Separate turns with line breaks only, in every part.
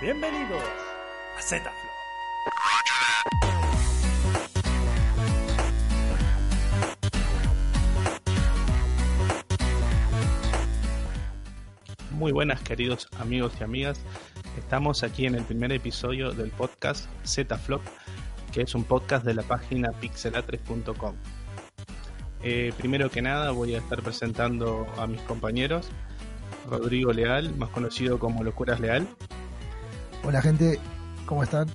Bienvenidos a Zetaflow.
Muy buenas queridos amigos y amigas. Estamos aquí en el primer episodio del podcast Zetaflop, que es un podcast de la página pixelatres.com. Eh, primero que nada voy a estar presentando a mis compañeros. Rodrigo Leal, más conocido como Locuras Leal.
Hola gente, ¿cómo están?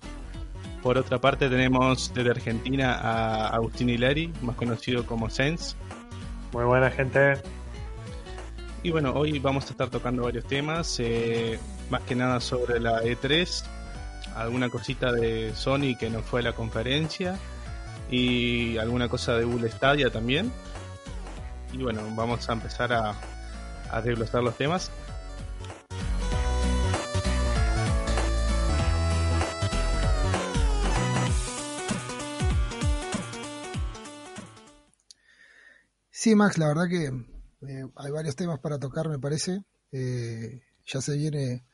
Por otra parte tenemos desde Argentina a Agustín Hilari, más conocido como Sense.
Muy buena gente.
Y bueno, hoy vamos a estar tocando varios temas, eh, más que nada sobre la E3, alguna cosita de Sony que no fue a la conferencia y alguna cosa de Google Stadia también. Y bueno, vamos a empezar a, a desglosar los temas.
Sí, Max, la verdad que eh, hay varios temas para tocar, me parece. Eh, ya se viene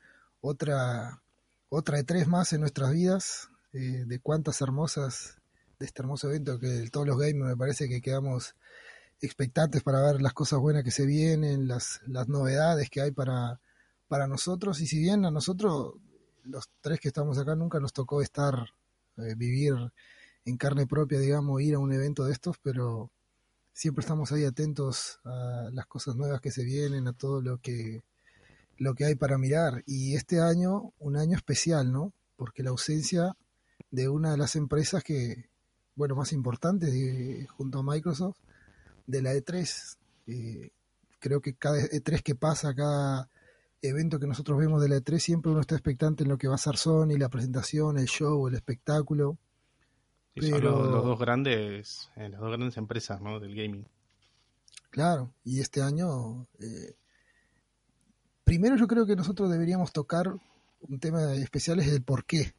otra, otra E3 más en nuestras vidas, eh, de cuántas hermosas, de este hermoso evento que todos los gamers me parece que quedamos expectantes para ver las cosas buenas que se vienen, las, las novedades que hay para, para nosotros. Y si bien a nosotros, los tres que estamos acá, nunca nos tocó estar, vivir en carne propia, digamos, ir a un evento de estos, pero siempre estamos ahí atentos a las cosas nuevas que se vienen, a todo lo que, lo que hay para mirar. Y este año, un año especial, ¿no? Porque la ausencia de una de las empresas que, bueno, más importantes junto a Microsoft, de la E3. Eh, creo que cada E3 que pasa, cada evento que nosotros vemos de la E3, siempre uno está expectante en lo que va a ser Sony, la presentación, el show, el espectáculo.
Sí, son los, los dos grandes, eh, las dos grandes empresas ¿no? del gaming.
Claro, y este año, eh, primero yo creo que nosotros deberíamos tocar un tema especial es el por qué,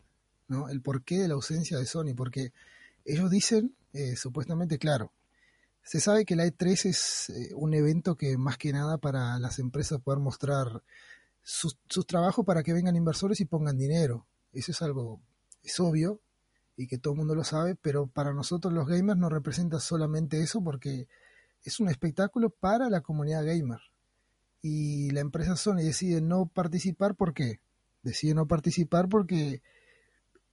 ¿no? El porqué de la ausencia de Sony, porque ellos dicen, eh, supuestamente, claro, se sabe que la E3 es eh, un evento que más que nada para las empresas poder mostrar sus, sus trabajos para que vengan inversores y pongan dinero. Eso es algo, es obvio, y que todo el mundo lo sabe, pero para nosotros los gamers no representa solamente eso porque es un espectáculo para la comunidad gamer. Y la empresa Sony decide no participar, ¿por qué? Decide no participar porque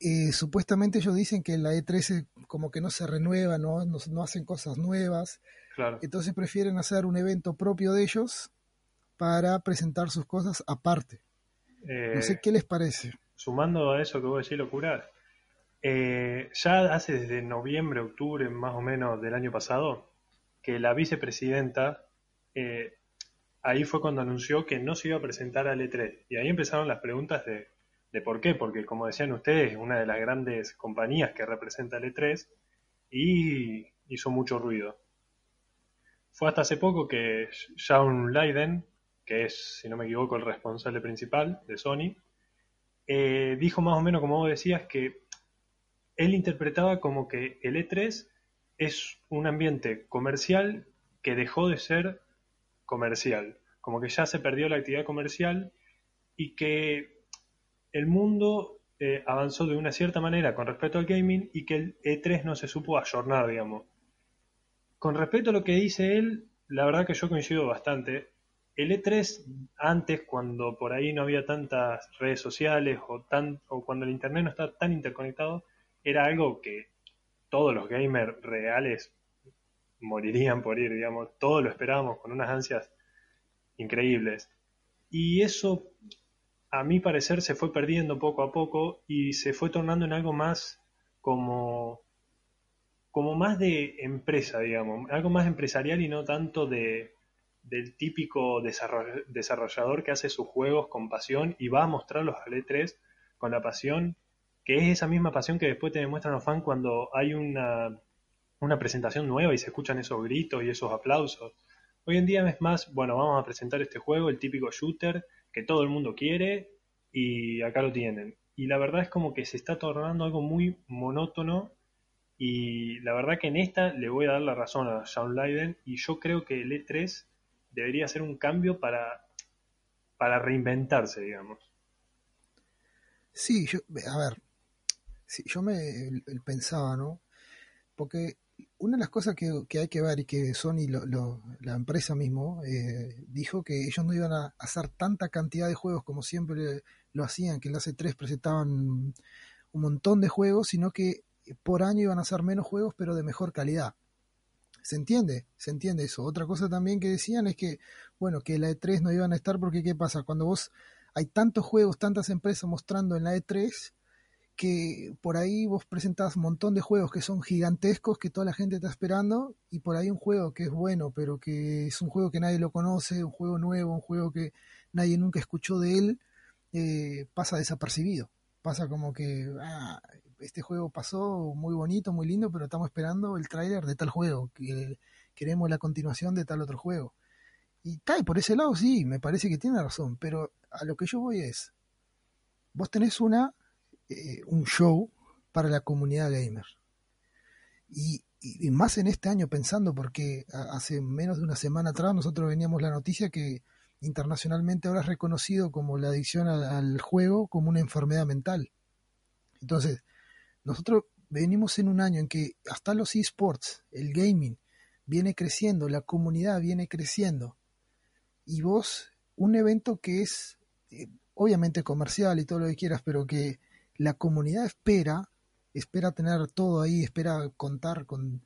eh, supuestamente ellos dicen que la E13 como que no se renueva, no, no, no hacen cosas nuevas.
Claro.
Entonces prefieren hacer un evento propio de ellos para presentar sus cosas aparte.
Eh,
No sé qué les parece.
Sumando a eso que vos decís, locura, eh, ya hace desde noviembre, octubre más o menos del año pasado, que la vicepresidenta, eh, ahí fue cuando anunció que no se iba a presentar al E3. Y ahí empezaron las preguntas de, por qué, porque como decían ustedes, es una de las grandes compañías que representa al E3 y hizo mucho ruido. Fue hasta hace poco que Shaun Leiden, que es, si no me equivoco, el responsable principal de Sony, eh, dijo más o menos, como vos decías, que él interpretaba como que el E3 es un ambiente comercial que dejó de ser comercial, como que ya se perdió la actividad comercial y que el mundo eh, avanzó de una cierta manera con respecto al gaming y que el E3 no se supo ayornar, digamos. Con respecto a lo que dice él, la verdad que yo coincido bastante. El E3 antes, cuando por ahí no había tantas redes sociales o, cuando el Internet no estaba tan interconectado, era algo que todos los gamers reales morirían por ir, digamos, todos lo esperábamos con unas ansias increíbles. Y eso, a mi parecer, se fue perdiendo poco a poco y se fue tornando en algo más como, como más de empresa, digamos, algo más empresarial y no tanto de, del típico desarroll- desarrollador que hace sus juegos con pasión y va a mostrarlos al E3 con la pasión que es esa misma pasión que después te demuestran los fans cuando hay una, una presentación nueva y se escuchan esos gritos y esos aplausos. Hoy en día es más, bueno, vamos a presentar este juego, el típico shooter que todo el mundo quiere y acá lo tienen. Y la verdad es como que se está tornando algo muy monótono y la verdad que en esta le voy a dar la razón a Shaun Leiden y yo creo que el E3 debería ser un cambio para, para reinventarse, digamos.
Sí, yo, a ver, sí, yo me pensaba, ¿no? Porque una de las cosas que, hay que ver y que Sony, la empresa mismo, eh, dijo que ellos no iban a hacer tanta cantidad de juegos como siempre lo hacían, que en la C3 presentaban un montón de juegos, sino que por año iban a hacer menos juegos, pero de mejor calidad. ¿Se entiende? ¿Se entiende eso? Otra cosa también que decían es que, bueno, que la E3 no iban a estar porque, ¿qué pasa? Cuando vos hay tantos juegos, tantas empresas mostrando en la E3, que por ahí vos presentás un montón de juegos que son gigantescos, que toda la gente está esperando, y por ahí un juego que es bueno, pero que es un juego que nadie lo conoce, un juego nuevo, un juego que nadie nunca escuchó de él, eh, pasa desapercibido. Pasa como que ah, este juego pasó muy bonito, muy lindo, pero estamos esperando el tráiler de tal juego, que queremos la continuación de tal otro juego. Y tal, por ese lado sí, me parece que tiene razón, pero a lo que yo voy es, vos tenés una eh, un show para la comunidad gamer. Y, más en este año pensando, porque hace menos de una semana atrás nosotros veníamos la noticia que internacionalmente ahora es reconocido como la adicción al, juego como una enfermedad mental. Entonces, nosotros venimos en un año en que hasta los esports, el gaming, viene creciendo, la comunidad viene creciendo. Y vos, un evento que es eh, obviamente comercial y todo lo que quieras, pero que la comunidad espera, espera tener todo ahí, espera contar con...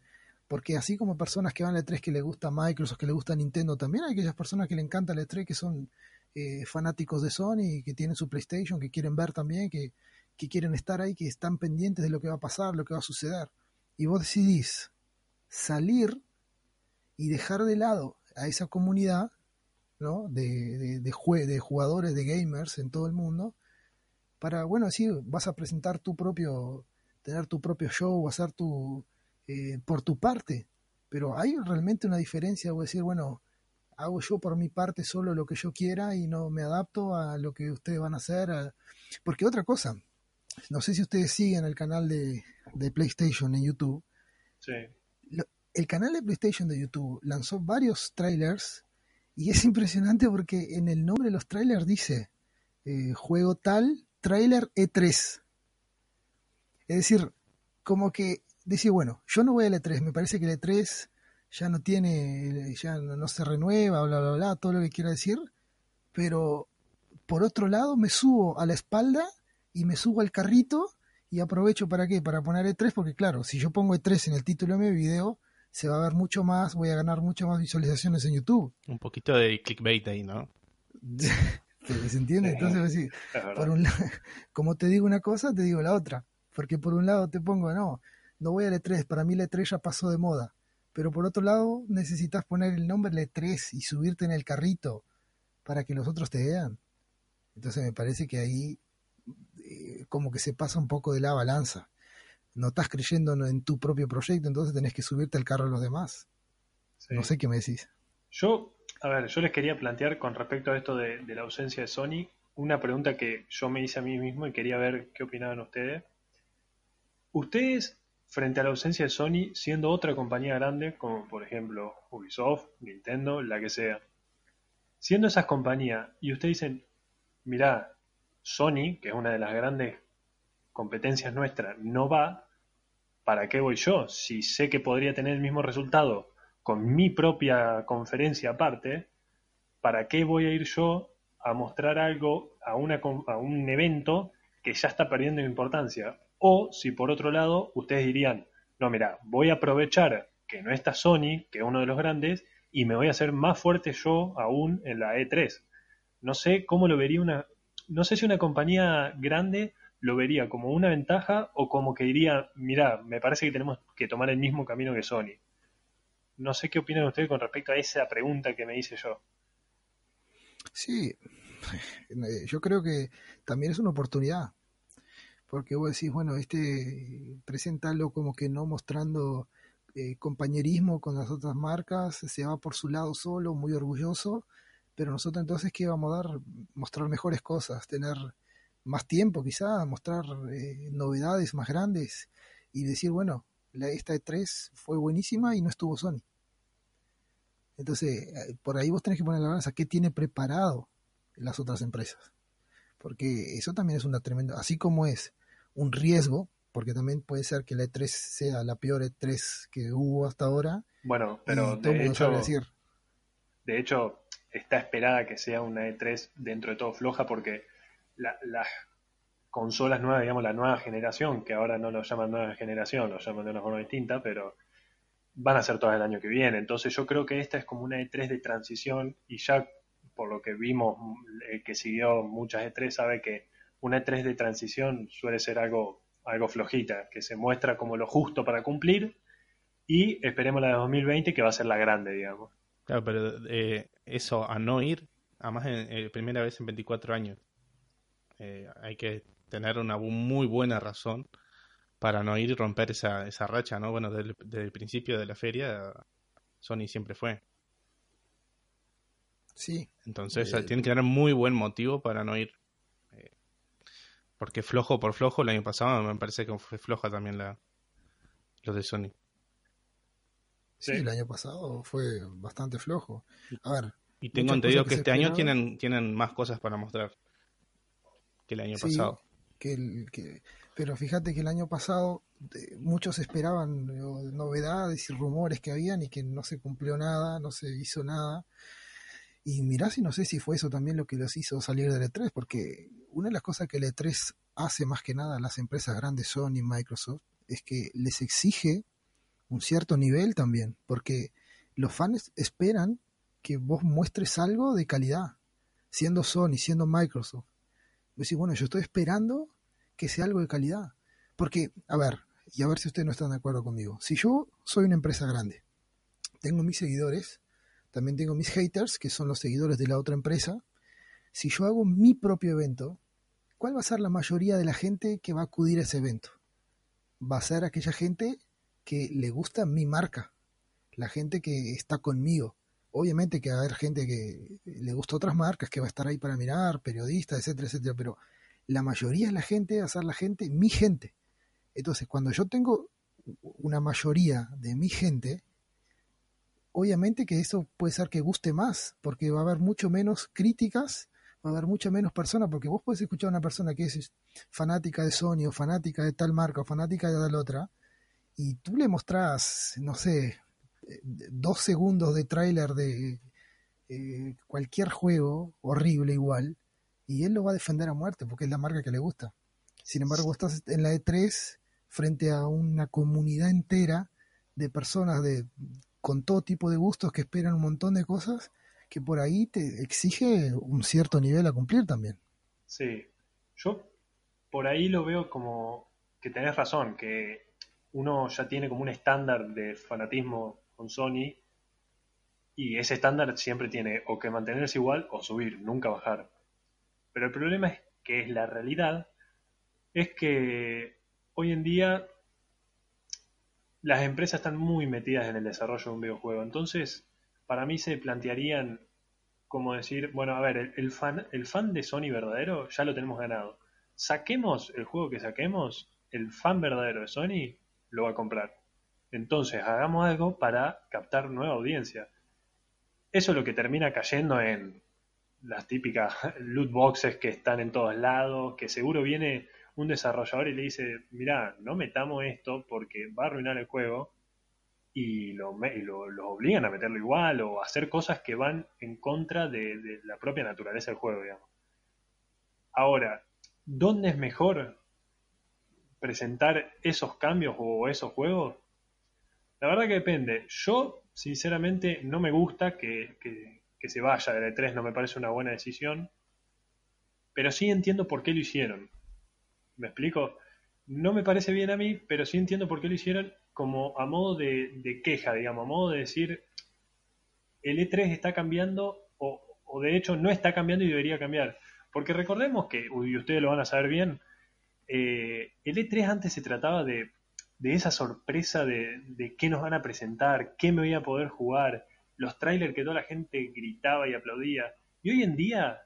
Porque así como personas que van a E3 que le gusta Microsoft, que le gusta Nintendo, también hay aquellas personas que le encanta el E3 que son eh, fanáticos de Sony, que tienen su PlayStation, que quieren ver también, que, que quieren estar ahí, que están pendientes de lo que va a pasar, lo que va a suceder. Y vos decidís salir y dejar de lado a esa comunidad ¿no? de, de, de, de jugadores, de gamers en todo el mundo, para, bueno, sí, vas a presentar tu propio, tener tu propio show, hacer tu, eh, por tu parte, pero hay realmente una diferencia, a decir, bueno, hago yo por mi parte solo lo que yo quiera y no me adapto a lo que ustedes van a hacer, porque otra cosa, no sé si ustedes siguen el canal de, de PlayStation en YouTube.
Sí.
el canal de PlayStation de YouTube lanzó varios trailers y es impresionante porque en el nombre de los trailers dice eh, juego tal trailer E3. Es decir, como que decir, bueno, yo no voy al E3, me parece que el E3 ya no tiene, ya no, se renueva, bla, bla, bla, todo lo que quiera decir, pero por otro lado me subo a la espalda y me subo al carrito y aprovecho para qué, para poner E3, porque claro, si yo pongo E3 en el título de mi video, se va a ver mucho más, voy a ganar mucho más visualizaciones en YouTube.
Un poquito de clickbait ahí, ¿no?
¿Se entiende? Entonces, por un como te digo una cosa, te digo la otra. Porque por un lado te pongo, no, no voy a E3, para mí E3 ya pasó de moda. Pero por otro lado, necesitas poner el nombre E3 y subirte en el carrito para que los otros te vean. Entonces me parece que ahí eh, como que se pasa un poco de la balanza. No estás creyendo en tu propio proyecto, entonces tenés que subirte al carro de los demás. No sé qué me decís.
Yo a ver, yo les quería plantear con respecto a esto de, la ausencia de Sony una pregunta que yo me hice a mí mismo y quería ver qué opinaban ustedes. Ustedes, frente a la ausencia de Sony, siendo otra compañía grande, como por ejemplo Ubisoft, Nintendo, la que sea, siendo esas compañías, y ustedes dicen, mirá, Sony, que es una de las grandes competencias nuestras, no va, ¿para qué voy yo? Si sé que podría tener el mismo resultado mi propia conferencia aparte, ¿para qué voy a ir yo a mostrar algo a, una, a un evento que ya está perdiendo importancia? O si por otro lado ustedes dirían, no, mira, voy a aprovechar que no está Sony, que es uno de los grandes, y me voy a hacer más fuerte yo aún en la E3. No sé cómo lo vería una, no sé si una compañía grande lo vería como una ventaja o como que diría, mira, me parece que tenemos que tomar el mismo camino que Sony. No sé qué opinan ustedes con respecto a esa pregunta que me hice yo.
Sí, eh, yo creo que también es una oportunidad. Porque vos decís, bueno, este presentarlo como que no mostrando eh, compañerismo con las otras marcas, se va por su lado solo, muy orgulloso, pero nosotros entonces qué vamos a dar, mostrar mejores cosas, tener más tiempo quizá, mostrar eh, novedades más grandes y decir, bueno, la, esta E3 fue buenísima y no estuvo Sony. Entonces, eh, por ahí vos tenés que poner la balanza qué tiene preparado las otras empresas. porque eso también es una tremenda, así como es un riesgo, porque también puede ser que la E3 sea la peor E3 que hubo hasta ahora.
Bueno, pero de hecho, decir. de hecho, está esperada que sea una E3 dentro de todo floja porque las consolas nuevas, digamos, la nueva generación, que ahora no lo llaman nueva generación, lo llaman de una forma distinta, pero van a ser todas el año que viene. Entonces yo creo que esta es como una E3 de transición y ya por lo que vimos, el que siguió muchas E3 sabe que una E3 de transición suele ser algo, algo flojita, que se muestra como lo justo para cumplir y esperemos la de 2020 que va a ser la grande, digamos.
Claro, pero eh, eso a no ir, además eh, primera vez en 24 años, eh, hay que tener una muy buena razón para no ir y romper esa, esa racha, ¿no? Bueno, desde, el principio de la feria, Sony siempre fue.
Sí.
Entonces eh, tiene que tener muy buen motivo para no ir. Eh, porque flojo por flojo, el año pasado me parece que fue floja también la los de Sony.
Sí, el año pasado fue bastante flojo. A ver.
Y tengo entendido que, este año tienen, tienen más cosas para mostrar que el año pasado.
Que, que, pero fíjate que el año pasado eh, muchos esperaban novedades y rumores que habían y que no se cumplió nada, no se hizo nada. Y mirá si no sé si fue eso también lo que los hizo salir del E3, porque una de las cosas que el E3 hace más que nada a las empresas grandes, Sony, Microsoft, es que les exige un cierto nivel también, porque los fans esperan que vos muestres algo de calidad, siendo Sony, siendo Microsoft. Decís, bueno, yo estoy esperando que sea algo de calidad. Porque, a ver, y a ver si ustedes no están de acuerdo conmigo. Si yo soy una empresa grande, tengo mis seguidores, también tengo mis haters, que son los seguidores de la otra empresa. Si yo hago mi propio evento, ¿cuál va a ser la mayoría de la gente que va a acudir a ese evento? Va a ser aquella gente que le gusta mi marca, la gente que está conmigo. Obviamente que va a haber gente que le gusta otras marcas, que va a estar ahí para mirar, periodistas, etcétera, etcétera, pero la mayoría de la gente va a ser la gente, mi gente. Entonces, cuando yo tengo una mayoría de mi gente, obviamente que eso puede ser que guste más, porque va a haber mucho menos críticas, va a haber mucho menos personas, porque vos puedes escuchar a una persona que es fanática de Sony o fanática de tal marca o fanática de tal otra, y tú le mostrás, no sé, dos segundos de tráiler de eh, cualquier juego horrible igual, y él lo va a defender a muerte porque es la marca que le gusta. Sin embargo, estás en la E3 frente a una comunidad entera de personas de, con todo tipo de gustos que esperan un montón de cosas que por ahí te exige un cierto nivel a cumplir también.
Sí, yo por ahí lo veo como que tenés razón, que uno ya tiene como un estándar de fanatismo con Sony y ese estándar siempre tiene o que mantenerse igual o subir, nunca bajar. Pero el problema es que es la realidad, es que hoy en día las empresas están muy metidas en el desarrollo de un videojuego. Entonces, para mí se plantearían como decir, bueno, a ver, el, fan, el fan de Sony verdadero ya lo tenemos ganado. Saquemos el juego que saquemos, el fan verdadero de Sony lo va a comprar. Entonces, hagamos algo para captar nueva audiencia. Eso es lo que termina cayendo en las típicas loot boxes que están en todos lados, que seguro viene un desarrollador y le dice, mira, no metamos esto porque va a arruinar el juego y lo, obligan a meterlo igual o a hacer cosas que van en contra de, la propia naturaleza del juego, digamos. Ahora, ¿dónde es mejor presentar esos cambios o esos juegos? La verdad que depende. Yo, sinceramente, no me gusta que, se vaya de E3 no me parece una buena decisión, pero sí entiendo por qué lo hicieron. ¿Me explico? No me parece bien a mí, pero sí entiendo por qué lo hicieron como a modo de, queja, digamos, a modo de decir, el E3 está cambiando o, de hecho no está cambiando y debería cambiar. Porque recordemos que, y ustedes lo van a saber bien, eh, el E3 antes se trataba de, de esa sorpresa de, de, qué nos van a presentar, qué me voy a poder jugar, los trailers que toda la gente gritaba y aplaudía. Y hoy en día,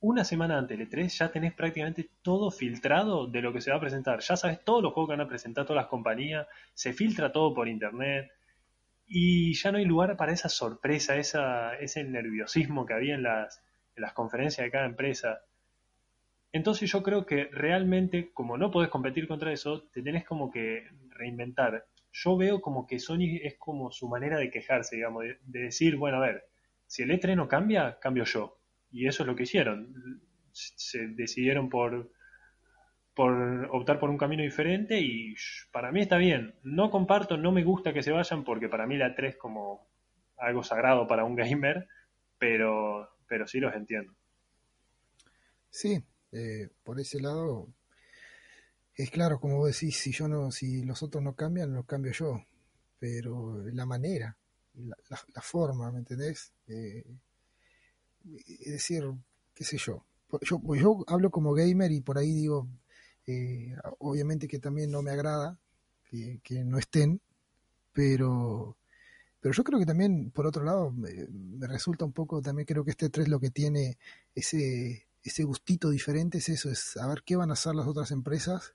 una semana antes del E3, ya tenés prácticamente todo filtrado de lo que se va a presentar. Ya sabes todos los juegos que van a presentar todas las compañías, se filtra todo por internet. Y ya no hay lugar para esa sorpresa, esa, ese nerviosismo que había en las, en las conferencias de cada empresa. Entonces yo creo que realmente, como no podés competir contra eso, te tenés como que reinventar. Yo veo como que Sony es como su manera de quejarse, digamos, de, de decir, bueno, a ver, si el E3 no cambia, cambio yo. Y eso es lo que hicieron. Se decidieron por, por optar por un camino diferente y para mí está bien. No comparto, no me gusta que se vayan porque para mí la E3 es como algo sagrado para un gamer, pero, pero sí los entiendo.
Sí, eh, por ese lado es claro, como vos decís, si yo no, si los otros no cambian, los cambio yo. Pero la manera, la, la, forma, ¿me entendés? Eh, es decir, qué sé yo. yo. Yo hablo como gamer y por ahí digo, eh, obviamente que también no me agrada que, no estén, pero, pero yo creo que también, por otro lado, me, me resulta un poco, también creo que este 3 lo que tiene ese, ese gustito diferente es eso, es saber qué van a hacer las otras empresas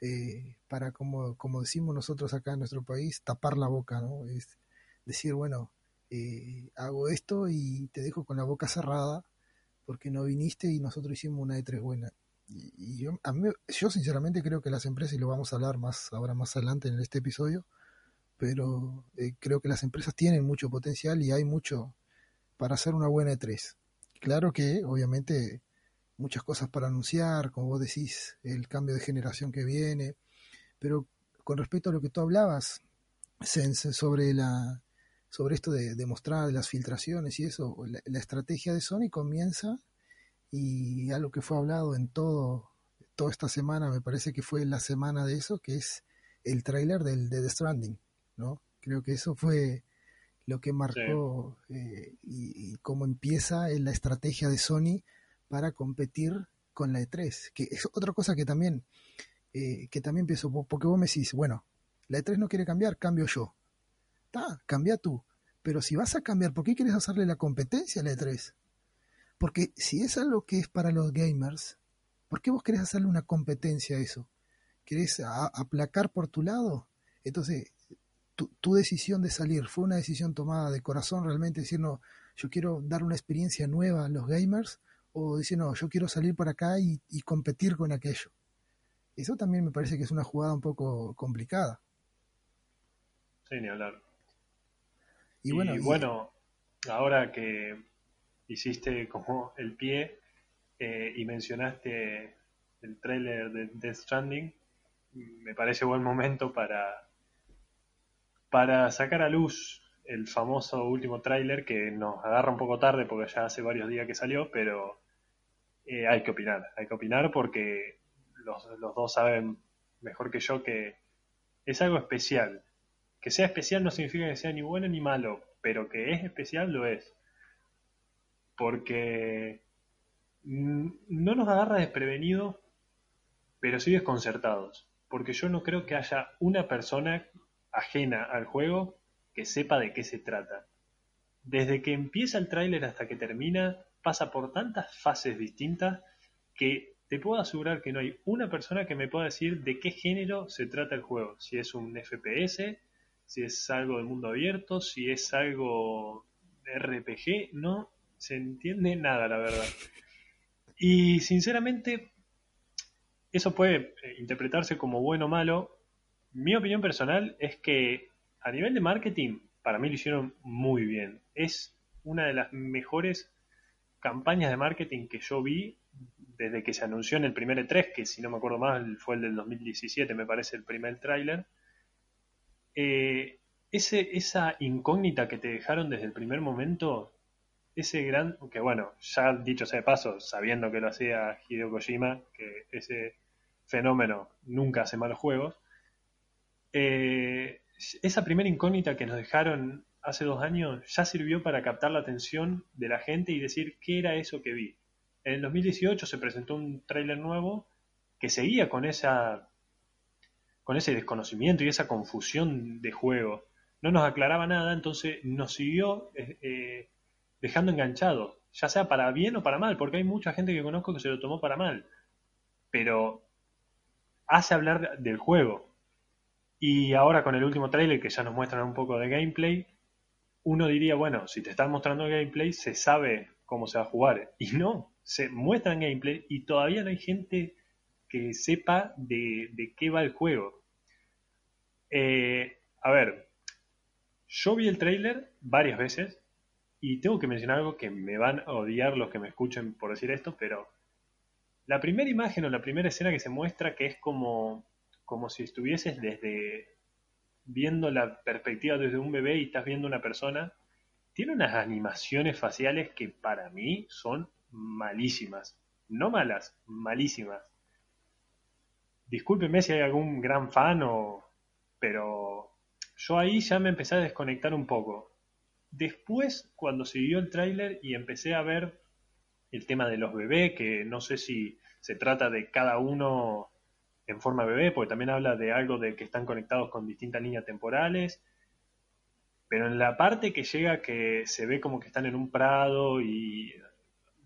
eh, para, como, como decimos nosotros acá en nuestro país, tapar la boca, ¿no? Es decir, bueno, eh, hago esto y te dejo con la boca cerrada porque no viniste y nosotros hicimos una de tres buena. Y, yo, a mí, yo sinceramente creo que las empresas, y lo vamos a hablar más ahora más adelante en este episodio, pero eh, creo que las empresas tienen mucho potencial y hay mucho para hacer una buena E3. Claro que, obviamente, muchas cosas para anunciar, como vos decís, el cambio de generación que viene, pero con respecto a lo que tú hablabas, Sense, sobre la sobre esto de, de mostrar las filtraciones y eso, la, la, estrategia de Sony comienza y algo que fue hablado en todo toda esta semana, me parece que fue la semana de eso, que es el tráiler del de The Stranding, ¿no? Creo que eso fue lo que marcó sí. eh, y, y, cómo empieza la estrategia de Sony para competir con la E3, que es otra cosa que también, eh, que también pienso, porque vos me decís, bueno, la E3 no quiere cambiar, cambio yo. Está, cambia tú. Pero si vas a cambiar, ¿por qué quieres hacerle la competencia a la E3? Porque si es algo que es para los gamers, ¿por qué vos querés hacerle una competencia a eso? ¿Querés aplacar por tu lado? Entonces, tu, tu, decisión de salir fue una decisión tomada de corazón, realmente decir, no, yo quiero dar una experiencia nueva a los gamers, o decir, no, yo quiero salir por acá y, y, competir con aquello. Eso también me parece que es una jugada un poco complicada.
Sí, ni hablar. Y, y bueno, y... bueno, ahora que hiciste como el pie eh, y mencionaste el tráiler de Death Stranding, me parece buen momento para, para sacar a luz el famoso último tráiler que nos agarra un poco tarde porque ya hace varios días que salió, pero eh, hay que opinar, hay que opinar porque los, los, dos saben mejor que yo que es algo especial. Que sea especial no significa que sea ni bueno ni malo, pero que es especial lo es. Porque no nos agarra desprevenidos, pero sí desconcertados. Porque yo no creo que haya una persona ajena al juego que sepa de qué se trata. Desde que empieza el tráiler hasta que termina, pasa por tantas fases distintas que te puedo asegurar que no hay una persona que me pueda decir de qué género se trata el juego. Si es un FPS, si es algo de mundo abierto, si es algo de RPG, no se entiende nada, la verdad. Y sinceramente, eso puede interpretarse como bueno o malo. Mi opinión personal es que a nivel de marketing, para mí lo hicieron muy bien. Es una de las mejores campañas de marketing que yo vi desde que se anunció en el primer E3, que si no me acuerdo mal fue el del 2017, me parece el primer tráiler. Eh, esa incógnita que te dejaron desde el primer momento, ese gran, que bueno, ya dicho sea de paso, sabiendo que lo hacía Hideo Kojima, que ese fenómeno nunca hace malos juegos, eh, esa primera incógnita que nos dejaron hace dos años ya sirvió para captar la atención de la gente y decir qué era eso que vi. En el 2018 se presentó un tráiler nuevo que seguía con esa con ese desconocimiento y esa confusión de juego. No nos aclaraba nada, entonces nos siguió eh, eh, dejando enganchados, ya sea para bien o para mal, porque hay mucha gente que conozco que se lo tomó para mal. Pero hace hablar del juego. Y ahora con el último trailer que ya nos muestran un poco de gameplay, uno diría, bueno, si te están mostrando gameplay, se sabe cómo se va a jugar. Y no, se muestran gameplay y todavía no hay gente que sepa de, qué va el juego. Eh, a ver, yo vi el trailer varias veces y tengo que mencionar algo que me van a odiar los que me escuchen por decir esto, pero la primera imagen o la primera escena que se muestra que es como, como si estuvieses desde viendo la perspectiva desde un bebé y estás viendo una persona, tiene unas animaciones faciales que para mí son malísimas. No malas, malísimas. Discúlpeme si hay algún gran fan o... pero yo ahí ya me empecé a desconectar un poco. Después, cuando siguió el tráiler y empecé a ver el tema de los bebés, que no sé si se trata de cada uno en forma bebé, porque también habla de algo de que están conectados con distintas líneas temporales. Pero en la parte que llega que se ve como que están en un prado y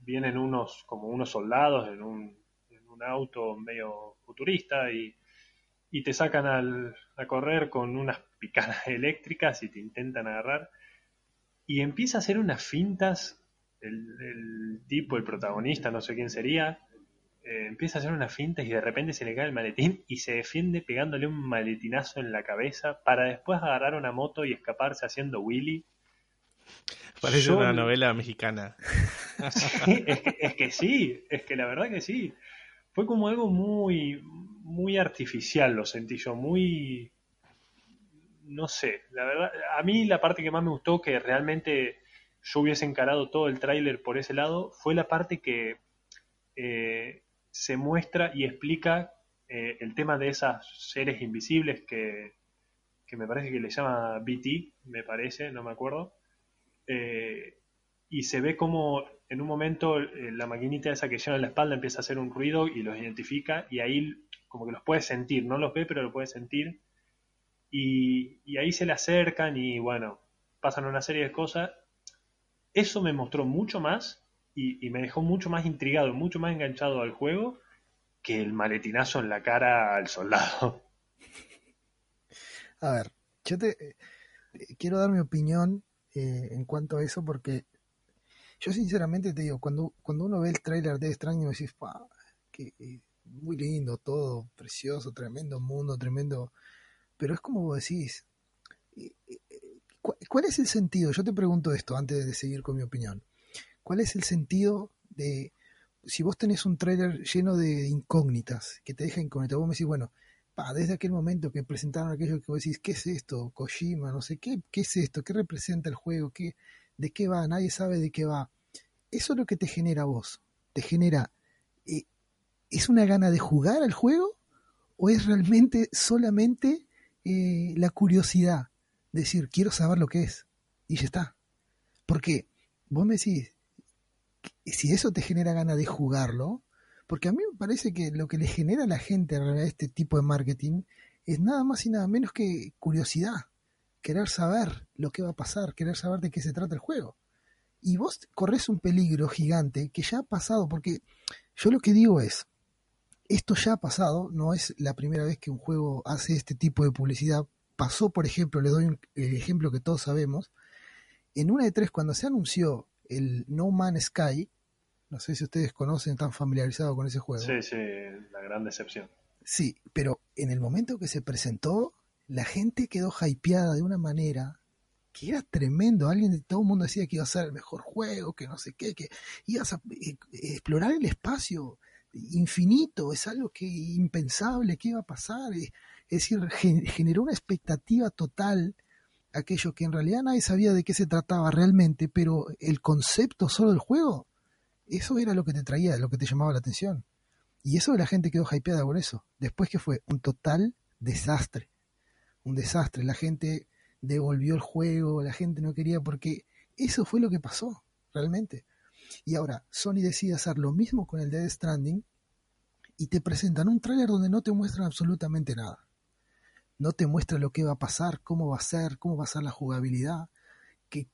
vienen unos como unos soldados en un, en un auto medio futurista y, y te sacan al, a correr con unas picadas eléctricas y te intentan agarrar. Y empieza a hacer unas fintas, el, tipo, el protagonista, no sé quién sería, eh, empieza a hacer unas fintas y de repente se le cae el maletín y se defiende pegándole un maletinazo en la cabeza para después agarrar una moto y escaparse haciendo Willy.
Parece una novela mexicana.
es, que, es que sí, es que la verdad que sí. Fue como algo muy, muy artificial, lo sentí yo, muy, no sé, la verdad, a mí la parte que más me gustó, que realmente yo hubiese encarado todo el tráiler por ese lado, fue la parte que eh, se muestra y explica eh, el tema de esas seres invisibles que, que, me parece que le llama BT, me parece, no me acuerdo. Eh, y se ve como en un momento la maquinita esa que lleva en la espalda empieza a hacer un ruido y los identifica y ahí como que los puede sentir, no los ve pero lo puede sentir y, ahí se le acercan y bueno, pasan una serie de cosas. Eso me mostró mucho más y, me dejó mucho más intrigado, mucho más enganchado al juego que el maletinazo en la cara al soldado.
A ver, yo te eh, quiero dar mi opinión eh, en cuanto a eso porque yo sinceramente te digo, cuando, cuando uno ve el tráiler de Extraño decís, que eh, muy lindo todo, precioso, tremendo mundo, tremendo pero es como vos decís, eh, ¿cuál es el sentido? Yo te pregunto esto antes de seguir con mi opinión. ¿Cuál es el sentido de, si vos tenés un trailer lleno de incógnitas, que te deja incógnita, vos me decís, bueno, desde aquel momento que presentaron aquello que vos decís, ¿qué es esto? Kojima, no sé, ¿qué, qué es esto? ¿Qué representa el juego? ¿Qué, ¿De qué va? Nadie sabe de qué va. Eso es lo que te genera a vos. Te genera, eh, ¿es una gana de jugar al juego? ¿O es realmente solamente eh, la curiosidad, decir, quiero saber lo que es, y ya está. Porque vos me decís, si eso te genera ganas de jugarlo, porque a mí me parece que lo que le genera a la gente a este tipo de marketing es nada más y nada menos que curiosidad, querer saber lo que va a pasar, querer saber de qué se trata el juego. Y vos corres un peligro gigante que ya ha pasado, porque yo lo que digo es, esto ya ha pasado, no es la primera vez que un juego hace este tipo de publicidad. Pasó, por ejemplo, le doy un, el ejemplo que todos sabemos, en una de tres, cuando se anunció el No Man's Sky, no sé si ustedes conocen, están familiarizados con ese juego.
Sí, sí, la gran decepción.
Sí, pero en el momento que se presentó, la gente quedó hypeada de una manera que era tremendo. Alguien, todo el mundo decía que iba a ser el mejor juego, que no sé qué, que ibas a eh, explorar el espacio infinito, es algo que impensable, que iba a pasar? Es, decir, generó una expectativa total, aquello que en realidad nadie sabía de qué se trataba realmente, pero el concepto solo del juego, eso era lo que te traía, lo que te llamaba la atención. Y eso la gente quedó hypeada por eso. Después que fue un total desastre. Un desastre. La gente devolvió el juego, la gente no quería porque eso fue lo que pasó, realmente. Y ahora Sony decide hacer lo mismo con el Dead Stranding y te presentan un tráiler donde no te muestran absolutamente nada. No te muestra lo que va a pasar, cómo va a ser, cómo va a ser la jugabilidad. Que,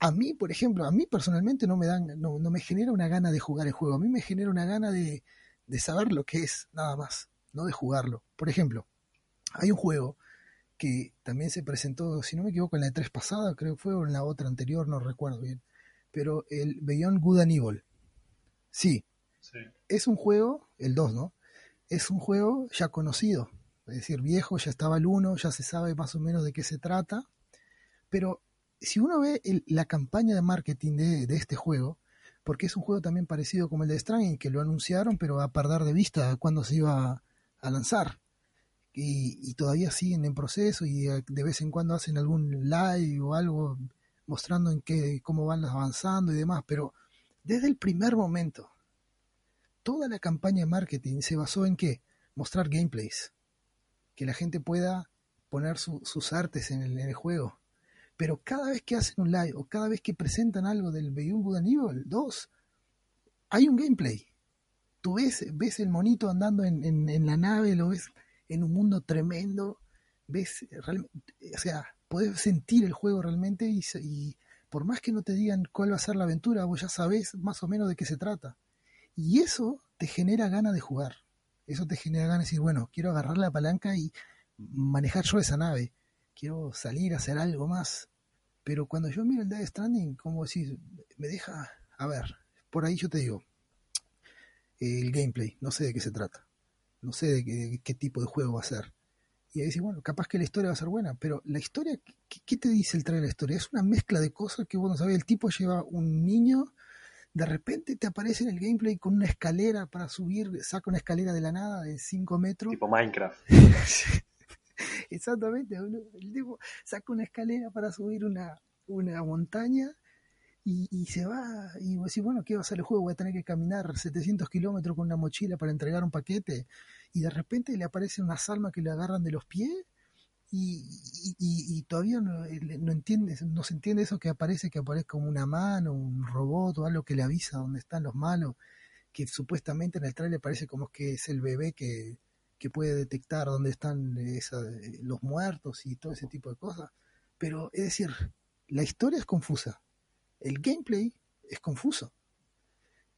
a mí, por ejemplo, a mí personalmente no me dan, no, me genera una gana de jugar el juego, a mí me genera una gana de, de saber lo que es, nada más, no de jugarlo. Por ejemplo, hay un juego que también se presentó, si no me equivoco, en la E3 pasada, creo que fue, o en la otra anterior, no recuerdo bien, pero el Beyond Good and Evil. Sí. Es un juego, el 2, ¿no? Es un juego ya conocido. Es decir, viejo, ya estaba el 1, ya se sabe más o menos de qué se trata. Pero si uno ve la campaña de marketing de, este juego, porque es un juego también parecido como el de Stranding, que lo anunciaron, pero a perder de vista cuando se iba a lanzar. Y, todavía siguen en proceso y eh, de vez en cuando hacen algún live o algo mostrando en qué, cómo van avanzando y demás, pero desde el primer momento, toda la campaña de marketing se basó en qué? Mostrar gameplays, que la gente pueda poner sus artes en el, juego. Pero cada vez que hacen un live o cada vez que presentan algo del Beyond Good and Evil 2, hay un gameplay. Tú ves, ves el monito andando en, en la nave, lo ves en un mundo tremendo, ves, o sea, podés sentir el juego realmente y, por más que no te digan cuál va a ser la aventura, vos ya sabés más o menos de qué se trata. Y eso te genera ganas de jugar. Eso te genera ganas de decir, bueno, quiero agarrar la palanca y manejar yo esa nave. Quiero salir a hacer algo más. Pero cuando yo miro el Dead Stranding, como decir, me deja, a ver, por ahí yo te digo, el gameplay, no sé de qué se trata no sé de qué, tipo de juego va a ser. Y ahí dice, bueno, capaz que la historia va a ser buena, pero la historia, ¿qué, te dice el trailer de la historia? Es una mezcla de cosas que vos no sabés. El tipo lleva un niño, de repente te aparece en el gameplay con una escalera para subir, saca una escalera de la nada de 5 metros.
Tipo Minecraft.
Exactamente, el tipo saca una escalera para subir una, una montaña y, se va, y vos decís, bueno, ¿qué va a ser el juego? Voy a tener que caminar 700 kilómetros con una mochila para entregar un paquete, y de repente le aparece una salma que le agarran de los pies, y, todavía no, eh, no, no se entiende eso que aparece, que aparece como una mano, un robot o algo que le avisa dónde están los malos, que supuestamente en el trailer parece como que es el bebé que, que puede detectar dónde están los muertos y todo ese tipo de cosas. Pero es decir, la historia es confusa el gameplay es confuso.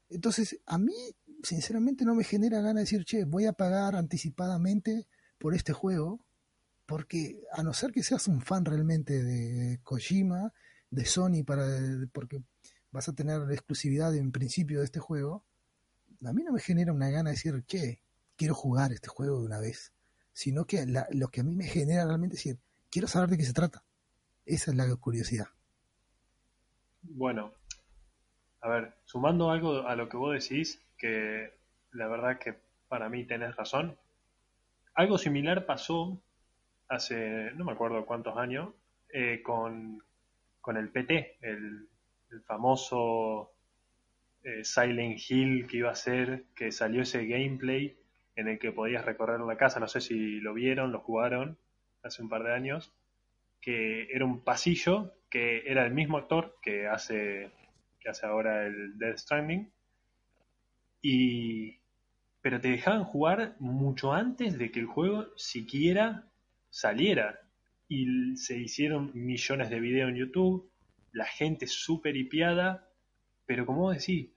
Entonces, a mí, sinceramente, no me genera ganas de decir, che, voy a pagar anticipadamente por este juego, porque a no ser que seas un fan realmente de Kojima, de Sony, para, porque vas a tener la exclusividad en principio de este juego, a mí no me genera una gana de decir, che, quiero jugar este juego de una vez, sino que lo que a mí me genera realmente es decir, quiero saber de qué se trata. Esa es la curiosidad.
Bueno, a ver, sumando algo a lo que vos decís, que la verdad que para mí tenés razón, algo similar pasó hace no me acuerdo cuántos años eh, con, el PT, el, famoso eh, Silent Hill que iba a ser, que salió ese gameplay en el que podías recorrer la casa, no sé si lo vieron, lo jugaron hace un par de años, que era un pasillo que era el mismo actor que hace, que hace ahora el Death Stranding. Y, pero te dejaban jugar mucho antes de que el juego siquiera saliera. Y se hicieron millones de videos en YouTube, la gente súper hipiada, pero como decís,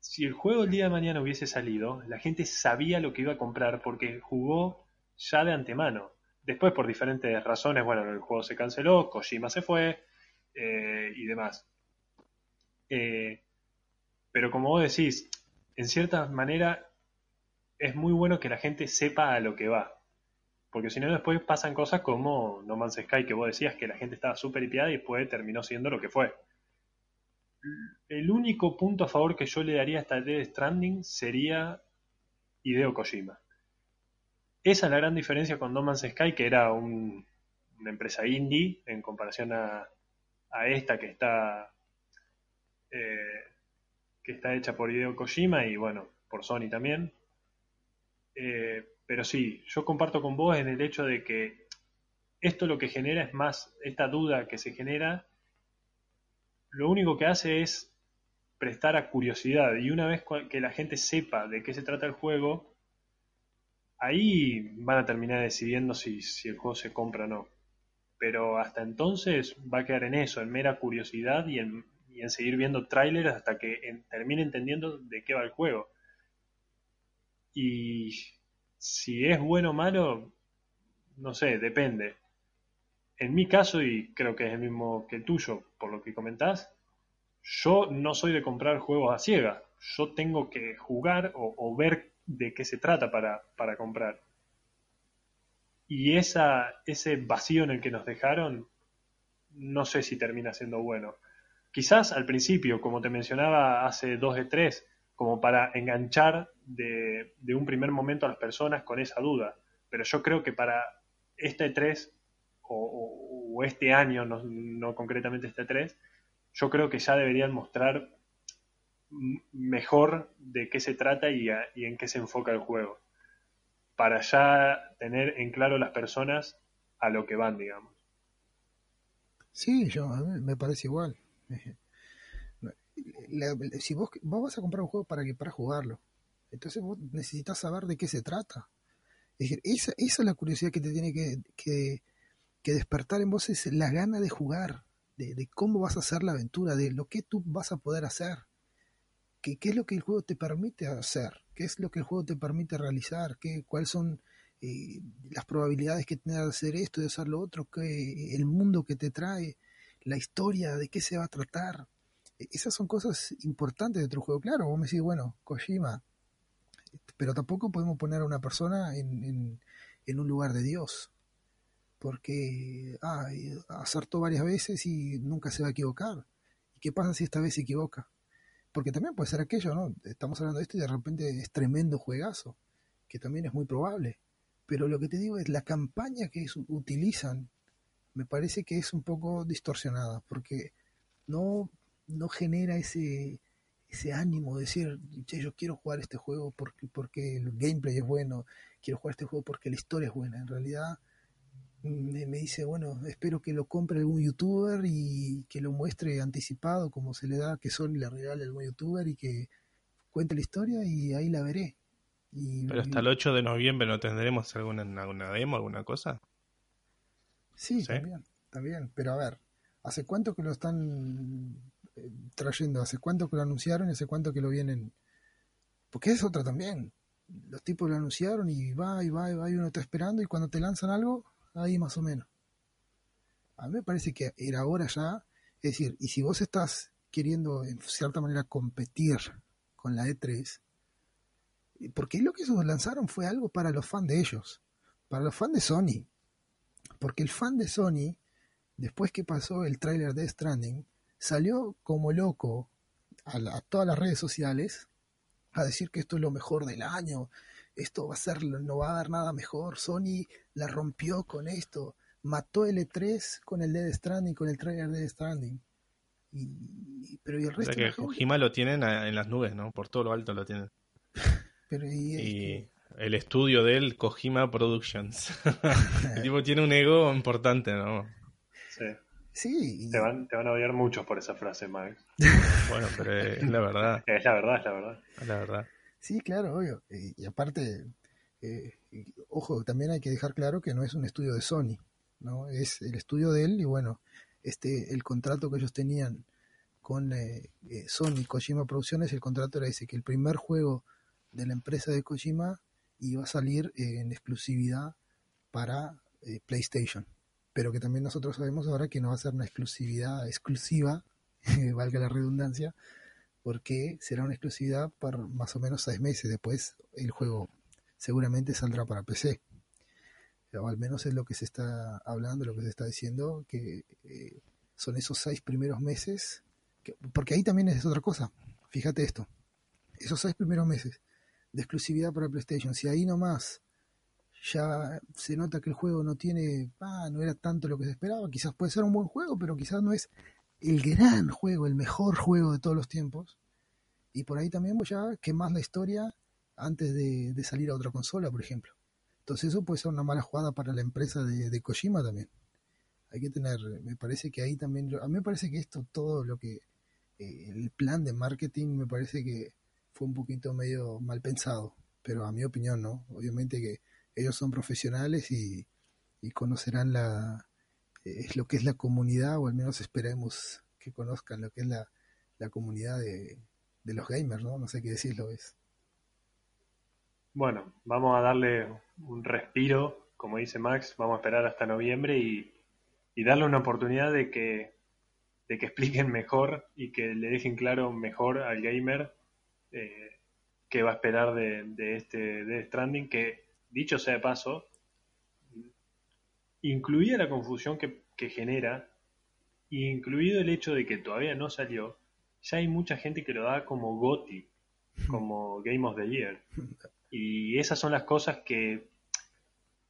si el juego el día de mañana hubiese salido, la gente sabía lo que iba a comprar porque jugó ya de antemano. Después, por diferentes razones, bueno, el juego se canceló, Kojima se fue, eh, y demás. Eh, pero como vos decís, en cierta manera es muy bueno que la gente sepa a lo que va. Porque si no, después pasan cosas como No Man's Sky, que vos decías que la gente estaba súper hipiada y después terminó siendo lo que fue. El único punto a favor que yo le daría a esta Dead Stranding sería Hideo Kojima. Esa es la gran diferencia con No Man's Sky, que era una empresa indie en comparación a, a esta que está eh, que está hecha por Hideo Kojima y bueno, por Sony también. Eh, pero sí, yo comparto con vos en el hecho de que esto lo que genera es más, esta duda que se genera, lo único que hace es prestar a curiosidad y una vez que la gente sepa de qué se trata el juego, ahí van a terminar decidiendo si, el juego se compra o no pero hasta entonces va a quedar en eso, en mera curiosidad y en, seguir viendo trailers hasta que termine entendiendo de qué va el juego. Y si es bueno o malo, no sé, depende. En mi caso, y creo que es el mismo que el tuyo, por lo que comentás, yo no soy de comprar juegos a ciegas. yo tengo que jugar o, ver de qué se trata para, para comprar. Y esa, ese vacío en el que nos dejaron, no sé si termina siendo bueno. Quizás al principio, como te mencionaba hace dos de tres, como para enganchar de, un primer momento a las personas con esa duda. Pero yo creo que para este 3 o, este año, no, concretamente este 3, yo creo que ya deberían mostrar mejor de qué se trata y, en qué se enfoca el juego. Para ya tener en claro las personas a lo que van, digamos.
Sí, yo, a mí me parece igual. Si vos, vos vas a comprar un juego para, que, para jugarlo, entonces vos necesitas saber de qué se trata. Es decir, esa, esa es la curiosidad que te tiene que, que, despertar en vos, es la gana de jugar, de, cómo vas a hacer la aventura, de lo que tú vas a poder hacer, qué es lo que el juego te permite hacer, qué es lo que el juego te permite realizar, qué, cuáles son eh, las probabilidades que tienes de hacer esto, de hacer lo otro, qué, el mundo que te trae, la historia, de qué se va a tratar. E, esas son cosas importantes de un juego. Claro, vos me decís, bueno, Kojima, pero tampoco podemos poner a una persona en, en, un lugar de Dios, porque ah, acertó varias veces y nunca se va a equivocar. ¿Y qué pasa si esta vez se equivoca? Porque también puede ser aquello, ¿no? Estamos hablando de esto y de repente es tremendo juegazo, que también es muy probable. Pero lo que te digo es la campaña que utilizan me parece que es un poco distorsionada, porque no, no genera ese, ese ánimo de decir, yo quiero jugar este juego porque, porque el gameplay es bueno, quiero jugar este juego porque la historia es buena. En realidad me, dice, bueno, espero que lo compre algún youtuber y que lo muestre anticipado como se le da que Sony le regale a algún youtuber y que cuente la historia y ahí la veré.
Pero hasta el 8 de noviembre no tendremos alguna, alguna demo, alguna cosa.
Sí, también, también. Pero a ver, ¿hace cuánto que lo están trayendo? ¿Hace cuánto que lo anunciaron y hace cuánto que lo vienen? Porque es otra también. Los tipos lo anunciaron y va y va y va y uno está esperando y cuando te lanzan algo, ahí más o menos. A mí me parece que era hora ya. Es decir, y si vos estás queriendo en cierta manera competir con la E3, porque lo que ellos lanzaron fue algo para los fans de ellos, para los fans de Sony, porque el fan de Sony, después que pasó el tráiler de Stranding, salió como loco a, todas las redes sociales a decir que esto es lo mejor del año, esto va a ser, no va a dar nada mejor, Sony la rompió con esto, mató el E3 con el Dead Stranding, con el trailer de Dead Stranding. Y, pero y el resto...
que Kojima lo tienen en las nubes, ¿no? Por todo lo alto lo tienen.
pero y,
el estudio de él, Kojima Productions. el tipo tiene un ego importante, ¿no?
Sí. Te van, te van a odiar muchos por esa frase, Max.
bueno, pero es la verdad.
Es la verdad, es la verdad.
Es la verdad.
Sí, claro, obvio. Y, aparte, eh, ojo, también hay que dejar claro que no es un estudio de Sony, ¿no? Es el estudio de él y bueno, este, el contrato que ellos tenían con eh, eh, Sony, Kojima Producciones, el contrato era ese, que el primer juego de la empresa de Kojima va a salir en exclusividad para eh, PlayStation. Pero que también nosotros sabemos ahora que no va a ser una exclusividad exclusiva, valga la redundancia, porque será una exclusividad por más o menos seis meses. Después el juego seguramente saldrá para PC. O al menos es lo que se está hablando, lo que se está diciendo, que eh, son esos seis primeros meses. porque ahí también es otra cosa. Fíjate esto. Esos seis primeros meses de exclusividad para PlayStation. Si ahí nomás ya se nota que el juego no tiene, ah, no era tanto lo que se esperaba, quizás puede ser un buen juego, pero quizás no es el gran juego, el mejor juego de todos los tiempos. Y por ahí también voy ya más la historia antes de, salir a otra consola, por ejemplo. Entonces eso puede ser una mala jugada para la empresa de, Kojima también. Hay que tener, me parece que ahí también, a mí me parece que esto, todo lo que, eh, el plan de marketing, me parece que fue un poquito medio mal pensado, pero a mi opinión, ¿no? Obviamente que ellos son profesionales y, conocerán la, es eh, lo que es la comunidad, o al menos esperemos que conozcan lo que es la, comunidad de, los gamers, ¿no? No sé qué decirlo es.
Bueno, vamos a darle un respiro, como dice Max, vamos a esperar hasta noviembre y, y darle una oportunidad de que, de que expliquen mejor y que le dejen claro mejor al gamer eh, qué va a esperar de, de este de Stranding, que dicho sea de paso, incluida la confusión que, genera, incluido el hecho de que todavía no salió, ya hay mucha gente que lo da como GOTI, como Game of the Year. Y esas son las cosas que,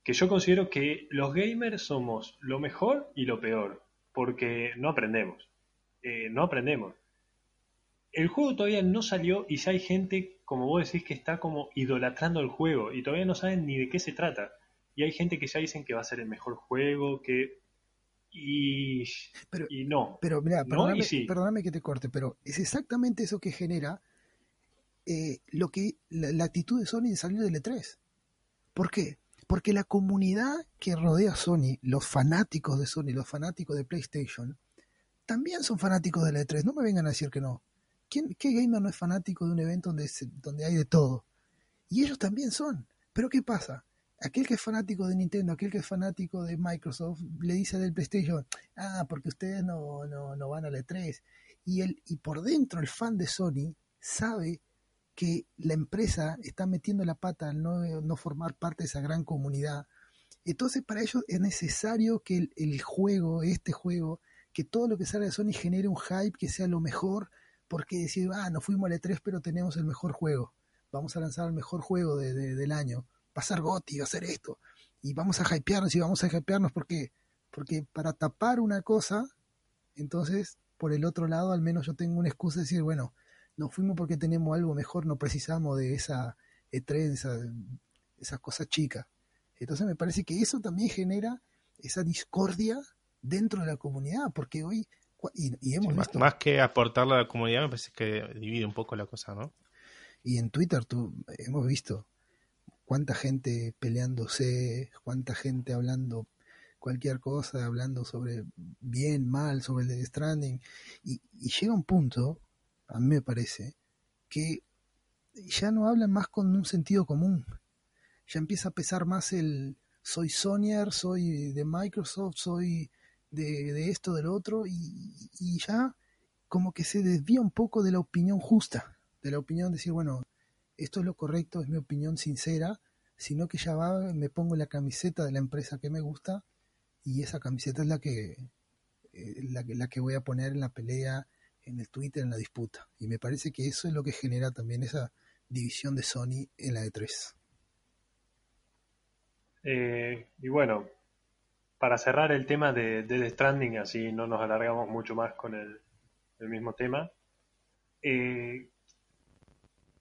que yo considero que los gamers somos lo mejor y lo peor, porque no aprendemos. Eh, no aprendemos. El juego todavía no salió y ya hay gente, como vos decís, que está como idolatrando el juego y todavía no saben ni de qué se trata. Y hay gente que ya dicen que va a ser el mejor juego, que y,
Pero-
y no.
Pero mira, perdóname,
sí.
perdóname que te corte, pero es exactamente eso que genera eh, lo que la, la actitud de Sony de salir del E3. ¿Por qué? Porque la comunidad que rodea a Sony, los fanáticos de Sony, los fanáticos de PlayStation, también son fanáticos del E3. No me vengan a decir que no. ¿Quién, ¿Qué gamer no es fanático de un evento donde, se- donde hay de todo? Y ellos también son. Pero ¿qué pasa? Aquel que es fanático de Nintendo, aquel que es fanático de Microsoft, le dice del PlayStation, ah, porque ustedes no, no, no van al E3. Y, el, y por dentro el fan de Sony sabe que la empresa está metiendo la pata al no, no formar parte de esa gran comunidad. Entonces para ellos es necesario que el, el juego, este juego, que todo lo que salga de Sony genere un hype, que sea lo mejor, porque decir, ah, no fuimos al E3 pero tenemos el mejor juego, vamos a lanzar el mejor juego de- de- del año, va a ser GOTY, va a ser esto, y vamos a hypearnos y vamos a hypearnos porque, porque para tapar una cosa, entonces por el otro lado al menos yo tengo una excusa de decir, bueno, nos fuimos porque tenemos algo mejor, no precisamos de esa E3, esa, esas cosas chicas. Entonces me parece que eso también genera esa discordia dentro de la comunidad, porque hoy, y, y hemos
Más, que aportarle a la comunidad, me parece que divide un poco la cosa, ¿no?
y en Twitter tú, hemos visto cuánta gente peleándose, cuánta gente hablando cualquier cosa, hablando sobre bien, mal, sobre el Death Stranding, y, y llega un punto, a mí me parece, que ya no hablan más con un sentido común, ya empieza a pesar más el soy Sonyer, soy de Microsoft, soy de, de esto, del otro, y, y ya como que se desvía un poco de la opinión justa, de la opinión de decir, bueno, esto es lo correcto, es mi opinión sincera, sino que ya va, me pongo la camiseta de la empresa que me gusta y esa camiseta es la que, eh, la, la que voy a poner en la pelea, en el Twitter, en la disputa. Y me parece que eso es lo que genera también esa división de Sony en la E E3.
Eh, y bueno, para cerrar el tema de, de The Stranding, así no nos alargamos mucho más con el, el mismo tema, eh,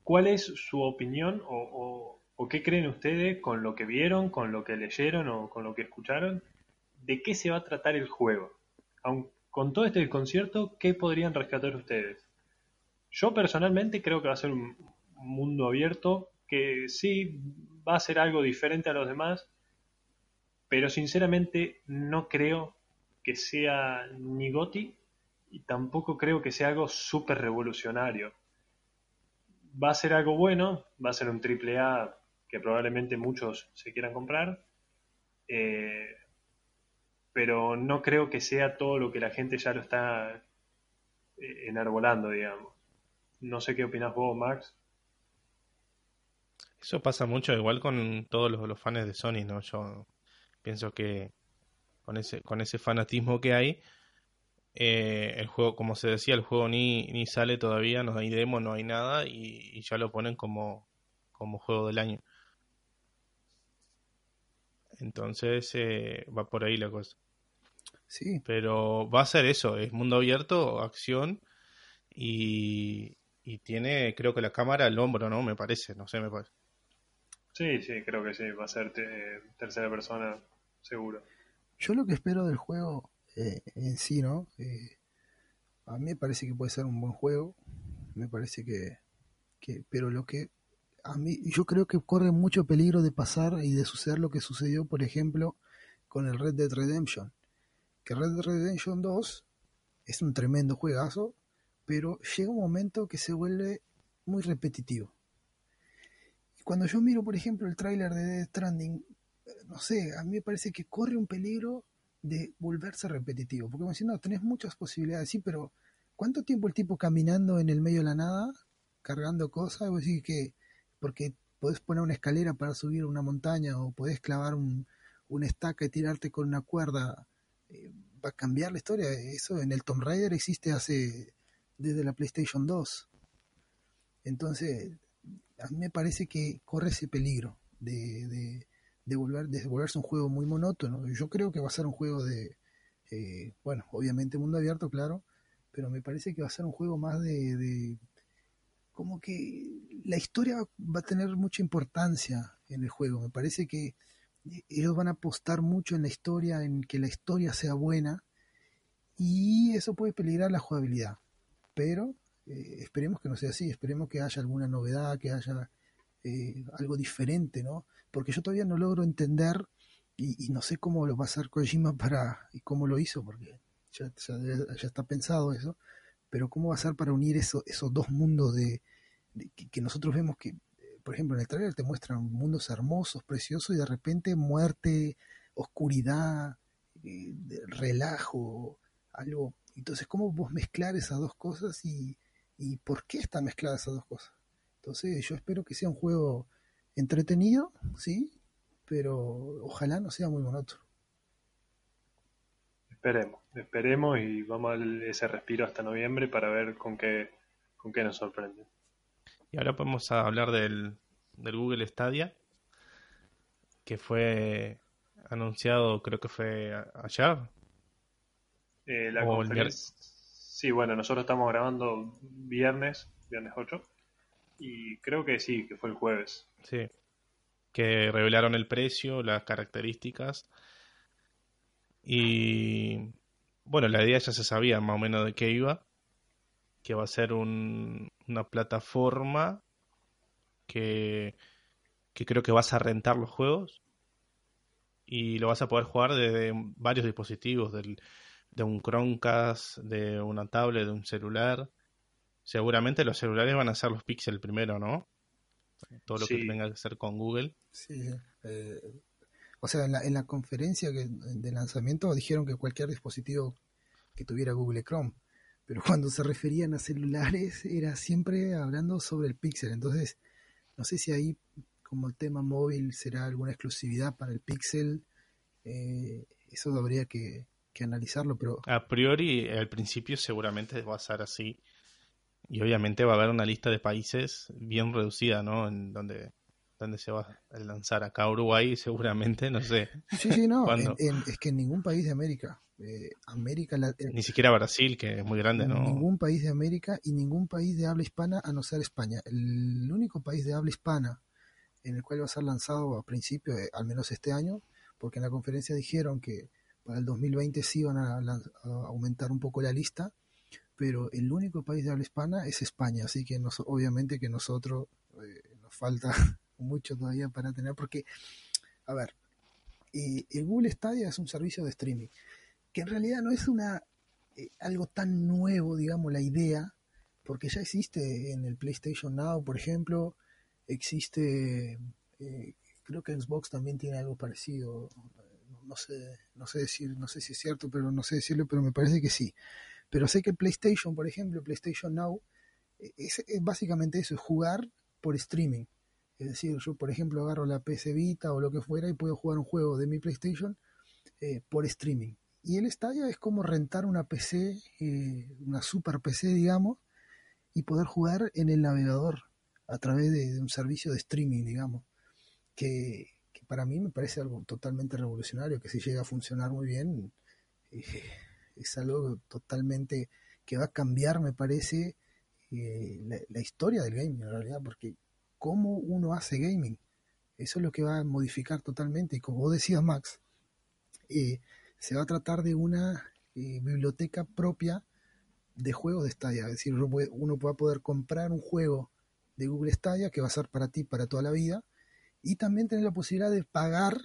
¿cuál es su opinión o, o- o qué creen ustedes con lo que vieron, con lo que leyeron o con lo que escucharon? ¿De qué se va a tratar el juego? Aun con todo este concierto, ¿qué podrían rescatar ustedes? Yo personalmente creo que va a ser un mundo abierto, que sí va a ser algo diferente a los demás, pero sinceramente no creo que sea ni GOTY y tampoco creo que sea algo súper revolucionario. Va a ser algo bueno, va a ser un triple A que probablemente muchos se quieran comprar, eh, pero no creo que sea todo lo que la gente ya lo está eh, enarbolando, digamos. No sé qué opinas vos, Max.
Eso pasa mucho igual con todos los, los fans de Sony, ¿no? Yo pienso que con ese, con ese fanatismo que hay, eh, el juego, como se decía, el juego ni, ni sale todavía, no hay demo, no hay nada, y, y ya lo ponen como, como juego del año. Entonces eh, va por ahí la cosa.
Sí,
Pero va a ser eso, es mundo abierto, acción, y, y tiene, creo que la cámara al hombro, ¿no? Me parece, no sé, me parece.
Sí, sí, creo que sí, va a ser te- tercera persona, seguro.
yo lo que espero del juego eh, en sí, ¿no? Eh, a mí me parece que puede ser un buen juego, me parece que, que, pero lo que a mí, yo creo que corre mucho peligro de pasar y de suceder lo que sucedió, por ejemplo, con el Red Dead Redemption. Que Red Dead Redemption 2 es un tremendo juegazo, pero llega un momento que se vuelve muy repetitivo. Y cuando yo miro, por ejemplo, el tráiler de Death Stranding, no sé, a mí me parece que corre un peligro de volverse repetitivo. Porque me dicen, no, tenés muchas posibilidades, sí, pero ¿cuánto tiempo el tipo caminando en el medio de la nada cargando cosas, que porque podés poner una escalera para subir una montaña o podés clavar un, una estaca y tirarte con una cuerda, eh, va a cambiar la historia. Eso en el Tomb Raider existe hace desde la PlayStation 2. Entonces, a mí me parece que corre ese peligro de, de, volver, de volverse un juego muy monótono. Yo creo que va a ser un juego de, eh, bueno, obviamente mundo abierto, claro, pero me parece que va a ser un juego más de, de como que la historia va a tener mucha importancia en el juego. Me parece que ellos van a apostar mucho en la historia, en que la historia sea buena, y eso puede peligrar la jugabilidad. Pero eh, esperemos que no sea así, esperemos que haya alguna novedad, que haya eh, algo diferente, ¿no? Porque yo todavía no logro entender y, no sé cómo lo va a hacer Kojima para y cómo lo hizo, porque ya, está pensado eso, pero cómo va a ser para unir eso, esos dos mundos de, que, nosotros vemos que, por ejemplo, en el trailer te muestran mundos hermosos, preciosos y de repente muerte, oscuridad, eh, relajo, algo. Entonces, ¿cómo vos mezclar esas dos cosas y, y por qué están mezcladas esas dos cosas? Entonces yo espero que sea un juego entretenido, sí, pero ojalá no sea muy monótono.
Esperemos, esperemos y vamos a dar ese respiro hasta noviembre para ver con qué, con qué nos sorprende.
Y ahora podemos hablar del, del Google Stadia, que fue anunciado, creo que fue ayer.
Eh, la conferencia. Sí, bueno, nosotros estamos grabando viernes, viernes 8. Y creo que sí, que fue el jueves.
Sí. Que revelaron el precio, las características. Y bueno, la idea ya se sabía más o menos de qué iba. Que va a ser un, una plataforma que, que creo que vas a rentar los juegos. Y lo vas a poder jugar desde varios dispositivos, del, de un Chromecast, de una tablet, de un celular Seguramente los celulares van a ser los Pixel primero, ¿no? Todo lo que tenga que hacer con Google.
Sí. Eh, o sea, en la, en la conferencia que, de lanzamiento dijeron que cualquier dispositivo que tuviera Google Chrome, pero cuando se referían a celulares era siempre hablando sobre el Pixel. Entonces, no sé si ahí, como el tema móvil, será alguna exclusividad para el Pixel. Eh, eso habría que, que analizarlo, pero...
A priori, al principio seguramente va a ser así y obviamente va a haber una lista de países bien reducida, ¿no? En donde, donde se va a lanzar acá Uruguay, seguramente, no sé.
Sí, sí, no. es que en ningún país de América. Eh, América
Ni siquiera Brasil, que es muy grande, ¿no?
Ningún país de América y ningún país de habla hispana, a no ser España. El único país de habla hispana en el cual va a ser lanzado a principio, al menos este año, porque en la conferencia dijeron que para el 2020 sí van a aumentar un poco la lista pero el único país de habla hispana es España, así que nos, obviamente que nosotros eh, nos falta mucho todavía para tener, porque, a ver, eh, el Google Stadia es un servicio de streaming, que en realidad no es una eh, algo tan nuevo, digamos, la idea, porque ya existe en el PlayStation Now, por ejemplo, existe, creo que Xbox también tiene algo parecido, no sé, no sé decir, no sé si es cierto, pero no sé decirlo, pero me parece que sí. Pero sé que PlayStation, por ejemplo, PlayStation Now, e, es, básicamente eso, es jugar por streaming. Es decir, yo, por ejemplo, agarro la PC Vita o lo que fuera y puedo jugar un juego de mi PlayStation eh, por streaming. Y el Stadia es como rentar una PC, eh, una super PC, digamos, y poder jugar en el navegador a través de, un servicio de streaming, digamos, que, para mí me parece algo totalmente revolucionario, que si llega a funcionar muy bien, eh, es algo totalmente que va a cambiar, me parece, eh, la, historia del gaming en realidad, porque cómo uno hace gaming, eso es lo que va a modificar totalmente. Y como vos decías, Max, eh, se va a tratar de una eh, biblioteca propia de juegos de Stadia. Es decir, uno va a poder comprar un juego de Google Stadia que va a ser para ti para toda la vida y también tener la posibilidad de pagar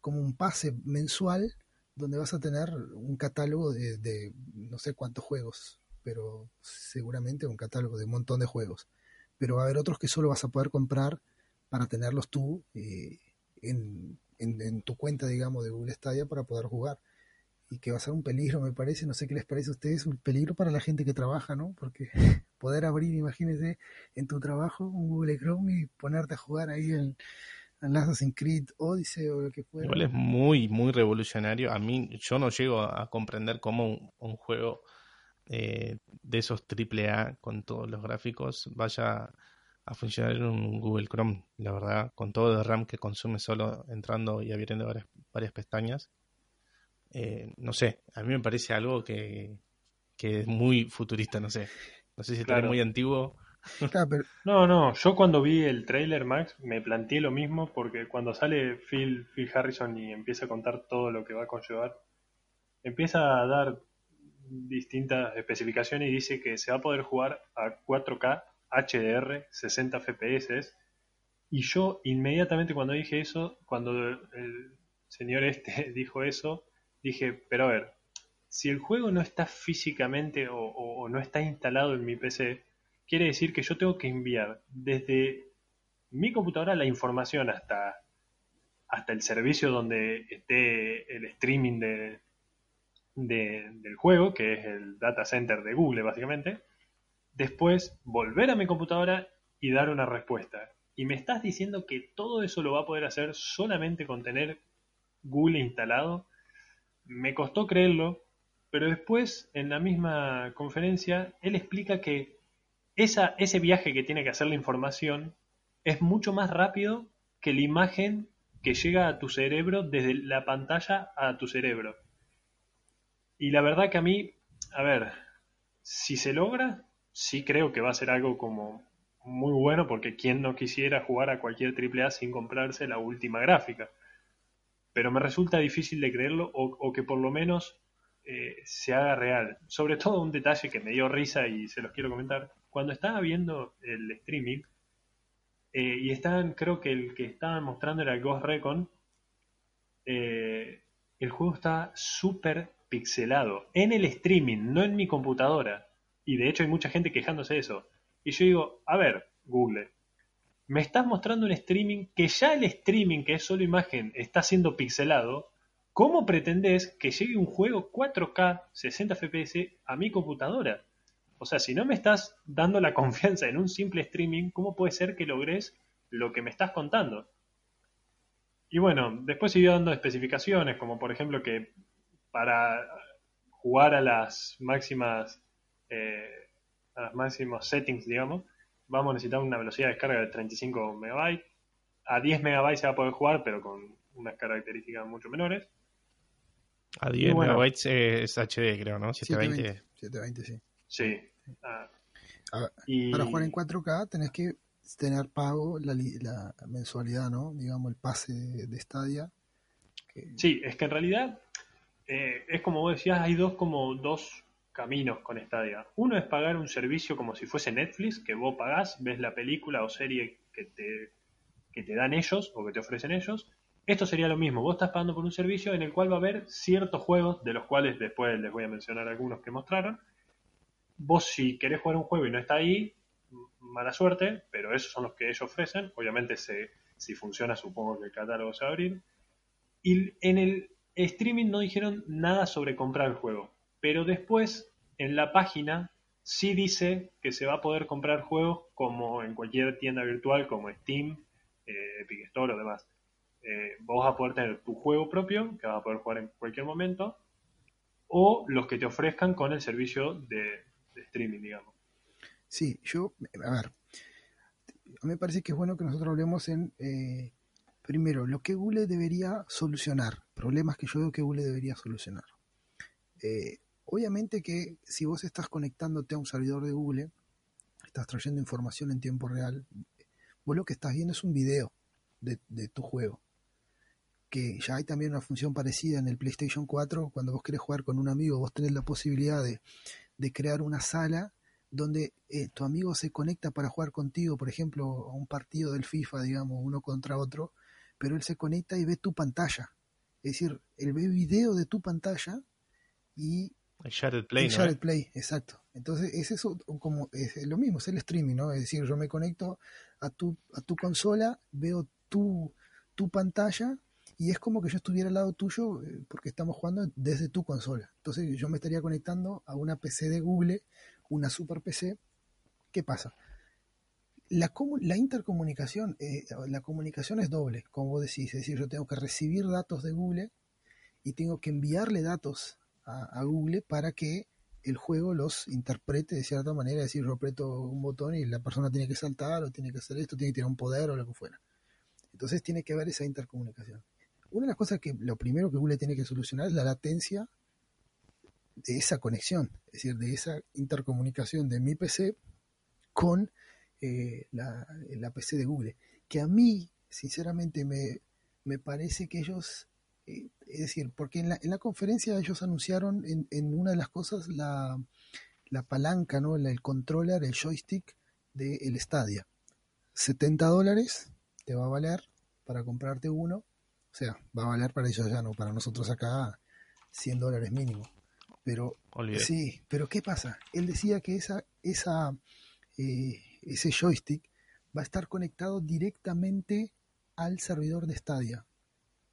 como un pase mensual donde vas a tener un catálogo de, no sé cuántos juegos, pero seguramente un catálogo de un montón de juegos. Pero va a haber otros que solo vas a poder comprar para tenerlos tú eh, en, tu cuenta, digamos, de Google Stadia para poder jugar. y que va a ser un peligro, me parece, no sé qué les parece a ustedes, un peligro para la gente que trabaja, ¿no? Porque poder abrir, imagínense, en tu trabajo un Google Chrome y ponerte a jugar ahí en, en Assassin's Creed Odyssey o lo que fuera.
Igual es muy, muy revolucionario. A mí, yo no llego a comprender cómo un, juego eh, de esos AAA con todos los gráficos vaya a funcionar en un Google Chrome, la verdad, con todo el RAM que consume solo entrando y abriendo varias, varias pestañas. Eh, no sé, a mí me parece algo que, es muy futurista, no sé. No sé si es muy antiguo.
No, no, yo cuando vi el trailer, Max, me planteé lo mismo porque cuando sale Phil, Phil Harrison y empieza a contar todo lo que va a conllevar, empieza a dar distintas especificaciones y dice que se va a poder jugar a 4K HDR 60 FPS. Y yo inmediatamente cuando dije eso, cuando el señor este dijo eso, dije, pero a ver, si el juego no está físicamente o, no está instalado en mi PC, quiere decir que yo tengo que enviar desde mi computadora la información hasta, hasta el servicio donde esté el streaming de, del juego, que es el data center de Google básicamente, después volver a mi computadora y dar una respuesta. Y me estás diciendo que todo eso lo va a poder hacer solamente con tener Google instalado. Me costó creerlo, pero después en la misma conferencia él explica que ese viaje que tiene que hacer la información es mucho más rápido que la imagen que llega a tu cerebro desde la pantalla a tu cerebro. Y la verdad que a mí, a ver, si se logra, sí creo que va a ser algo como muy bueno porque quien no quisiera jugar a cualquier AAA sin comprarse la última gráfica. Pero me resulta difícil de creerlo o, que por lo menos eh, se haga real. Sobre todo un detalle que me dio risa y se los quiero comentar. Cuando estaba viendo el streaming eh, y estaban, creo que el que estaban mostrando era el Ghost Recon, eh, el juego está súper pixelado en el streaming, no en mi computadora. Y de hecho hay mucha gente quejándose de eso. Y yo digo, a ver, Google, me estás mostrando un streaming que ya el streaming, que es solo imagen, está siendo pixelado. ¿Cómo pretendes que llegue un juego 4K 60 FPS a mi computadora? O sea, si no me estás dando la confianza en un simple streaming, ¿cómo puede ser que logres lo que me estás contando? Y bueno, después siguió dando especificaciones, como por ejemplo que para jugar a las máximas eh, a los máximos settings, digamos, vamos a necesitar una velocidad de descarga de 35 MB. A 10 MB se va a poder jugar, pero con unas características mucho menores.
A 10 MB es HD, creo, ¿no? 720.
720, sí.
Sí.
Ah, y... Para jugar en 4K tenés que tener pago la, mensualidad, ¿no? Digamos, el pase de, Stadia.
Sí, es que en realidad eh, es como vos decías, hay dos como dos caminos con Stadia. Uno es pagar un servicio como si fuese Netflix, que vos pagás, ves la película o serie que te, que te dan ellos o que te ofrecen ellos. Esto sería lo mismo, vos estás pagando por un servicio en el cual va a haber ciertos juegos, de los cuales después les voy a mencionar algunos que mostraron. Vos si querés jugar un juego y no está ahí, mala suerte, pero esos son los que ellos ofrecen. Obviamente si funciona supongo que el catálogo se va a abrir. Y en el streaming no dijeron nada sobre comprar el juego. Pero después, en la página, sí dice que se va a poder comprar juegos como en cualquier tienda virtual, como Steam, eh, Epic Store o demás. Eh, vos vas a poder tener tu juego propio, que vas a poder jugar en cualquier momento, o los que te ofrezcan con el servicio de, streaming, digamos.
Sí, yo, a ver, a mí me parece que es bueno que nosotros hablemos en, eh, primero, lo que Google debería solucionar, problemas que yo veo que Google debería solucionar. Eh, Obviamente que si vos estás conectándote a un servidor de Google, estás trayendo información en tiempo real, vos lo que estás viendo es un video de, tu juego. Que ya hay también una función parecida en el PlayStation 4, cuando vos querés jugar con un amigo, vos tenés la posibilidad de, crear una sala donde eh, tu amigo se conecta para jugar contigo, por ejemplo, a un partido del FIFA, digamos, uno contra otro, pero él se conecta y ve tu pantalla. Es decir, él ve video de tu pantalla y
el Shared Play,
el Play, exacto. Entonces, es eso como es lo mismo, es el streaming, ¿no? Es decir, yo me conecto a tu, a tu consola, veo tu, tu pantalla y es como que yo estuviera al lado tuyo eh, porque estamos jugando desde tu consola. Entonces yo me estaría conectando a una PC de Google, una super PC. ¿Qué pasa? La, intercomunicación, eh, la comunicación es doble, como vos decís. Es decir, yo tengo que recibir datos de Google y tengo que enviarle datos a, Google para que el juego los interprete de cierta manera. Es decir, yo aprieto un botón y la persona tiene que saltar o tiene que hacer esto, tiene que tirar un poder o lo que fuera. Entonces tiene que haber esa intercomunicación. Una de las cosas que lo primero que Google tiene que solucionar es la latencia de esa conexión, es decir, de esa intercomunicación de mi PC con eh, la, PC de Google. Que a mí, sinceramente, me, me parece que ellos, eh, es decir, porque en la, en la conferencia ellos anunciaron en, en una de las cosas la, la palanca, ¿no? el controller, el joystick del de Stadia. 70 dólares te va a valer para comprarte uno sea, va a valer para ellos ya, no para nosotros acá 100 dólares mínimo. Pero sí, pero ¿qué pasa? Él decía que esa, esa, eh, ese joystick va a estar conectado directamente al servidor de Stadia.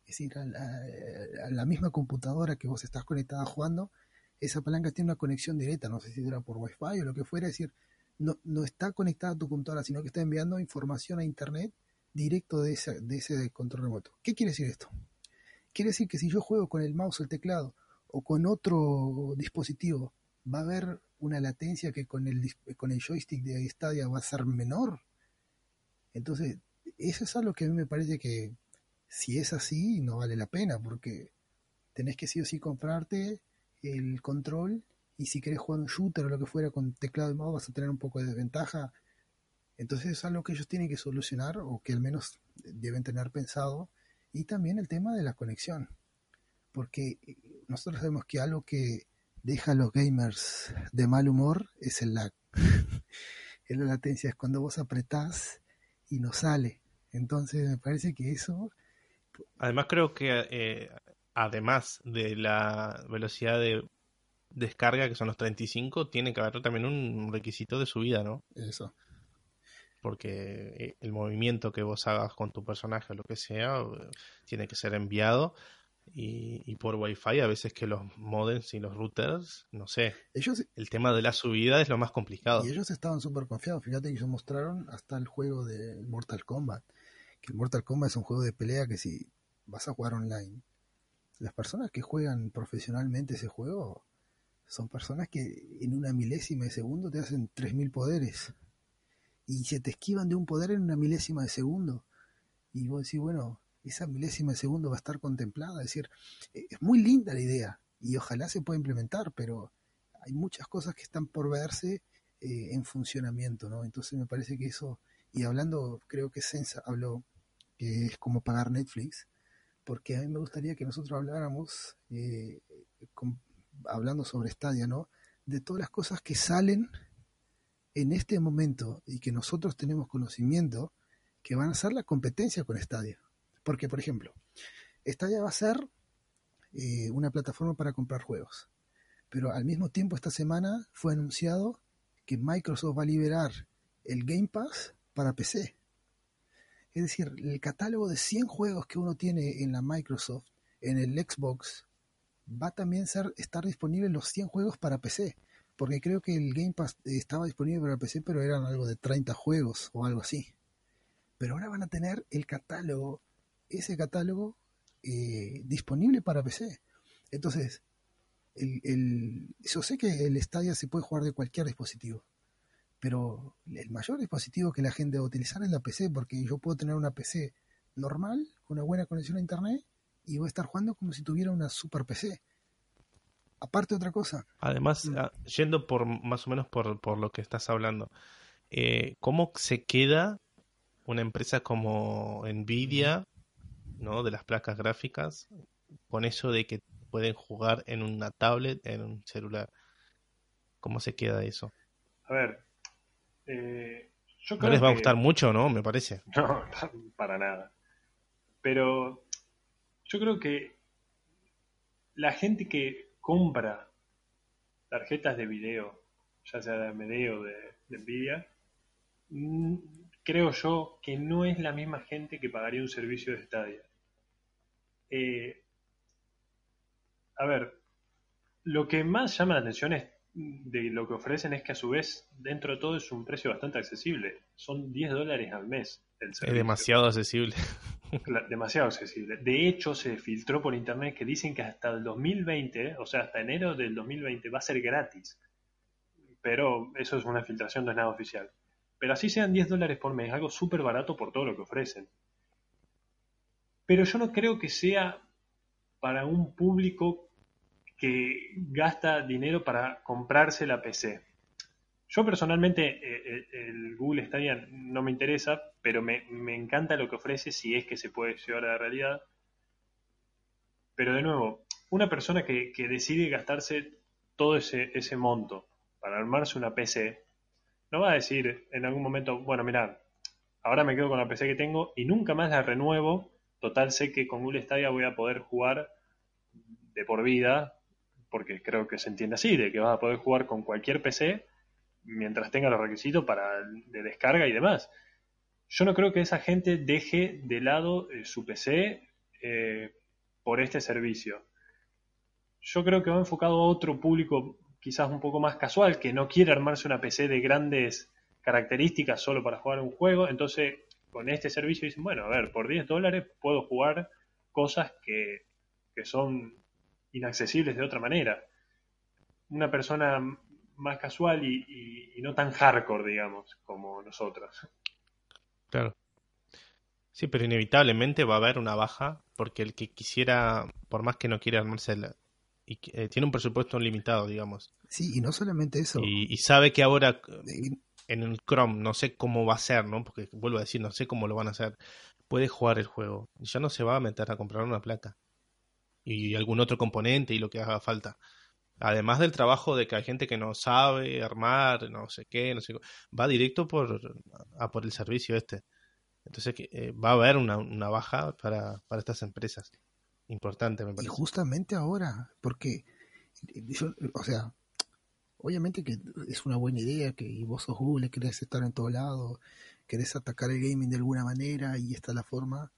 Es decir, a la, misma computadora que vos estás conectada jugando, esa palanca tiene una conexión directa, no sé si era por Wi-Fi o lo que fuera, es decir, no, no está conectada a tu computadora, sino que está enviando información a Internet directo de ese, de ese control remoto. ¿Qué quiere decir esto? Quiere decir que si yo juego con el mouse el teclado o con otro dispositivo, va a haber una latencia que con el, con el joystick de Stadia va a ser menor. Entonces, eso es algo que a mí me parece que si es así, no vale la pena, porque tenés que sí o sí comprarte el control y si querés jugar un shooter o lo que fuera con teclado y mouse vas a tener un poco de desventaja entonces es algo que ellos tienen que solucionar o que al menos deben tener pensado. Y también el tema de la conexión. Porque eh, nosotros sabemos que algo que deja a los gamers de mal humor es el lag. es la latencia, es cuando vos apretás y no sale. Entonces me parece que eso...
Además creo que eh, además de la velocidad de descarga, que son los 35, tiene que haber también un requisito de subida, ¿no?
Eso
porque eh, el movimiento que vos hagas con tu personaje o lo que sea eh, tiene que ser enviado. Y, por wifi a veces que los modems y los routers, no sé, ellos, el tema de la subida es lo más complicado.
Y ellos estaban súper confiados, fíjate que ellos mostraron hasta el juego de Mortal Kombat, que el Mortal Kombat es un juego de pelea que si vas a jugar online, las personas que juegan profesionalmente ese juego son personas que en una milésima de segundo te hacen 3.000 poderes y se te esquivan de un poder en una milésima de segundo. Y vos decís, bueno, esa milésima de segundo va a estar contemplada. Es decir, e, es muy linda la idea y ojalá se pueda implementar, pero hay muchas cosas que están por verse eh, en funcionamiento, ¿no? Entonces me parece que eso, y hablando, creo que Sensa habló que es como pagar Netflix, porque a mí me gustaría que nosotros habláramos, eh, hablando sobre Stadia, ¿no? De todas las cosas que salen en este momento y que nosotros tenemos conocimiento que van a ser la competencia con Stadia. Porque, por ejemplo, Stadia va a ser eh, una plataforma para comprar juegos. Pero al mismo tiempo esta semana fue anunciado que Microsoft va a liberar el Game Pass para PC. Es decir, el catálogo de 100 juegos que uno tiene en la Microsoft, en el Xbox, va a también ser, estar disponible los 100 juegos para PC porque creo que el Game Pass estaba disponible para PC, pero eran algo de 30 juegos o algo así. Pero ahora van a tener el catálogo, ese catálogo eh, disponible para PC. Entonces, yo sé que el Stadia se puede jugar de cualquier dispositivo, pero el mayor dispositivo que la gente va a utilizar es la PC, porque yo puedo tener una PC normal, con una buena conexión a Internet, y voy a estar jugando como si tuviera una super PC aparte otra cosa.
Además, mm. ah, yendo por más o menos por, por lo que estás hablando, eh, ¿cómo se queda una empresa como Nvidia, ¿no? De las placas gráficas, con eso de que pueden jugar en una tablet, en un celular. ¿Cómo se queda eso?
A ver, eh,
yo creo no les va a gustar mucho, ¿no? Me parece.
No, para nada. Pero yo creo que la gente que compra tarjetas de video, ya sea de AMD o de, Nvidia, mm, creo yo que no es la misma gente que pagaría un servicio de Stadia. eh, a ver, lo que más llama la atención es de lo que ofrecen es que a su vez, dentro de todo, es un precio bastante accesible. Son 10 dólares al mes.
El es demasiado accesible.
demasiado accesible. De hecho, se filtró por internet que dicen que hasta el 2020, o sea, hasta enero del 2020, va a ser gratis. Pero eso es una filtración, no es nada oficial. Pero así sean 10 dólares por mes, algo súper barato por todo lo que ofrecen. Pero yo no creo que sea para un público que gasta dinero para comprarse la PC. Yo personalmente eh, eh, el Google Stadia no me interesa, pero me, encanta lo que ofrece si es que se puede llevar a la realidad. Pero de nuevo, una persona que, decide gastarse todo ese, ese monto para armarse una PC, no va a decir en algún momento, bueno, mira, ahora me quedo con la PC que tengo y nunca más la renuevo. Total, sé que con Google Stadia voy a poder jugar de por vida porque creo que se entiende así, de que vas a poder jugar con cualquier PC mientras tenga los requisitos para de descarga y demás. Yo no creo que esa gente deje de lado eh, su PC eh, por este servicio. Yo creo que va enfocado a otro público quizás un poco más casual, que no quiere armarse una PC de grandes características solo para jugar un juego. Entonces, con este servicio dicen, bueno, a ver, por 10 dólares puedo jugar cosas que, que son inaccesibles de otra manera. Una persona más casual y, no tan hardcore, digamos, como nosotros.
Claro. Sí, pero inevitablemente va a haber una baja porque el que quisiera, por más que no quiera armarse y eh, tiene un presupuesto limitado, digamos.
Sí, y no solamente eso.
Y, sabe que ahora en el Chrome no sé cómo va a ser, ¿no? Porque vuelvo a decir, no sé cómo lo van a hacer. Puede jugar el juego. Ya no se va a meter a comprar una placa y algún otro componente y lo que haga falta. Además del trabajo de que hay gente que no sabe armar, no sé qué, no sé va directo por, a por el servicio este. Entonces eh, va a haber una, una baja para, para, estas empresas. Importante, me parece.
Y justamente ahora, porque, o sea, obviamente que es una buena idea que vos sos Google, querés estar en todo lado, querés atacar el gaming de alguna manera y esta es la forma,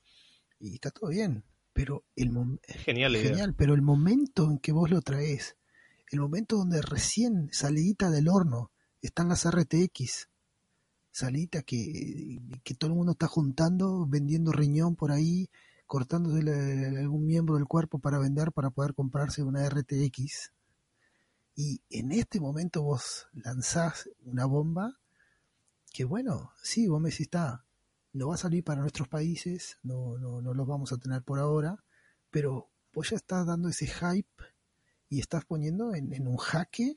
y está todo bien pero el
genial,
genial pero el momento en que vos lo traes, el momento donde recién salidita del horno están las RTX, salidita que, que todo el mundo está juntando, vendiendo riñón por ahí, cortándose algún miembro del cuerpo para vender para poder comprarse una RTX. Y en este momento vos lanzás una bomba que bueno, sí, vos me decís, está, no va a salir para nuestros países, no, no, no los vamos a tener por ahora, pero vos ya estás dando ese hype y estás poniendo en, un jaque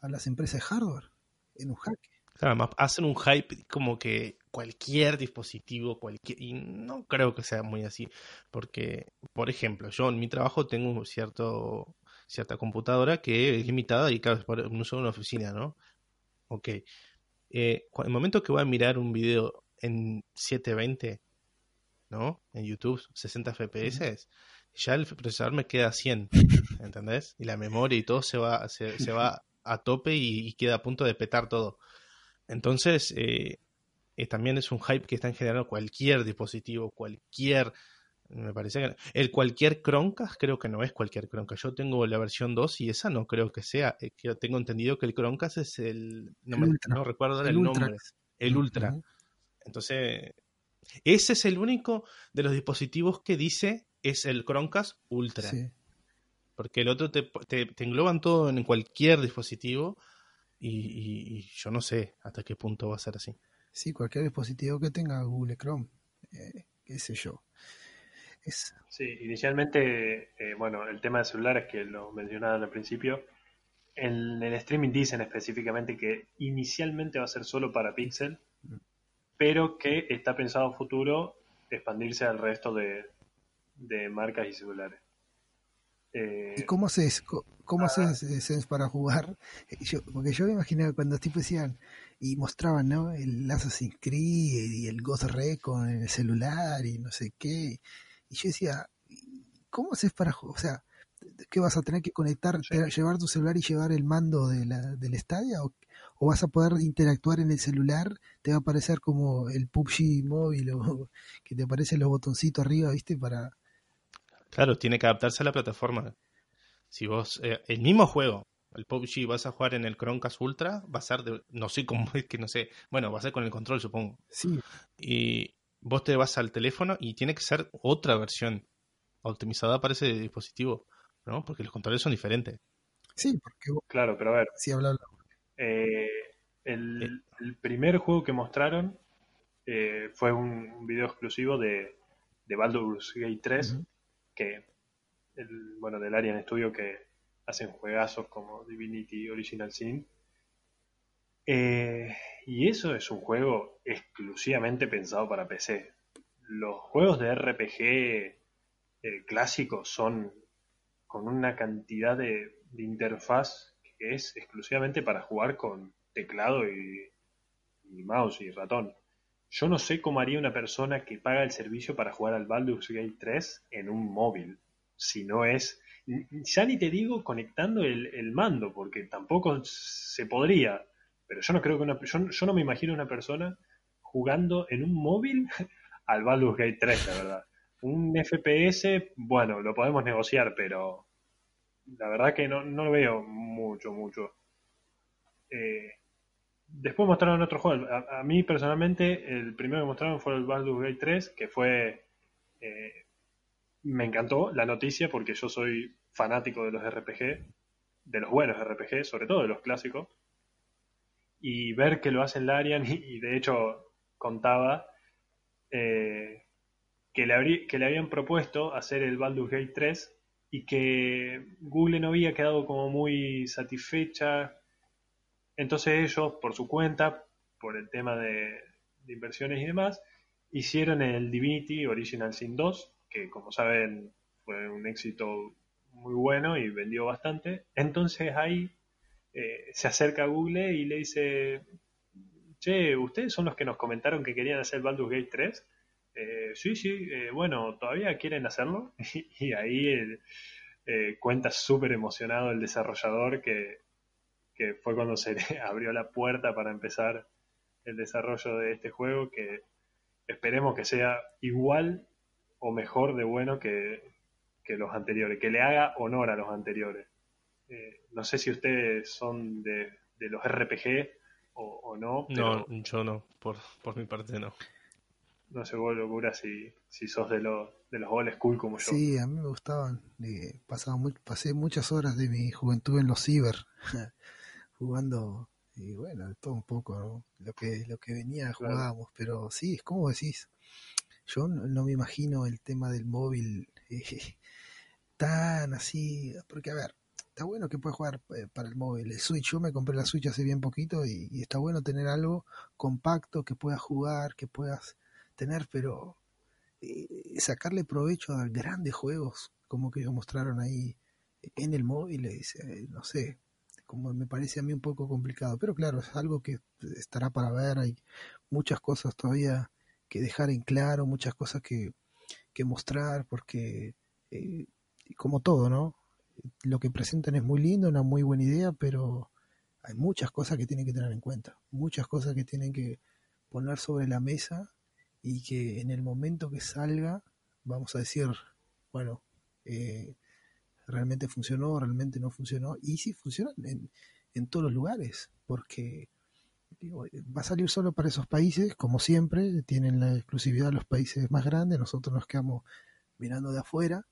a las empresas de hardware, en un jaque.
Claro, hacen un hype como que cualquier dispositivo, cualquier, y no creo que sea muy así, porque, por ejemplo, yo en mi trabajo tengo un cierto, cierta computadora que es limitada y claro, por un uso de una oficina, ¿no? Ok. Eh, el momento que voy a mirar un video en 720, ¿no? En YouTube, 60 FPS, ya el procesador me queda a 100, ¿entendés? Y la memoria y todo se va, se, va a tope y, queda a punto de petar todo. Entonces, eh, eh, también es un hype que están generando cualquier dispositivo, cualquier me parece que el cualquier Chromecast creo que no es cualquier Chromecast. Yo tengo la versión 2 y esa no creo que sea. Eh, tengo entendido que el Chromecast es el no, no recuerdo el, nombre, el Ultra. Entonces, ese es el único de los dispositivos que dice es el Chromecast Ultra. Porque el otro te, engloban todo en cualquier dispositivo y, yo no sé hasta qué punto va a ser así.
Sí, cualquier dispositivo que tenga Google Chrome, eh, qué sé yo.
Es... Sí, inicialmente, eh, bueno, el tema de celulares que lo mencionaban al principio, en el streaming dicen específicamente que inicialmente va a ser solo para Pixel, mm pero que está pensado a futuro expandirse al resto de, marcas y celulares.
Eh, ¿Y cómo haces, cómo, haces Sense para jugar? Yo, porque yo me imaginaba cuando los tipos decían y mostraban ¿no? el Assassin's Creed y el Ghost Recon en el celular y no sé qué. Y yo decía, ¿cómo haces para jugar? O sea, ¿qué vas a tener que conectar, llevar tu celular y llevar el mando de la, del estadio? o vas a poder interactuar en el celular, te va a aparecer como el PUBG móvil o que te aparecen los botoncitos arriba, ¿viste? Para...
Claro, tiene que adaptarse a la plataforma. Si vos, eh, el mismo juego, el PUBG vas a jugar en el Chromecast Ultra, va a ser de, no sé cómo es que no sé, bueno, va a ser con el control supongo.
Sí.
Y vos te vas al teléfono y tiene que ser otra versión optimizada para ese dispositivo, ¿no? Porque los controles son diferentes.
Sí, porque
Claro, pero a ver,
sí habla
eh, el, el primer juego que mostraron eh, fue un, video exclusivo de, de Baldur's Gate 3,
Ujú.
Que, el, bueno, del Arian Studio que hacen juegazos como Divinity Original Sin. Eh, y eso es un juego exclusivamente pensado para PC. Los juegos de RPG eh, clásicos son con una cantidad de, interfaz que es exclusivamente para jugar con teclado y mouse y ratón. Yo no sé cómo haría una persona que paga el servicio para jugar al Baldur's Gate 3 en un móvil. Si no es. Ya ni te digo conectando el, mando, porque tampoco se podría. Pero yo no creo que una. Yo, yo no me imagino una persona jugando en un móvil al Baldur's Gate 3, la verdad. Un FPS, bueno, lo podemos negociar, pero la verdad que no, no lo veo mucho, mucho. Eh, después mostraron otro juego. A, mí personalmente, el primero que mostraron fue el Baldur's Gate 3, que fue. Eh, me encantó la noticia porque yo soy fanático de los RPG, de los buenos RPG, sobre todo de los clásicos. Y ver que lo hace Larian, y, y de hecho contaba eh, que, le que le habían propuesto hacer el Baldur's Gate 3 y que Google no había quedado como muy satisfecha entonces ellos, por su cuenta, por el tema de, inversiones y demás, hicieron el Divinity Original Sin 2, que como saben fue un éxito muy bueno y vendió bastante. Entonces ahí eh, se acerca a Google y le dice, che, ¿ustedes son los que nos comentaron que querían hacer Baldur's Gate 3? Eh, sí, sí, eh, bueno, ¿todavía quieren hacerlo? y ahí cuenta súper emocionado el desarrollador que que fue cuando se le abrió la puerta para empezar el desarrollo de este juego, que esperemos que sea igual o mejor de bueno que, que los anteriores, que le haga honor a los anteriores. Eh, no sé si ustedes son de, de los RPG o, o no.
Pero no, yo no, por, por mi parte no.
No sé vos, locura, si, si sos de los, de los old school como yo.
Sí, a mí me gustaban. Eh, pasaba muy, pasé muchas horas de mi juventud en los ciber. jugando y bueno, todo un poco, ¿no? Lo que, lo que venía jugábamos, pero sí, es como decís, yo no, no, me imagino el tema del móvil eh, tan así, porque a ver, está bueno que puedas jugar eh, para el móvil, el Switch, yo me compré la Switch hace bien poquito y, y está bueno tener algo compacto que puedas jugar, que puedas tener, pero eh, sacarle provecho a grandes juegos como que ellos mostraron ahí en el móvil, no sé, como me parece a mí un poco complicado. Pero claro, es algo que estará para ver. Hay muchas cosas todavía que dejar en claro, muchas cosas que, que mostrar, porque eh, como todo, ¿no? Lo que presentan es muy lindo, una muy buena idea, pero hay muchas cosas que tienen que tener en cuenta, muchas cosas que tienen que poner sobre la mesa y que en el momento que salga, vamos a decir, bueno, eh, realmente funcionó, realmente no funcionó, y sí funcionan en, en todos los lugares, porque digo, va a salir solo para esos países, como siempre, tienen la exclusividad los países más grandes, nosotros nos quedamos mirando de afuera,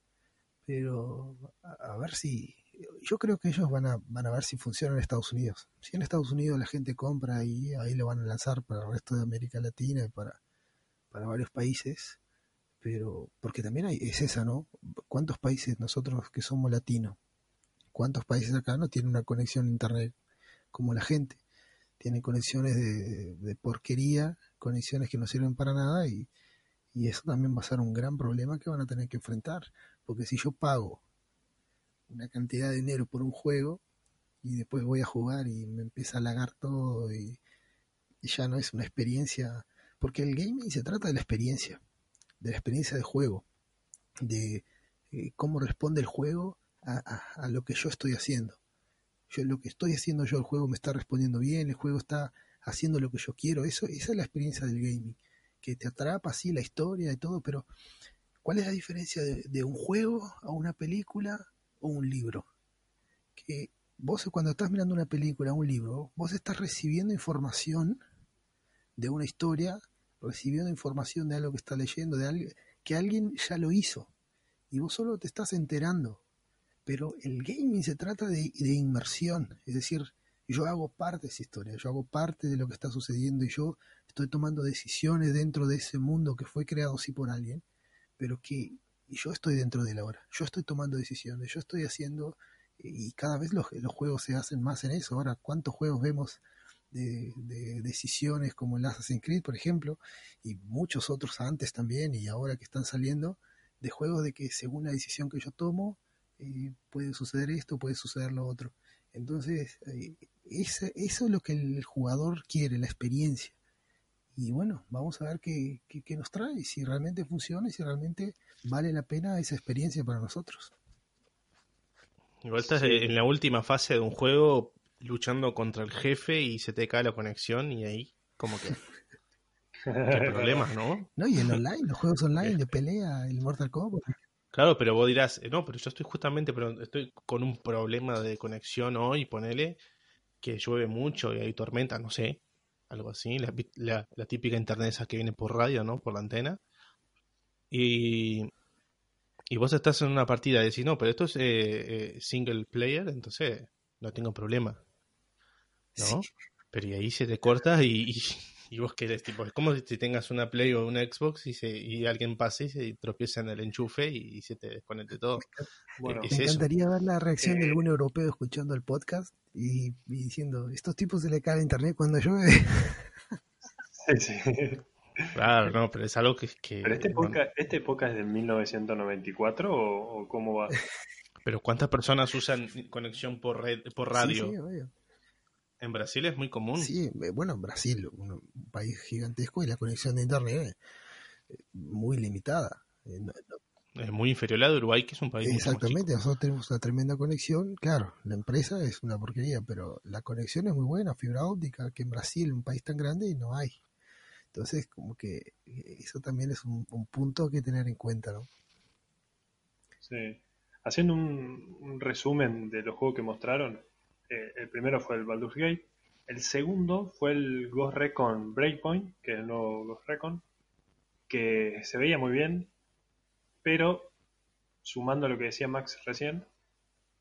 pero a, a ver si, yo creo que ellos van a, van a ver si funciona en Estados Unidos. Si en Estados Unidos la gente compra y ahí lo van a lanzar para el resto de América Latina y para, para varios países, pero porque también hay, es esa, ¿no? ¿Cuántos países nosotros que somos latinos, cuántos países acá no tienen una conexión a internet como la gente? Tienen conexiones de, porquería, conexiones que no sirven para nada y, y, eso también va a ser un gran problema que van a tener que enfrentar, porque si yo pago una cantidad de dinero por un juego y después voy a jugar y me empieza a lagar todo y ya no es una experiencia, porque el gaming se trata de la experiencia de la experiencia de juego, de eh, cómo responde el juego a, a, lo que yo estoy haciendo. Yo lo que estoy haciendo yo, el juego me está respondiendo bien, el juego está haciendo lo que yo quiero. Eso, esa es la experiencia del gaming, que te atrapa así la historia y todo, pero ¿Cuál es la diferencia de, un juego a una película o un libro? Que vos cuando estás mirando una película, o un libro, vos estás recibiendo información de una historia, recibiendo información de algo que estás leyendo, de algo que alguien ya lo hizo y vos solo te estás enterando. Pero el gaming se trata de, de inmersión, es decir, yo hago parte de esa historia, yo hago parte de lo que está sucediendo y yo estoy tomando decisiones dentro de ese mundo que fue creado sí por alguien, pero que yo estoy dentro de él ahora, yo estoy tomando decisiones, yo estoy haciendo, y cada vez los, los juegos se hacen más en eso. Ahora, ¿cuántos juegos vemos de, decisiones como el Assassin's Creed, por ejemplo, y muchos otros antes también y ahora que están saliendo, de juegos de que según la decisión que yo tomo, eh, puede suceder esto, puede suceder lo otro. Entonces, eh, eso es lo que el jugador quiere, la experiencia. Y bueno, vamos a ver qué, qué, nos trae, si realmente funciona y si realmente vale la pena esa experiencia para nosotros.
Igual estás en la última fase de un juego luchando contra el jefe y se te cae la conexión y ahí como que... Qué problemas, ¿no?
No, y el online, los juegos online de pelea, el Mortal Kombat.
Claro, pero vos dirás, eh, no, pero yo estoy justamente, pero estoy con un problema de conexión hoy, ponele que llueve mucho y hay tormenta, no sé, algo así, la, típica internet esa que viene por radio, ¿no? Por la antena. Y, y vos estás en una partida y decís, no, pero esto es eh, eh, single player, entonces no tengo problema. ¿No? Pero y ahí se te corta y, y, vos querés, tipo, es como si tengas una Play o una Xbox y, se, y alguien pase y se tropieza en el enchufe y, se te desconecte todo.
Bueno, me encantaría ver la reacción de algún europeo escuchando el podcast y, diciendo, estos tipos se le cae el internet cuando llueve.
Sí, sí.
Claro, no, pero es algo que... que
¿Pero este podcast, este es de 1994 o, cómo va?
Pero ¿cuántas personas usan conexión por, red, por radio? Sí, sí, en Brasil es muy común.
Sí, eh, bueno, en Brasil, un, país gigantesco y la conexión de internet es muy limitada. Eh,
es muy inferior a Uruguay, que es un país
Exactamente, nosotros tenemos una tremenda conexión. Claro, la empresa es una porquería, pero la conexión es muy buena, fibra óptica, que en Brasil, un país tan grande, no hay. Entonces, como que eh, eso también es un, punto que tener en cuenta, ¿no?
Sí. Haciendo un, resumen de los juegos que mostraron, eh, el primero fue el Baldur's Gate, el segundo fue el Ghost Recon Breakpoint, que es el nuevo Ghost Recon, que se veía muy bien, pero sumando a lo que decía Max recién,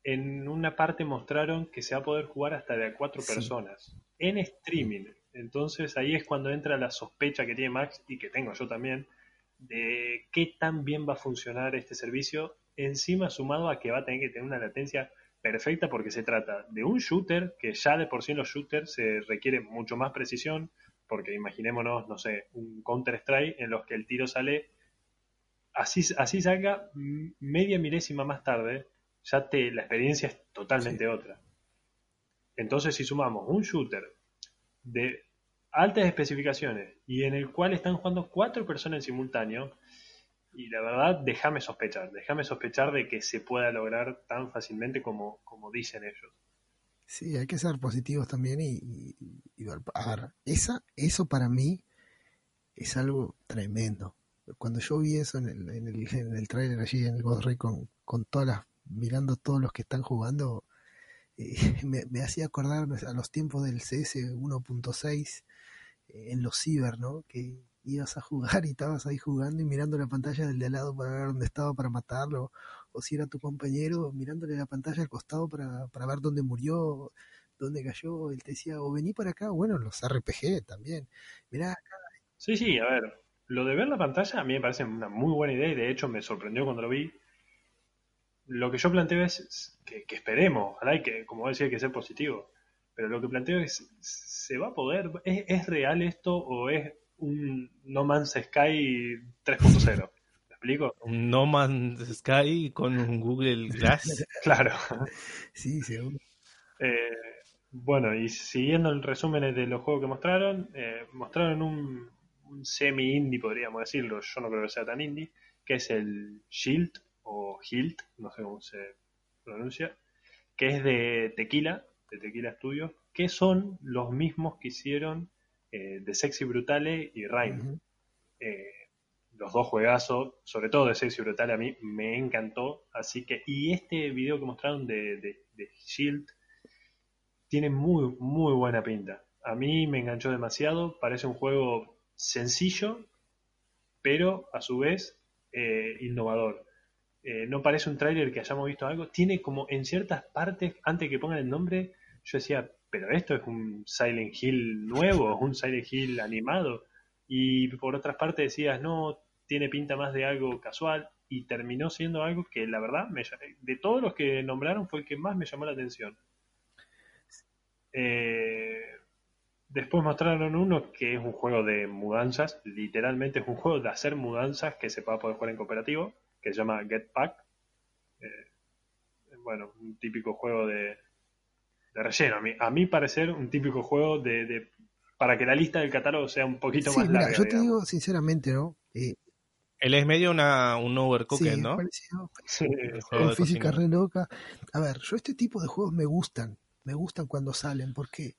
en una parte mostraron que se va a poder jugar hasta de a cuatro personas en streaming. Entonces ahí es cuando entra la sospecha que tiene Max y que tengo yo también de qué tan bien va a funcionar este servicio, encima sumado a que va a tener que tener una latencia perfecta porque se trata de un shooter que ya de por sí en los shooters se requiere mucho más precisión, porque imaginémonos, no sé, un Counter-Strike en los que el tiro sale así, así salga media milésima más tarde, ya te, la experiencia es totalmente otra. Entonces, si sumamos un shooter de altas especificaciones y en el cual están jugando cuatro personas en simultáneo, y la verdad, déjame sospechar, déjame sospechar de que se pueda lograr tan fácilmente como, como dicen ellos.
Sí, hay que ser positivos también y, esa, eso para mí es algo tremendo cuando yo vi eso en el, en el, en el trailer allí en el Ghost Recon, con todas las, mirando todos los que están jugando, eh, me, hacía acordar a los tiempos del CS 1.6 eh, en los ciber, ¿no? Que ibas a jugar y estabas ahí jugando y mirando la pantalla del de al lado para ver dónde estaba para matarlo, o si era tu compañero, mirándole la pantalla al costado para, para ver dónde murió, dónde cayó, él te decía, o vení para acá, bueno, los RPG también, mirá acá.
Sí, sí, a ver, lo de ver la pantalla a mí me parece una muy buena idea y de hecho me sorprendió cuando lo vi. Lo que yo planteo es que, esperemos, ojalá y que, como decía, hay que ser positivo. Pero lo que planteo es, ¿se va a poder? ¿Es, real esto o es un No Man's Sky 3.0? ¿Me explico?
Un No Man's Sky con un Google Glass.
claro.
Sí, seguro.
Eh, bueno, y siguiendo el resumen de los juegos que mostraron, eh, mostraron un, un semi-indie, podríamos decirlo, yo no creo que sea tan indie, que es el Shield o Hilt, no sé cómo se pronuncia, que es de Tequila, de Tequila Studios, que son los mismos que hicieron eh, de Sexy Brutale y Rain. Eh, los dos juegazos, sobre todo de Sexy Brutal, a mí me encantó. Así que, y este video que mostraron de, de, Shield tiene muy, muy buena pinta. A mí me enganchó demasiado, parece un juego sencillo, pero a su vez eh, innovador. Eh, no parece un tráiler que hayamos visto algo. Tiene como en ciertas partes, antes que pongan el nombre, yo decía, pero esto es un Silent Hill nuevo, es un Silent Hill animado. Y por otras partes decías, no, tiene pinta más de algo casual. Y terminó siendo algo que la verdad, me, de todos los que nombraron, fue el que más me llamó la atención. Eh, después mostraron uno que es un juego de mudanzas, literalmente es un juego de hacer mudanzas que se va poder jugar en cooperativo, que se llama Get Pack. Eh, bueno, un típico juego de, de relleno. A mí, a mi parecer, un típico juego de, para que la lista del catálogo sea un poquito más larga.
Yo te digo sinceramente, ¿no?
Eh, él es medio una, un overcooked, ¿no?
Sí, con física re loca. A ver, yo este tipo de juegos me gustan. Me gustan cuando salen, porque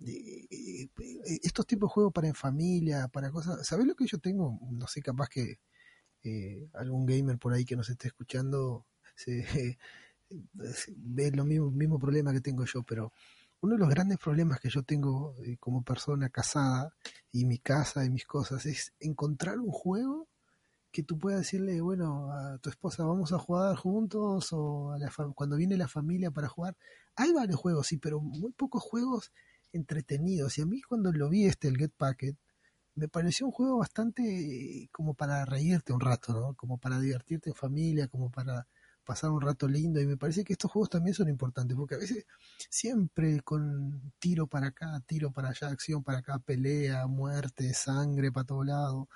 eh, eh, estos tipos de juegos para en familia, para cosas. ¿Sabes lo que yo tengo? No sé, capaz que algún gamer por ahí que nos esté escuchando se, ve lo mismo, mismo problema que tengo yo, pero uno de los grandes problemas que yo tengo eh, como persona casada y mi casa y mis cosas es encontrar un juego que tú puedas decirle, bueno, a tu esposa vamos a jugar juntos o cuando viene la familia para jugar. Hay varios juegos, sí, pero muy pocos juegos entretenidos. Y a mí cuando lo vi este, el Get Packet, me pareció un juego bastante eh, como para reírte un rato, ¿no? Como para divertirte en familia, como para pasar un rato lindo y me parece que estos juegos también son importantes porque a veces siempre con tiro para acá, tiro para allá, acción para acá, pelea, muerte, sangre para todo lado.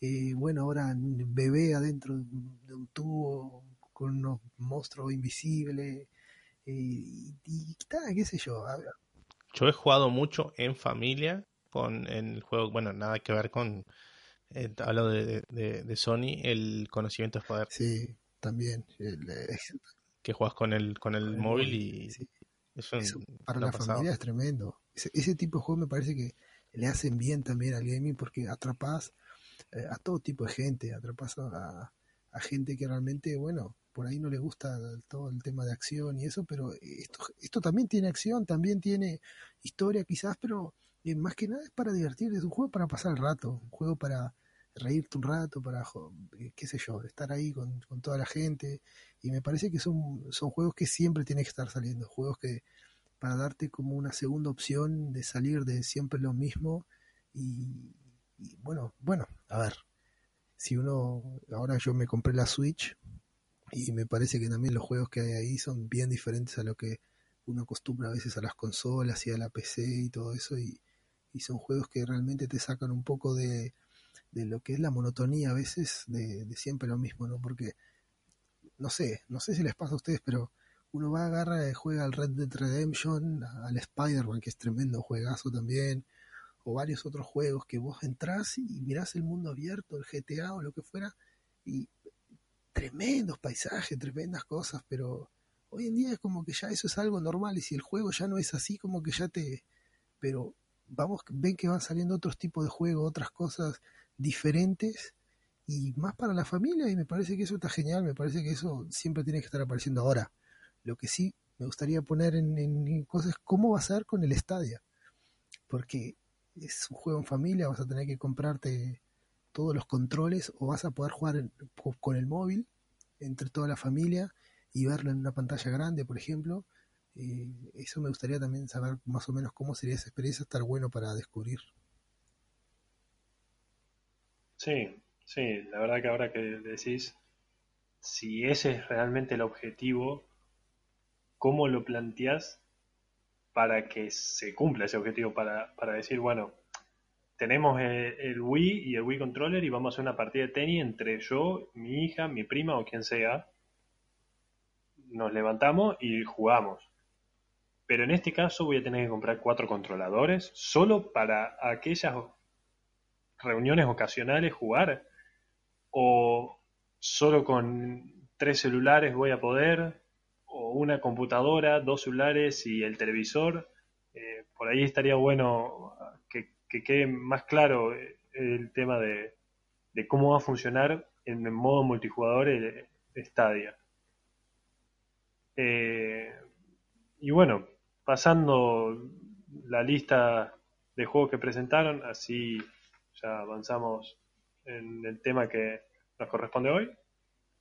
Eh, bueno, ahora bebé adentro de un tubo con unos monstruos invisibles eh, y, y, qué sé yo.
Yo he jugado mucho en familia con el juego, bueno, nada que ver con, eh, hablo de, de, Sony, el conocimiento es poder.
Sí, también.
que juegas con el, con el, móvil, y
eso, para la familia es tremendo. Ese, tipo de juegos me parece que le hacen bien también al gaming porque atrapas eh, a todo tipo de gente, atrapas a, a, gente que realmente, bueno, por ahí no le gusta todo el tema de acción y eso, pero esto, esto también tiene acción, también tiene historia quizás, pero eh, más que nada es para divertir, es un juego para pasar el rato, un juego para reírte un rato, para, eh, qué sé yo, estar ahí con, toda la gente. Y me parece que son, son juegos que siempre tienen que estar saliendo, juegos que para darte como una segunda opción de salir de siempre lo mismo. Y, bueno, bueno, a ver, si uno, ahora yo me compré la Switch y me parece que también los juegos que hay ahí son bien diferentes a lo que uno acostumbra a veces a las consolas y a la PC y todo eso. Y, y son juegos que realmente te sacan un poco de, de lo que es la monotonía a veces de, siempre lo mismo, ¿no? Porque, no sé, no sé si les pasa a ustedes, pero uno va, agarra y juega al Red Dead Redemption, al Spider-Man, que es tremendo juegazo también, o varios otros juegos que vos entrás y mirás el mundo abierto, el GTA o lo que fuera, y tremendos paisajes, tremendas cosas, pero hoy en día es como que ya eso es algo normal y si el juego ya no es así, como que ya te... Pero vamos, ven que van saliendo otros tipos de juegos, otras cosas diferentes y más para la familia y me parece que eso está genial, me parece que eso siempre tiene que estar apareciendo ahora. Lo que sí me gustaría poner en, cosas cómo va a ser con el estadio, porque es un juego en familia, vas a tener que comprarte todos los controles o vas a poder jugar con el móvil entre toda la familia y verlo en una pantalla grande, por ejemplo. Eh, eso me gustaría también saber más o menos cómo sería esa experiencia, estar bueno para descubrir.
Sí, sí, la verdad que ahora que decís, si ese es realmente el objetivo, ¿cómo lo planteás para que se cumpla ese objetivo? Para, para decir, bueno, tenemos el, Wii y el Wii Controller y vamos a hacer una partida de tenis entre yo, mi hija, mi prima o quien sea. Nos levantamos y jugamos. Pero en este caso voy a tener que comprar cuatro controladores solo para aquellas reuniones ocasionales jugar? ¿O solo con tres celulares voy a poder? ¿O una computadora, dos celulares y el televisor? Eh, por ahí estaría bueno que, quede más claro eh, el tema de, cómo va a funcionar en el modo multijugador el Stadia. Eh, y bueno, pasando la lista de juegos que presentaron, así ya avanzamos en el tema que nos corresponde hoy.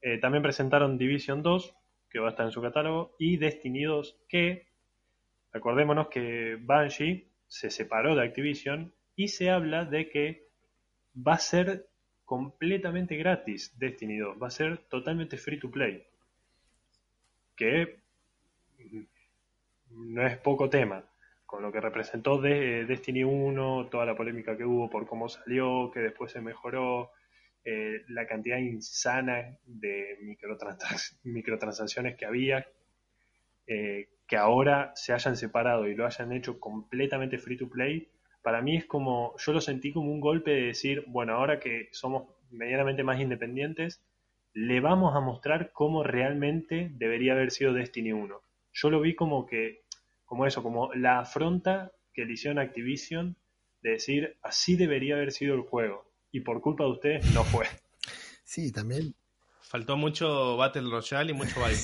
Eh, también presentaron Division 2, que va a estar en su catálogo, y Destiny 2, que recordémonos que Banshee se separó de Activision y se habla de que va a ser completamente gratis Destiny 2, va a ser totalmente free to play. Que no es poco tema, con lo que representó de Destiny 1, toda la polémica que hubo por cómo salió, que después se mejoró, eh, la cantidad insana de microtransacciones que había, eh, que ahora se hayan separado y lo hayan hecho completamente free to play, para mí es como, yo lo sentí como un golpe de decir, bueno, ahora que somos medianamente más independientes, le vamos a mostrar cómo realmente debería haber sido Destiny 1. Yo lo vi como que, como eso, como la afronta que le hicieron Activision de decir, así debería haber sido el juego y por culpa de ustedes no fue.
Sí, también.
Faltó mucho Battle Royale y mucho baile.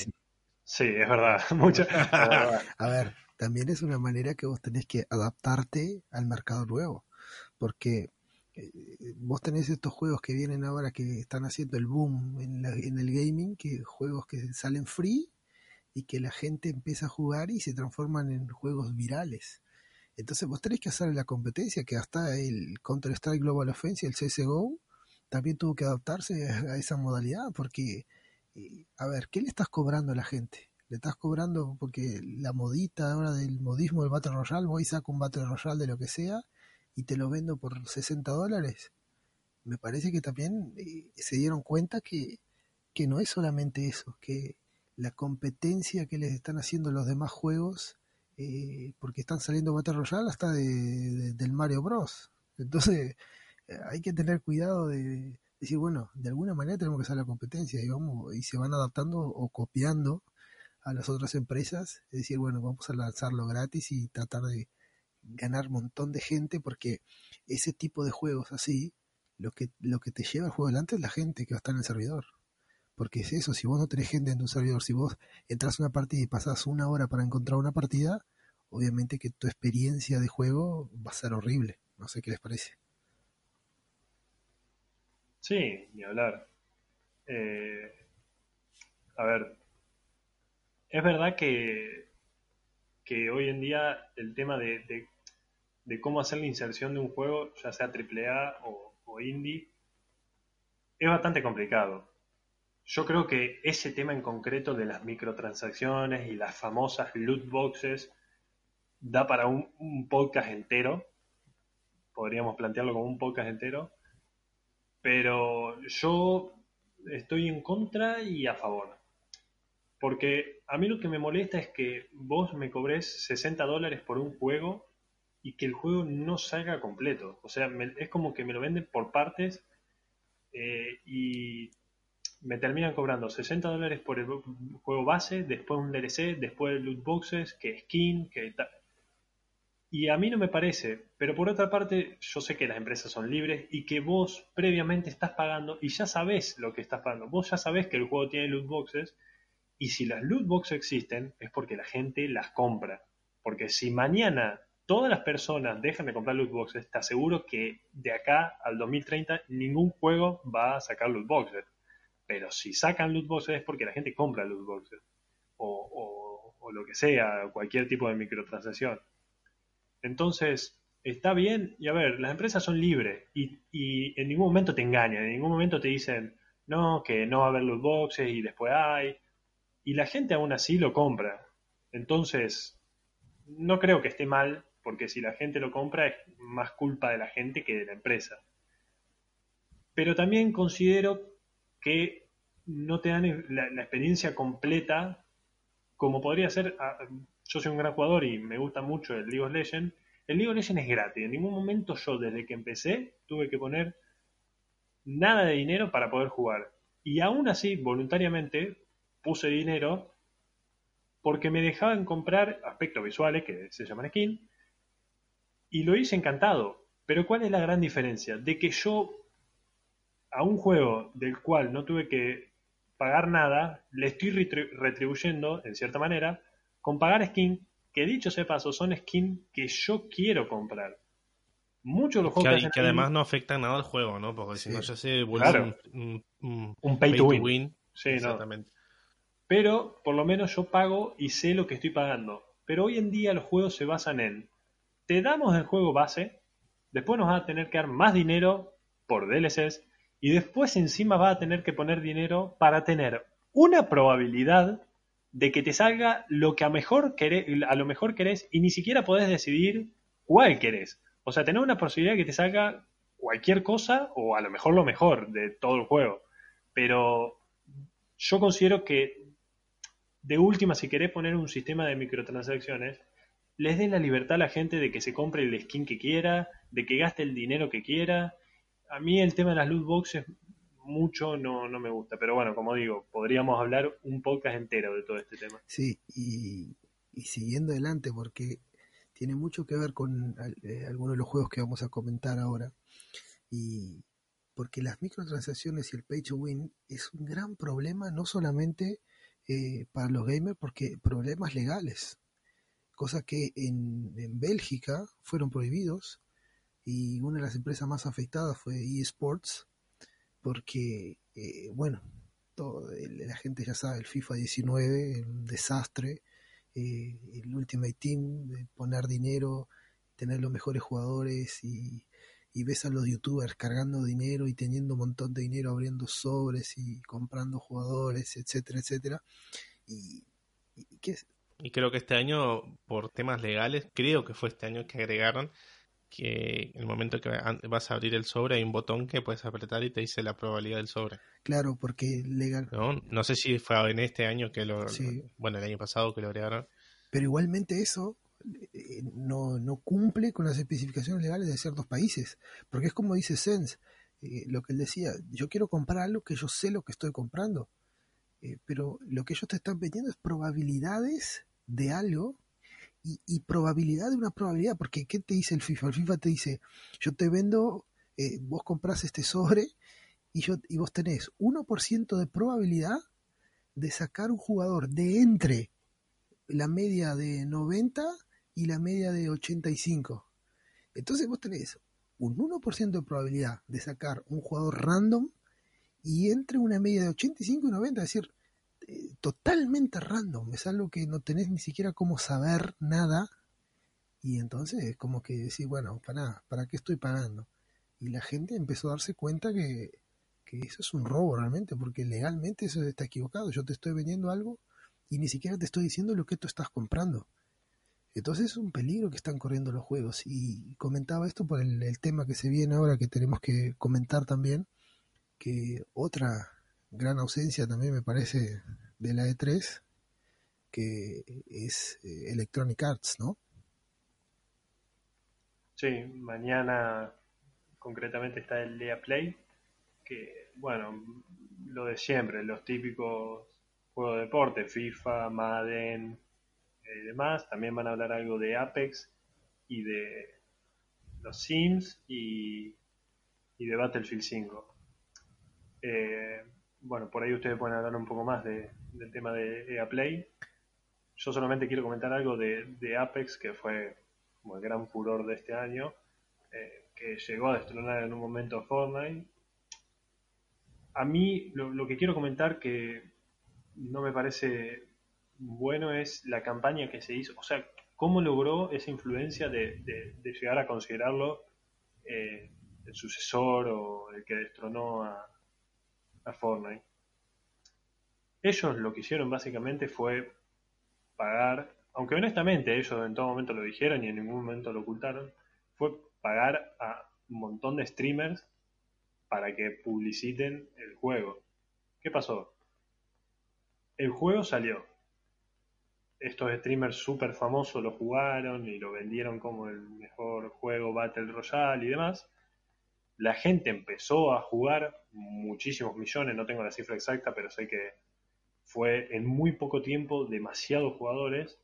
Sí, es verdad. Mucho...
A ver, también es una manera que vos tenés que adaptarte al mercado nuevo. Porque eh, vos tenés estos juegos que vienen ahora que están haciendo el boom en, en, el gaming, que juegos que salen free y que la gente empieza a jugar y se transforman en juegos virales. Entonces vos tenés que hacer la competencia, que hasta el Counter-Strike Global Offensive, el CSGO, también tuvo que adaptarse a esa modalidad, porque, eh, a ver, ¿qué le estás cobrando a la gente? Le estás cobrando porque la modita ahora del modismo del Battle Royale, voy saco un Battle Royale de lo que sea y te lo vendo por 60 dólares. Me parece que también eh, se dieron cuenta que, que no es solamente eso, que la competencia que les están haciendo los demás juegos eh, porque están saliendo Battle Royale hasta de, del Mario Bros. Entonces eh, hay que tener cuidado de decir, bueno, de alguna manera tenemos que hacer la competencia y, vamos, y se van adaptando o copiando a las otras empresas, es decir, bueno, vamos a lanzarlo gratis y tratar de ganar un montón de gente porque ese tipo de juegos así, lo que, lo que te lleva al juego adelante es la gente que va a estar en el servidor. Porque es eso, si vos no tenés gente en tu servidor, si vos entras a una partida y pasás una hora para encontrar una partida, obviamente que tu experiencia de juego va a ser horrible. No sé qué les parece.
Sí, ni hablar. Eh, a ver, es verdad que, que hoy en día el tema de, de, cómo hacer la inserción de un juego, ya sea AAA o, o indie, es bastante complicado. Yo creo que ese tema en concreto de las microtransacciones y las famosas loot boxes da para un, podcast entero. Podríamos plantearlo como un podcast entero. Pero yo estoy en contra y a favor. Porque a mí lo que me molesta es que vos me cobres 60 dólares por un juego y que el juego no salga completo. O sea, es como que me lo venden por partes eh, y me terminan cobrando 60 dólares por el juego base, después un DLC, después loot boxes, que skin, que tal. Y a mí no me parece, pero por otra parte yo sé que las empresas son libres y que vos previamente estás pagando y ya sabés lo que estás pagando. Vos ya sabés que el juego tiene loot boxes y si las loot boxes existen es porque la gente las compra. Porque si mañana todas las personas dejan de comprar loot boxes, te aseguro que de acá al 2030 ningún juego va a sacar loot boxes. Pero si sacan loot boxes es porque la gente compra loot boxes. O, o, lo que sea, cualquier tipo de microtransacción. Entonces, está bien, y a ver, las empresas son libres y, y, en ningún momento te engañan, en ningún momento te dicen, no, que no va a haber loot boxes y después hay. Y la gente aún así lo compra. Entonces, no creo que esté mal, porque si la gente lo compra es más culpa de la gente que de la empresa. Pero también considero que no te dan la, experiencia completa como podría ser, yo soy un gran jugador y me gusta mucho el League of Legends, el League of Legends es gratis, en ningún momento yo desde que empecé tuve que poner nada de dinero para poder jugar. Y aún así, voluntariamente, puse dinero porque me dejaban comprar aspectos visuales, que se llaman skin, y lo hice encantado. Pero ¿cuál es la gran diferencia? De que yo a un juego del cual no tuve que pagar nada, le estoy retribuyendo, en cierta manera, con pagar skin, que dicho sea paso, son skin que yo quiero comprar.
Muchos de los juegos que, que, además no afectan nada al juego, ¿no? Porque si no ya se vuelve
un, pay, to, win. Sí, Exactamente. Pero por lo menos yo pago y sé lo que estoy pagando. Pero hoy en día los juegos se basan en, te damos el juego base, después nos va a tener que dar más dinero por DLCs, y después encima vas a tener que poner dinero para tener una probabilidad de que te salga lo que a, a lo mejor querés y ni siquiera podés decidir cuál querés. O sea, tener una posibilidad de que te salga cualquier cosa o a lo mejor lo mejor de todo el juego. Pero yo considero que de última, si querés poner un sistema de microtransacciones, les des la libertad a la gente de que se compre el skin que quiera, de que gaste el dinero que quiera a mí el tema de las loot boxes mucho no, no me gusta, pero bueno, como digo, podríamos hablar un podcast entero de todo este tema.
Sí, y, siguiendo adelante, porque tiene mucho que ver con eh, algunos de los juegos que vamos a comentar ahora, y porque las microtransacciones y el pay to win es un gran problema, no solamente eh, para los gamers, porque problemas legales, cosas que en, en Bélgica fueron prohibidos, y una de las empresas más afectadas fue eSports, porque, eh, bueno, todo, la gente ya sabe, el FIFA 19, un desastre, eh, el Ultimate Team, de poner dinero, tener los mejores jugadores y, ves a los youtubers cargando dinero y teniendo un montón de dinero abriendo sobres y comprando jugadores, etcétera, etcétera. Y,
y creo que este año, por temas legales, creo que fue este año que agregaron que en el momento que vas a abrir el sobre hay un botón que puedes apretar y te dice la probabilidad del sobre.
Claro, porque legal.
No, no sé si fue en este año que lo... Bueno, el año pasado que lo agregaron.
Pero igualmente eso eh, no, no cumple con las especificaciones legales de ciertos países. Porque es como dice Sens, eh, lo que él decía, yo quiero comprar algo que yo sé lo que estoy comprando. Eh, pero lo que ellos te están vendiendo es probabilidades de algo y, probabilidad de una probabilidad, porque ¿qué te dice el FIFA? El FIFA te dice, yo te vendo, eh, vos compras este sobre y, yo, y vos tenés 1% de probabilidad de sacar un jugador de entre la media de 90 y la media de 85. Entonces vos tenés un 1% de probabilidad de sacar un jugador random y entre una media de 85 y 90, es decir, totalmente random, es algo que no tenés ni siquiera cómo saber nada y entonces es como que decís, bueno, para nada, ¿para qué estoy pagando? Y la gente empezó a darse cuenta que, que eso es un robo realmente, porque legalmente eso está equivocado, yo te estoy vendiendo algo y ni siquiera te estoy diciendo lo que tú estás comprando. Entonces es un peligro que están corriendo los juegos. Y comentaba esto por el, el tema que se viene ahora, que tenemos que comentar también, que otra gran ausencia también me parece de la E3, que es eh, Electronic Arts, ¿no?
Sí, mañana concretamente está el Día Play, que bueno, lo de siempre, los típicos juegos de deporte, FIFA, Madden y demás. También van a hablar algo de Apex y de los Sims y, y de Battlefield 5. Eh, bueno, por ahí ustedes pueden hablar un poco más de, del tema de EA Play. Yo solamente quiero comentar algo de, Apex, que fue como el gran furor de este año, eh, que llegó a destronar en un momento Fortnite. A mí lo, que quiero comentar que no me parece bueno es la campaña que se hizo, o sea, cómo logró esa influencia de, llegar a considerarlo eh, el sucesor o el que destronó a, a Fortnite. Ellos lo que hicieron básicamente fue pagar, aunque honestamente ellos en todo momento lo dijeron y en ningún momento lo ocultaron, fue pagar a un montón de streamers para que publiciten el juego. ¿Qué pasó? El juego salió. Estos streamers súper famosos lo jugaron y lo vendieron como el mejor juego Battle Royale y demás la gente empezó a jugar muchísimos millones, no tengo la cifra exacta, pero sé que fue en muy poco tiempo demasiados jugadores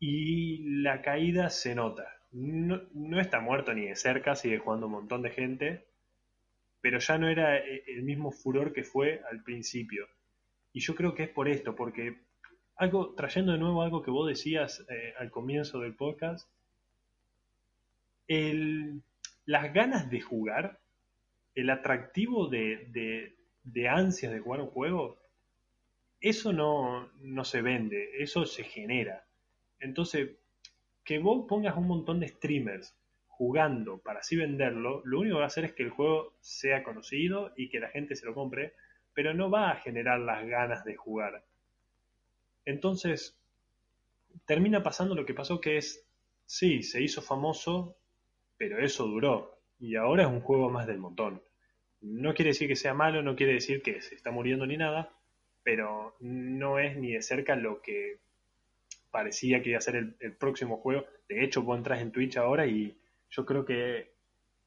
y la caída se nota. No, está muerto ni de cerca, sigue jugando un montón de gente, pero ya no era eh, el mismo furor que fue al principio. Y yo creo que es por esto, porque algo, trayendo de nuevo algo que vos decías eh, al comienzo del podcast, el, las ganas de jugar, el atractivo de, de, ansias de jugar un juego, eso no, no se vende, eso se genera. Entonces, que vos pongas un montón de streamers jugando para así venderlo, lo único que va a hacer es que el juego sea conocido y que la gente se lo compre, pero no va a generar las ganas de jugar. Entonces, termina pasando lo que pasó que es, sí, se hizo famoso, pero eso duró. Y ahora es un juego más del montón. No quiere decir que sea malo, no quiere decir que se está muriendo ni nada, pero no es ni de cerca lo que parecía que iba a ser el, próximo juego. De hecho, vos entras en Twitch ahora y yo creo que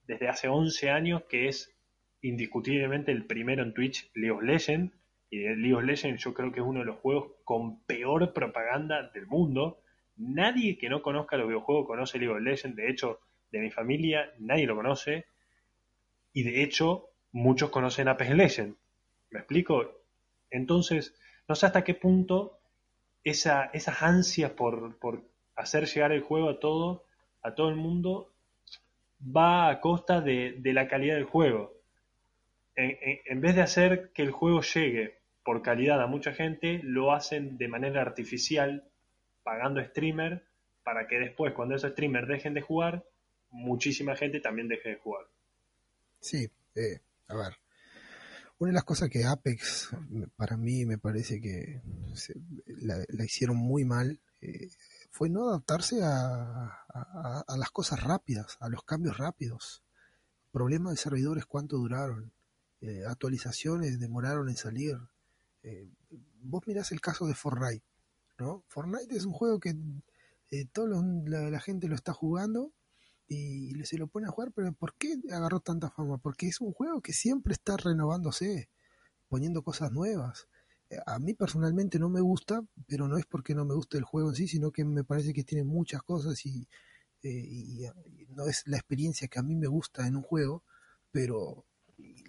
desde hace 11 años que es indiscutiblemente el primero en Twitch, League of Legends. Y League of Legends yo creo que es uno de los juegos con peor propaganda del mundo. Nadie que no conozca los videojuegos conoce League of Legends. De hecho, de mi familia nadie lo conoce. Y de hecho, muchos conocen Apex Legends. ¿Me explico? Entonces, no sé hasta qué punto esa, esas ansias por, por hacer llegar el juego a todo, a todo el mundo va a costa de, la calidad del juego. En, en, en, vez de hacer que el juego llegue por calidad a mucha gente, lo hacen de manera artificial, pagando streamer, para que después, cuando esos streamers dejen de jugar, muchísima gente también deje de jugar.
Sí, eh, a ver. Una de las cosas que Apex, para mí, me parece que se, la, hicieron muy mal, eh, fue no adaptarse a, a, las cosas rápidas, a los cambios rápidos. Problemas de servidores, cuánto duraron. Eh, actualizaciones demoraron en salir. Eh, vos mirás el caso de Fortnite, ¿no? Fortnite es un juego que toda la, gente lo está jugando y se lo pone a jugar, pero ¿por qué agarró tanta fama? Porque es un juego que siempre está renovándose, poniendo cosas nuevas a mí personalmente no me gusta, pero no es porque no me guste el juego en sí, sino que me parece que tiene muchas cosas y, eh, no es la experiencia que a mí me gusta en un juego, pero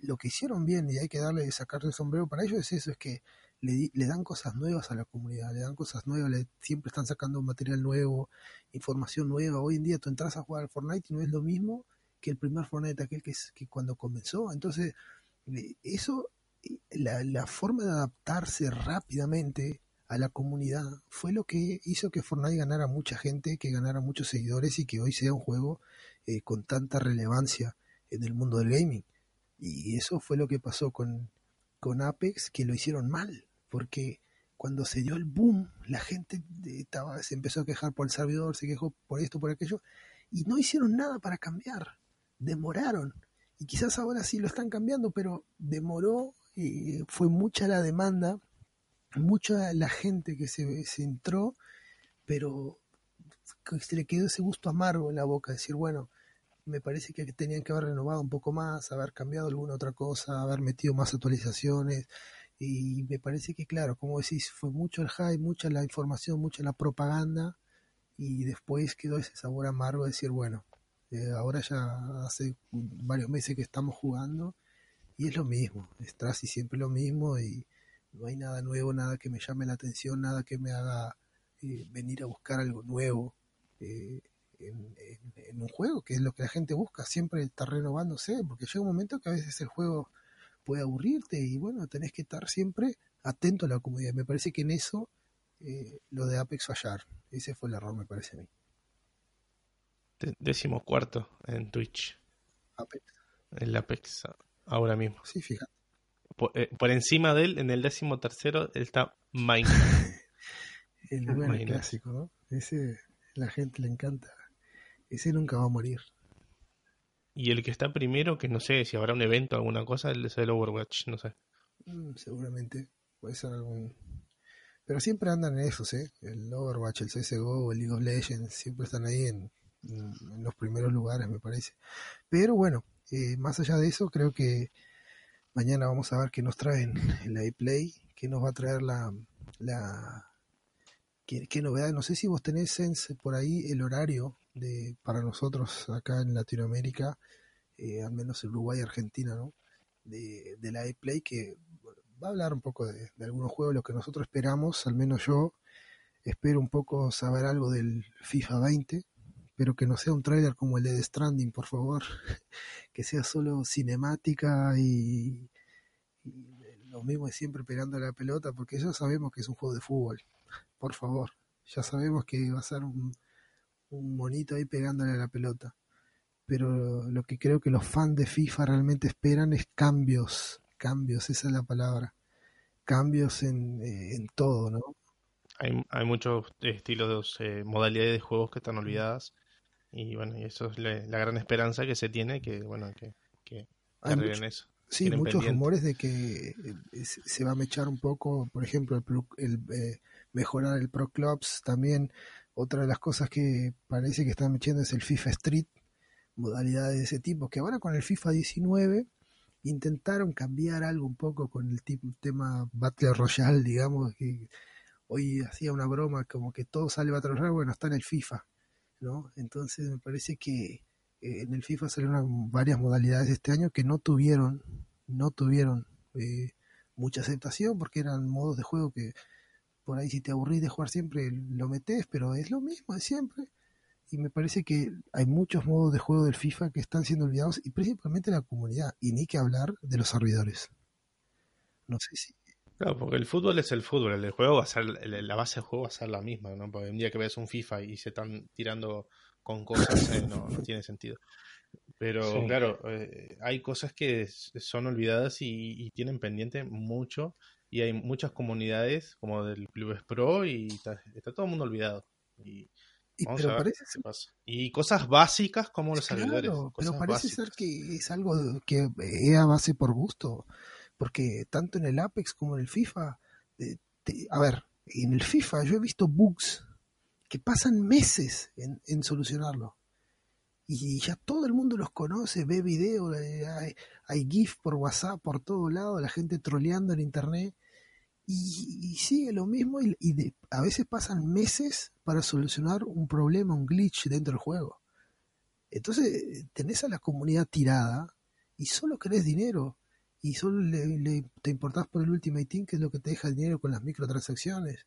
lo que hicieron bien y hay que darle sacarle el sombrero para ellos es eso, es que le, le, dan cosas nuevas a la comunidad, le dan cosas nuevas, le, siempre están sacando material nuevo, información nueva. Hoy en día tú entras a jugar al Fortnite y no es lo mismo que el primer Fortnite aquel que, es, que cuando comenzó. Entonces, eh, eso la, la, forma de adaptarse rápidamente a la comunidad fue lo que hizo que Fortnite ganara mucha gente, que ganara muchos seguidores y que hoy sea un juego eh, con tanta relevancia en el mundo del gaming. Y eso fue lo que pasó con, con Apex, que lo hicieron mal, porque cuando se dio el boom, la gente estaba, se empezó a quejar por el servidor, se quejó por esto, por aquello, y no hicieron nada para cambiar, demoraron. Y quizás ahora sí lo están cambiando, pero demoró eh, fue mucha la demanda, mucha la gente que se, se entró, pero se le quedó ese gusto amargo en la boca, decir, bueno, me parece que tenían que haber renovado un poco más, haber cambiado alguna otra cosa, haber metido más actualizaciones. Y me parece que, claro, como decís, fue mucho el hype, mucha la información, mucha la propaganda. Y después quedó ese sabor amargo de decir, bueno, eh, ahora ya hace varios meses que estamos jugando y es lo mismo, es casi siempre lo mismo y no hay nada nuevo, nada que me llame la atención, nada que me haga eh, venir a buscar algo nuevo eh, en, en, un juego, que es lo que la gente busca, siempre está renovándose, porque llega un momento que a veces el juego puede aburrirte y bueno, tenés que estar siempre atento a la comunidad. Me parece que en eso eh, lo de Apex fallar, ese fue el error, me parece a mí.
Décimo cuarto en Twitch.
Apex.
El Apex ahora mismo.
Sí, fíjate.
Por, eh, por, encima de él, en el décimo tercero, está Minecraft.
el buen clásico, ¿no? Ese la gente le encanta. Ese nunca va a morir.
Y el que está primero, que no sé si habrá un evento o alguna cosa, el es el Overwatch, no sé.
Mm, seguramente, puede ser algún... Pero siempre andan en esos, ¿eh? El Overwatch, el CSGO, el League of Legends, siempre están ahí en, en los primeros lugares, me parece. Pero bueno, eh, más allá de eso, creo que mañana vamos a ver qué nos traen en la iPlay, qué nos va a traer la, la qué, novedades. No sé si vos tenés Sense por ahí el horario de para nosotros acá en Latinoamérica, eh, al menos en Uruguay y Argentina, ¿no? de, de la E-Play que va a hablar un poco de, de algunos juegos, lo que nosotros esperamos, al menos yo espero un poco saber algo del FIFA 20, pero que no sea un trailer como el de The Stranding, por favor, que sea solo cinemática y, y lo mismo de siempre pegando la pelota, porque ya sabemos que es un juego de fútbol, por favor, ya sabemos que va a ser un, un monito ahí pegándole a la pelota. Pero lo que creo que los fans de FIFA realmente esperan es cambios, cambios, esa es la palabra, cambios en, eh, en todo, ¿no?
Hay, hay muchos estilos, eh, modalidades de juegos que están olvidadas y bueno, y eso es la, la gran esperanza que se tiene, que bueno, que, que, arreglen eso.
Sí, muchos
pendiente.
rumores de que eh, se va a mechar un poco, por ejemplo, el, el, eh, mejorar el Pro Clubs. También otra de las cosas que parece que están mechando es el FIFA Street, modalidades de ese tipo, que ahora con el FIFA 19 intentaron cambiar algo un poco con el tipo, tema Battle Royale, digamos, que hoy hacía una broma como que todo sale Battle Royale, bueno, está en el FIFA, ¿no? Entonces me parece que eh, en el FIFA salieron varias modalidades este año que no tuvieron, no tuvieron eh, mucha aceptación porque eran modos de juego que por ahí si te aburrís de jugar siempre lo metes, pero es lo mismo de siempre. Y me parece que hay muchos modos de juego del FIFA que están siendo olvidados y principalmente la comunidad, y ni que hablar de los servidores. No sé si...
Claro, porque el fútbol es el fútbol, el juego va a ser, la base del juego va a ser la misma, ¿no? Porque un día que ves un FIFA y se están tirando con cosas, eh, no, no tiene sentido. Pero
Sí.
claro, eh, hay cosas que son olvidadas y, y tienen pendiente mucho, y hay muchas comunidades como del Clubes Pro y está, está todo el mundo olvidado. Y
y-
vamos a
pero
ver
parece
qué
ser
pasa. Y cosas básicas como los
Claro,
servidores,
pero parece
básicas.
ser que es algo que EA hace por gusto, porque tanto en el Apex como en el FIFA, eh, te- a ver, en el FIFA yo he visto bugs que pasan meses en, en solucionarlo. Y ya todo el mundo los conoce, ve videos, eh, hay, hay GIF por WhatsApp por todo lado, la gente troleando en internet. Y, y sigue lo mismo y, de- a veces pasan meses para solucionar un problema, un glitch dentro del juego. Entonces tenés a la comunidad tirada y solo querés dinero y solo le, le- te importás por el Ultimate Team, que es lo que te deja el dinero con las microtransacciones.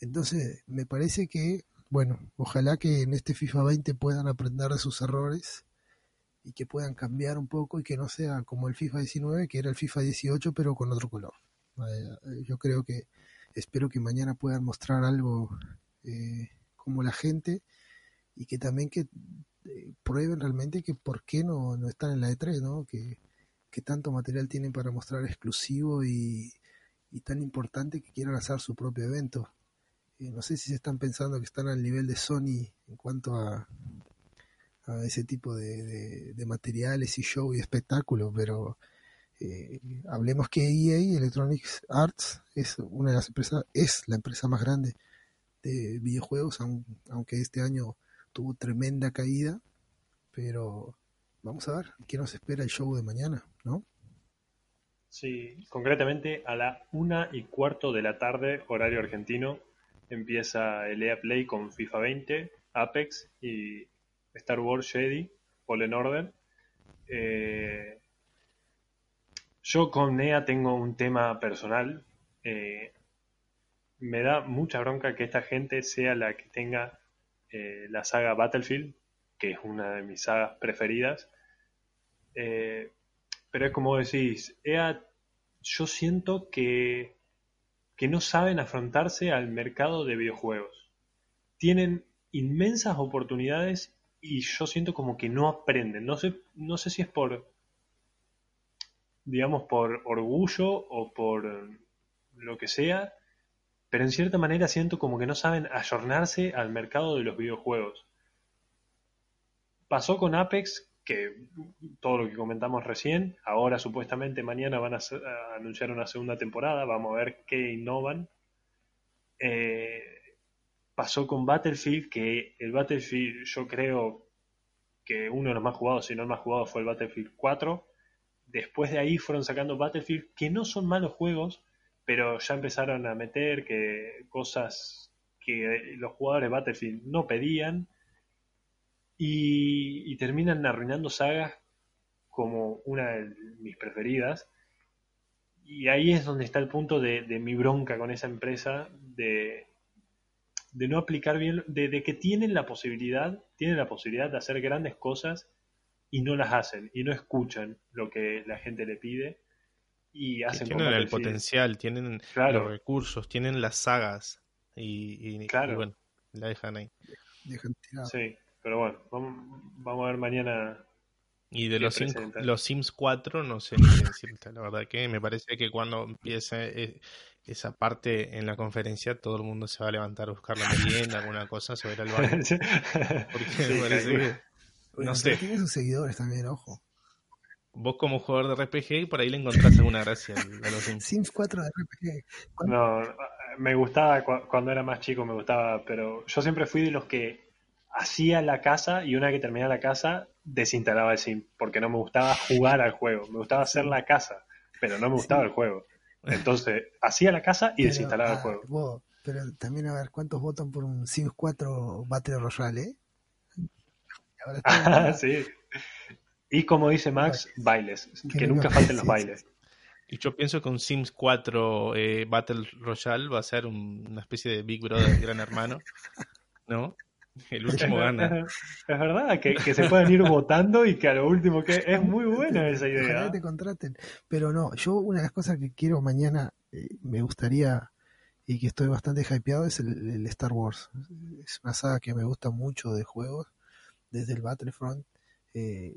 Entonces me parece que, bueno, ojalá que en este FIFA 20 puedan aprender de sus errores y que puedan cambiar un poco y que no sea como el FIFA 19, que era el FIFA 18 pero con otro color. Eh, yo creo que espero que mañana puedan mostrar algo eh, como la gente y que también que eh, prueben realmente que por qué no, no están en la E3, ¿no? Que, que tanto material tienen para mostrar exclusivo y, y tan importante que quieran hacer su propio evento. Eh, no sé si se están pensando que están al nivel de Sony en cuanto a, a ese tipo de, de, de materiales y show y espectáculo, pero eh, hablemos que EA, Electronic Arts, es una de las empresas, es la empresa más grande de videojuegos, aun, aunque este año tuvo tremenda caída, pero vamos a ver qué nos espera el show de mañana, ¿no?
Sí, concretamente a la una y cuarto de la tarde, horario argentino, empieza el EA Play con FIFA 20, Apex y Star Wars Jedi, Fallen Order. Eh, yo con EA tengo un tema personal. Eh, me da mucha bronca que esta gente sea la que tenga eh, la saga Battlefield, que es una de mis sagas preferidas. Eh, pero es como decís, EA, yo siento que, que no saben afrontarse al mercado de videojuegos. Tienen inmensas oportunidades y yo siento como que no aprenden. No sé, no sé si es por, digamos, por orgullo o por lo que sea, pero en cierta manera siento como que no saben ayornarse al mercado de los videojuegos. Pasó con Apex, que todo lo que comentamos recién, ahora supuestamente mañana van a, anunciar una segunda temporada, vamos a ver qué innovan. Eh, pasó con Battlefield, que el Battlefield yo creo que uno de los más jugados, si no el más jugado, fue el Battlefield 4. Después de ahí fueron sacando Battlefield, que no son malos juegos, pero ya empezaron a meter que cosas que los jugadores de Battlefield no pedían y, y terminan arruinando sagas como una de mis preferidas. Y ahí es donde está el punto de, mi bronca con esa empresa, de, de no aplicar bien, de, que tienen la posibilidad, tienen la posibilidad de hacer grandes cosas y no las hacen, y no escuchan lo que la gente le pide. Y hacen
tienen el potencial, tienen los recursos, tienen las sagas y,
claro.
bueno, la dejan ahí.
Sí, pero bueno, vamos, a ver mañana.
Y de los, Sims, los Sims 4, no sé qué decirte, la verdad que me parece que cuando empiece eh, esa parte en la conferencia, todo el mundo se va a levantar a buscar la merienda, alguna cosa, se va a ir al baño. Porque me parece que,
no sé. Tiene sus seguidores también, ojo.
Vos como jugador de RPG, por ahí le encontrás alguna gracia a los
Sims. Sims 4 de RPG.
No, me gustaba cuando era más chico, me gustaba, pero yo siempre fui de los que hacía la casa y una que terminaba la casa desinstalaba el sim, porque no me gustaba jugar al juego, me gustaba hacer la casa, pero no me gustaba el juego. Entonces, hacía la casa y desinstalaba el juego.
pero también a ver, ¿cuántos votan por un Sims 4 Battle Royale? Eh?
Sí. Y como dice Max, bailes, que nunca falten los bailes.
Y yo pienso que un Sims 4 eh, Battle Royale va a ser una especie de Big Brother, gran hermano, ¿no? El último gana.
Es verdad, que, se pueden ir votando y que a lo último que es muy buena esa idea.
Ojalá te contraten. Pero no, yo una de las cosas que quiero mañana, eh, me gustaría y que estoy bastante hypeado es el, Star Wars. Es una saga que me gusta mucho de juegos, desde el Battlefront. Eh,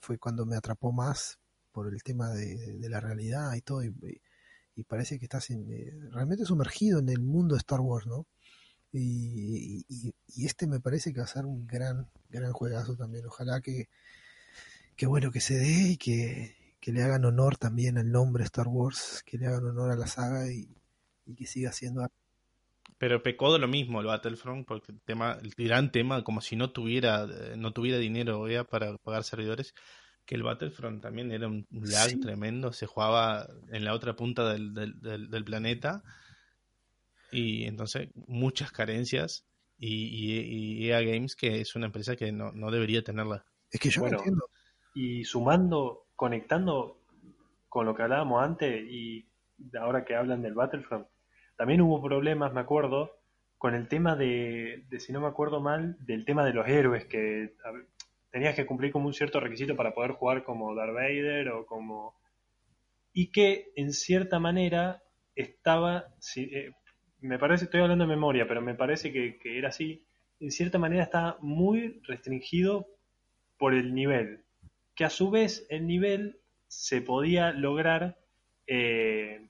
fue cuando me atrapó más por el tema de, la realidad y todo. Y, parece que estás eh, realmente sumergido en el mundo de Star Wars, ¿no? Y, este me parece que va a ser un gran, gran juegazo también. Ojalá que, que bueno, que se dé y que, le hagan honor también al nombre Star Wars, que le hagan honor a la saga y, que siga siendo
pero pecó de lo mismo el Battlefront, porque el tema, el gran tema, como si no tuviera, no tuviera dinero ya para pagar servidores, que el Battlefront también era un lag tremendo, se jugaba en la otra punta del, del, del planeta y entonces muchas carencias y, y, EA Games que es una empresa que no, no debería tenerla.
Es que yo no entiendo.
Y sumando, conectando con lo que hablábamos antes y ahora que hablan del Battlefront, también hubo problemas, me acuerdo, con el tema de, de si no me acuerdo mal, del tema de los héroes, que tenías que cumplir como un cierto requisito para poder jugar como Darth Vader o como... Y que en cierta manera estaba, eh, me parece, estoy hablando de memoria, pero me parece que, era así, en cierta manera está muy restringido por el nivel, que a su vez el nivel se podía lograr eh,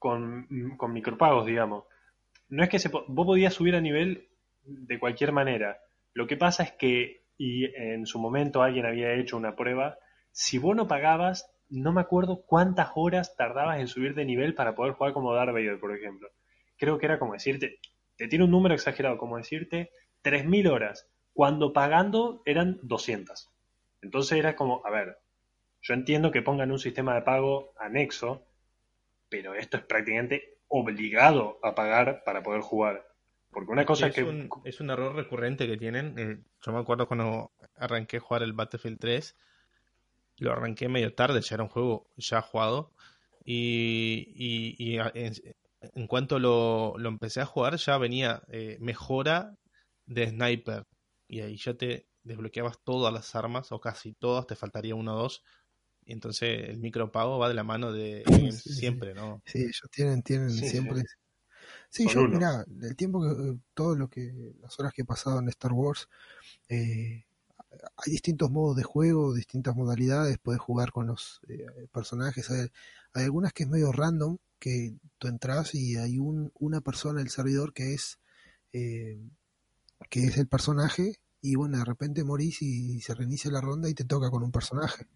con, micropagos, digamos. No es que se, vos podías subir a nivel de cualquier manera. Lo que pasa es que, y en su momento alguien había hecho una prueba, si vos no pagabas, no me acuerdo cuántas horas tardabas en subir de nivel para poder jugar como Darth por ejemplo. Creo que era como decirte, te tiene un número exagerado, como decirte 3.000 horas, cuando pagando eran 200. Entonces era como, a ver, yo entiendo que pongan un sistema de pago anexo, pero esto es prácticamente obligado a pagar para poder jugar. Porque una cosa
es
que...
Un, es un error recurrente que tienen. Eh, yo me acuerdo cuando arranqué a jugar el Battlefield 3, lo arranqué medio tarde, ya era un juego ya jugado. Y, y, en, cuanto lo, lo, empecé a jugar, ya venía eh, mejora de sniper. Y ahí ya te desbloqueabas todas las armas, o casi todas, te faltaría uno o dos. Y entonces el micropago va de la mano de siempre, ¿no?
Sí, ellos tienen, tienen siempre. Sí, yo, mira, el tiempo que, todo lo que, las horas que he pasado en Star Wars, eh, hay distintos modos de juego, distintas modalidades, puedes jugar con los eh, personajes. Hay, algunas que es medio random, que tú entras y hay un, una persona, el servidor, que es, eh, que es el personaje, y bueno, de repente morís y se reinicia la ronda y te toca con un personaje.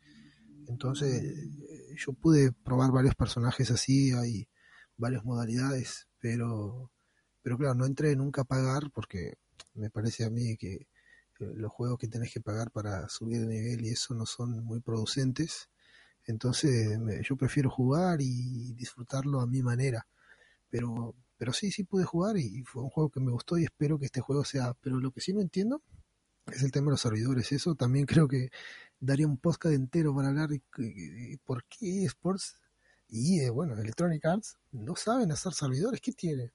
Entonces, eh, yo pude probar varios personajes así, hay varias modalidades, pero, pero claro, no entré nunca a pagar porque me parece a mí que los juegos que tenés que pagar para subir de nivel y eso no son muy producentes. Entonces yo prefiero jugar y disfrutarlo a mi manera. Pero, pero sí, sí pude jugar y fue un juego que me gustó y espero que este juego sea... Pero lo que sí no entiendo es el tema de los servidores. Eso también creo que daría un podcast entero para hablar de, por qué eSports y, eh, bueno, Electronic Arts no saben hacer servidores. ¿Qué tiene?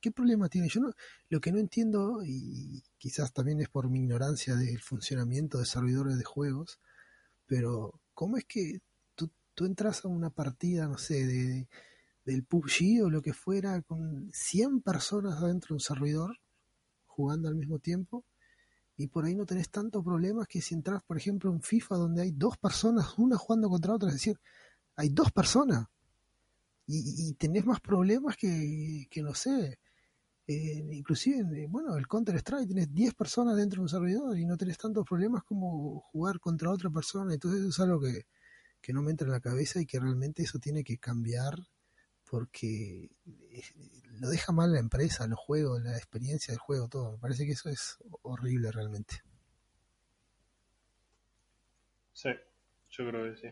¿Qué problema tiene? Yo no, lo que no entiendo, y quizás también es por mi ignorancia del funcionamiento de servidores de juegos, pero ¿cómo es que tú, entras a una partida, no sé, de, del PUBG o lo que fuera, con 100 personas adentro de un servidor jugando al mismo tiempo? Y por ahí no tenés tantos problemas que si entras, por ejemplo, en FIFA donde hay dos personas, una jugando contra otra, es decir, hay dos personas. Y, tenés más problemas que, que no sé, eh, inclusive, bueno, el Counter-Strike, tienes 10 personas dentro de un servidor y no tenés tantos problemas como jugar contra otra persona. Entonces eso es algo que, no me entra en la cabeza y que realmente eso tiene que cambiar porque eh, lo deja mal la empresa, los juegos, la experiencia del juego, todo. Me parece que eso es horrible realmente.
Sí, yo creo que sí.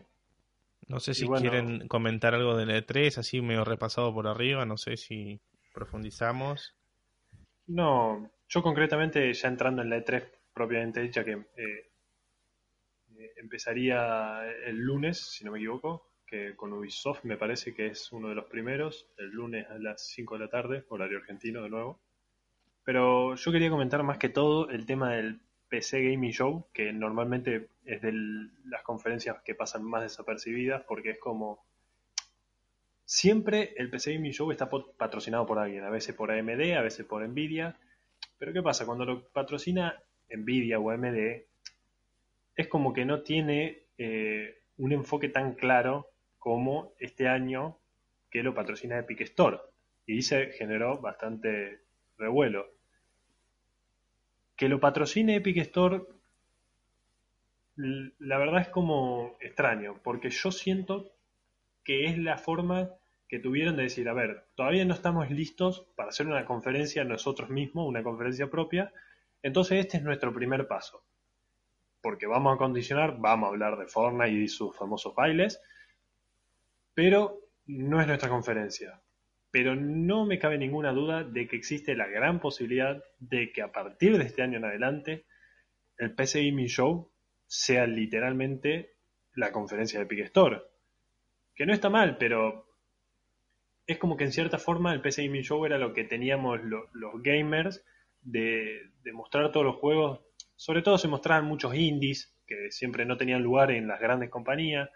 No sé si quieren comentar algo del E3, así medio repasado por arriba, no sé si profundizamos.
No, yo concretamente ya entrando en la E3 propiamente dicha que eh, eh, empezaría el lunes, si no me equivoco, que con Ubisoft me parece que es uno de los primeros, el lunes a las 5 de la tarde, horario argentino de nuevo. Pero yo quería comentar más que todo el tema del PC Gaming Show, que normalmente es de las conferencias que pasan más desapercibidas porque es como Siempre el PC Gaming Show está patrocinado por alguien, a veces por AMD, a veces por Nvidia. Pero ¿qué pasa? Cuando lo patrocina Nvidia o AMD, es como que no tiene eh, un enfoque tan claro como este año que lo patrocina Epic Store. Y se generó bastante revuelo. Que lo patrocine Epic Store, la verdad es como extraño, porque yo siento que es la forma que tuvieron de decir, a ver, todavía no estamos listos para hacer una conferencia nosotros mismos, una conferencia propia, entonces este es nuestro primer paso. Porque vamos a condicionar, vamos a hablar de Fortnite y sus famosos bailes, pero no es nuestra conferencia. Pero no me cabe ninguna duda de que existe la gran posibilidad de que a partir de este año en adelante el PC Gaming Show sea literalmente la conferencia de Epic Store que no está mal, pero es como que en cierta forma el PC Gaming Show era lo que teníamos los gamers de, mostrar todos los juegos. Sobre todo se mostraban muchos indies que siempre no tenían lugar en las grandes compañías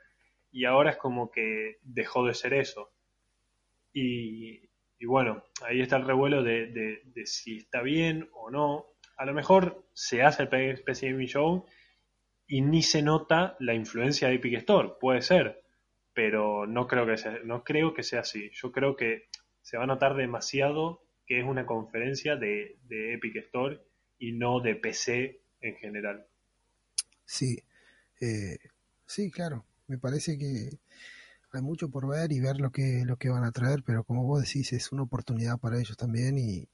y ahora es como que dejó de ser eso. Y, bueno, ahí está el revuelo de, si está bien o no. A lo mejor se hace el PC Gaming Show y ni se nota la influencia de Epic Store, puede ser, pero no creo que sea, no creo que sea así. Yo creo que se va a notar demasiado que es una conferencia de, Epic Store y no de PC en general.
Sí, eh, sí, claro. Me parece que hay mucho por ver y ver lo que, lo que van a traer, pero como vos decís, es una oportunidad para ellos también y,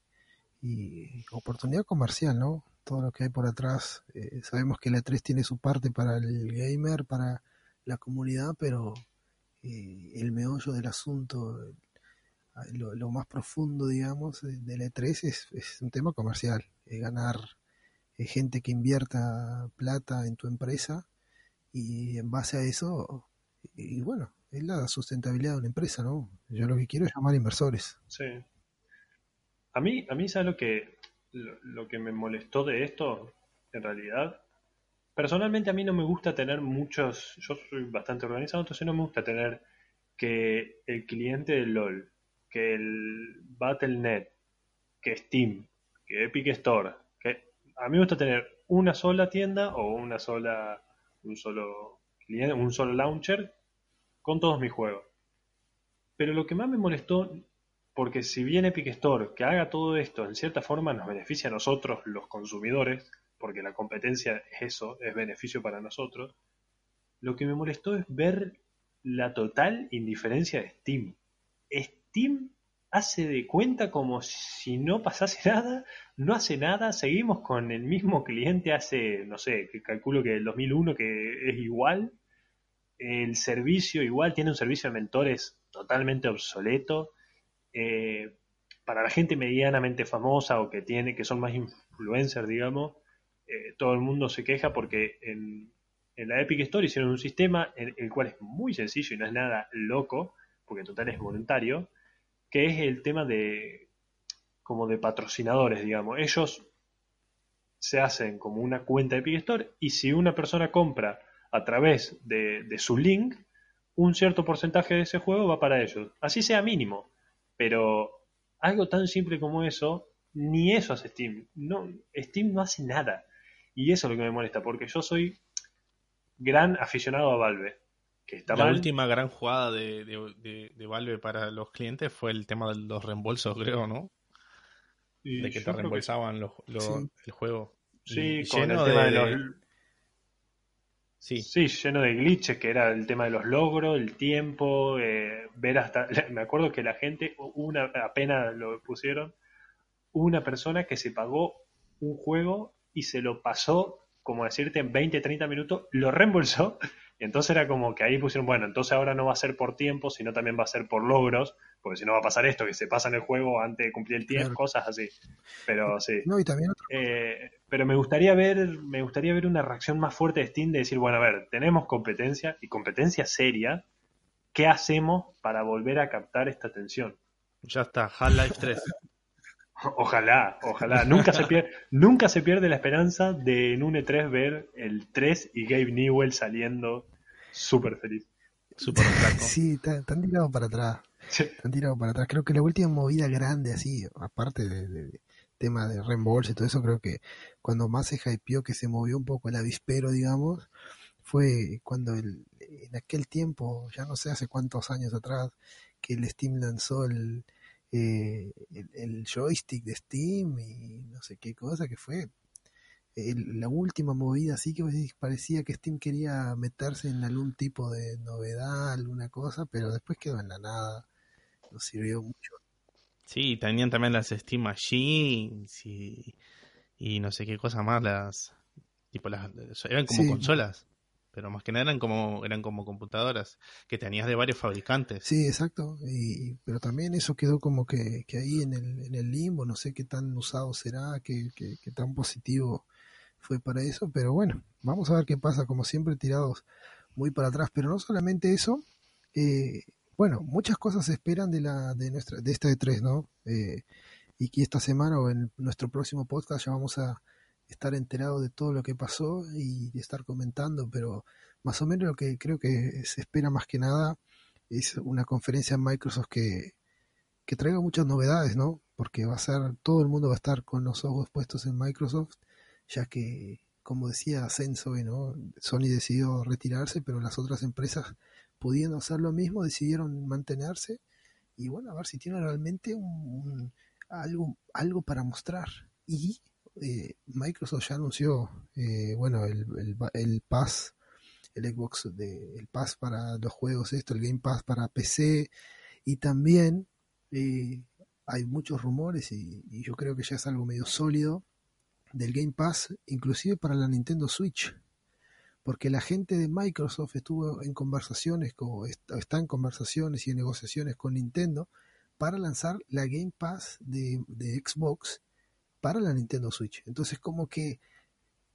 oportunidad comercial, ¿no? Todo lo que hay por atrás. Eh, sabemos que la 3 tiene su parte para el gamer, para la comunidad, pero eh, el meollo del asunto, lo, más profundo, digamos, del E3 es, un tema comercial, es ganar eh, gente que invierta plata en tu empresa y en base a eso, y bueno, es la sustentabilidad de una empresa, ¿no? Yo lo que quiero es llamar inversores.
Sí. A mí, a mí ¿sabes lo que, lo que me molestó de esto, en realidad? Personalmente a mí no me gusta tener muchos, yo soy bastante organizado, entonces no me gusta tener que el cliente de LOL, que el Battle.net, que Steam, que Epic Store, que a mí me gusta tener una sola tienda o una sola, un solo un solo launcher con todos mis juegos. Pero lo que más me molestó, porque si bien Epic Store que haga todo esto en cierta forma nos beneficia a nosotros los consumidores, porque la competencia es eso, es beneficio para nosotros, lo que me molestó es ver la total indiferencia de Steam. Steam hace de cuenta como si no pasase nada, no hace nada, seguimos con el mismo cliente hace, no sé, calculo que el 2001 que es igual, el servicio igual, tiene un servicio de mentores totalmente obsoleto, eh, para la gente medianamente famosa o que tiene, que son más influencers, digamos, eh, todo el mundo se queja porque en, en la Epic Store hicieron un sistema en el cual es muy sencillo y no es nada loco, porque en total es voluntario, que es el tema de como de patrocinadores, digamos. Ellos se hacen como una cuenta de Epic Store y si una persona compra a través de, de su link, un cierto porcentaje de ese juego va para ellos. Así sea mínimo. Pero algo tan simple como eso, ni eso hace Steam. No, Steam no hace nada. Y eso es lo que me molesta, porque yo soy gran aficionado a Valve. Que está
la
mal.
última gran jugada de, de, de- de Valve para los clientes fue el tema de los reembolsos, creo, ¿no?
Y
De que te
que
reembolsaban los- los-
Sí.
el juego.
Sí,
Y
con el tema de,
de-
los.
Sí,
Sí, lleno de glitches, que era el tema de los logros, el tiempo, eh, ver hasta. Me acuerdo que la gente, una apenas lo pusieron, hubo una persona que se pagó un juego y se lo pasó, como decirte, en 20, 30 minutos, lo reembolsó. Y entonces era como que ahí pusieron, bueno, entonces ahora no va a ser por tiempo, sino también va a ser por logros, porque si no va a pasar esto, que se pasan el juego antes de cumplir el tiempo,
Claro.
cosas así. Pero sí.
No, y también
Eh, pero me gustaría ver, me gustaría ver una reacción más fuerte de Steam de decir, bueno, a ver, tenemos competencia y competencia seria. ¿Qué hacemos para volver a captar esta atención?
ya está, Half-Life 3.
Ojalá, ojalá. Nunca se pierde, nunca se pierde la esperanza de en un E3 ver el 3 y Gabe Newell saliendo súper feliz.
Flaco.
Sí, está- están tirados para atrás.
Sí.
Están tirados para atrás. Creo que la última movida grande, así, aparte de, de- de tema de reembolso y todo eso, creo que cuando más se hypeó, que se movió un poco el avispero, digamos, fue cuando el, en aquel tiempo, ya no sé hace cuántos años atrás, que el Steam lanzó el, eh, el, el joystick de Steam y no sé qué cosa, que fue el- la última movida así que parecía que Steam quería meterse en algún tipo de novedad, alguna cosa, pero después quedó en la nada. No sirvió mucho.
Sí, tenían también las Steam Machines y, y no sé qué cosa más, las tipo las eran como
Sí.
consolas, pero más que nada eran como eran como computadoras que tenías de varios fabricantes.
Sí, exacto. Y, pero también eso quedó como que, que ahí en el, en el limbo, no sé qué tan usado será, qué, qué, qué tan positivo fue para eso, pero bueno, vamos a ver qué pasa, como siempre tirados muy para atrás, pero no solamente eso, eh, bueno, muchas cosas se esperan de la de nuestra de esta E3, ¿no? Eh, y que esta semana o en nuestro próximo podcast ya vamos a estar enterados de todo lo que pasó y estar comentando, pero más o menos lo que creo que se espera más que nada es una conferencia en Microsoft que, que traiga muchas novedades, ¿no? Porque va a ser, todo el mundo va a estar con los ojos puestos en Microsoft, ya que, como decía Senso, ¿no? Sony decidió retirarse, pero las otras empresas, pudiendo hacer lo mismo, decidieron mantenerse. Y bueno, a ver si tienen realmente un, algo, algo para mostrar. Y eh, Microsoft ya anunció, eh, bueno, el, el, el Pass el Xbox de el Pass para los juegos esto el Game Pass para PC y también eh, hay muchos rumores y yo creo que ya es algo medio sólido del Game Pass inclusive para la Nintendo Switch porque la gente de Microsoft estuvo en conversaciones con, está en conversaciones y en negociaciones con Nintendo para lanzar la Game Pass de, Xbox para la Nintendo Switch entonces como que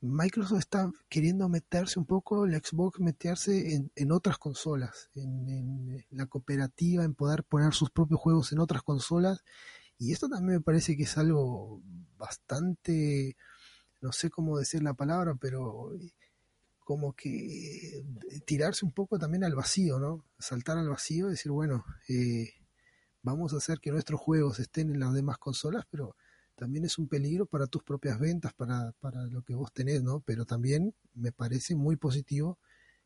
Microsoft está queriendo meterse un poco, el Xbox meterse en, en otras consolas, en, la cooperativa, en poder poner sus propios juegos en otras consolas. Y esto también me parece que es algo bastante, no sé cómo decir la palabra, pero como que tirarse un poco también al vacío, ¿no? Saltar al vacío y decir, bueno, eh, vamos a hacer que nuestros juegos estén en las demás consolas, pero también es un peligro para tus propias ventas, para, para lo que vos tenés, ¿no? Pero también me parece muy positivo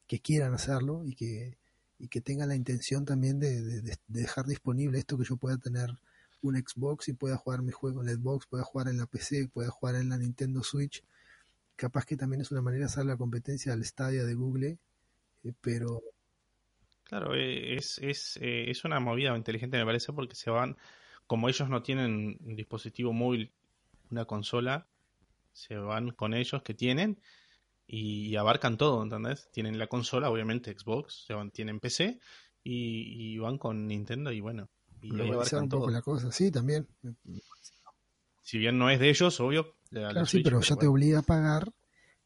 que quieran hacerlo y que, y que tengan la intención también de, de, dejar disponible esto que yo pueda tener un Xbox y pueda jugar mi juego en Xbox, pueda jugar en la PC, pueda jugar en la Nintendo Switch. Capaz que también es una manera de hacer la competencia al Stadia de Google, eh, pero...
Claro, es, es, eh, es una movida inteligente me parece porque se van como ellos no tienen un dispositivo móvil, una consola, se van con ellos que tienen y, abarcan todo, ¿entendés? Tienen la consola, obviamente Xbox, tienen PC y, van con Nintendo y bueno.
Abarcan un poco todo. la cosa, sí, también.
Si bien no es de ellos, obvio.
claro, sí, pero ya bueno. te obliga a pagar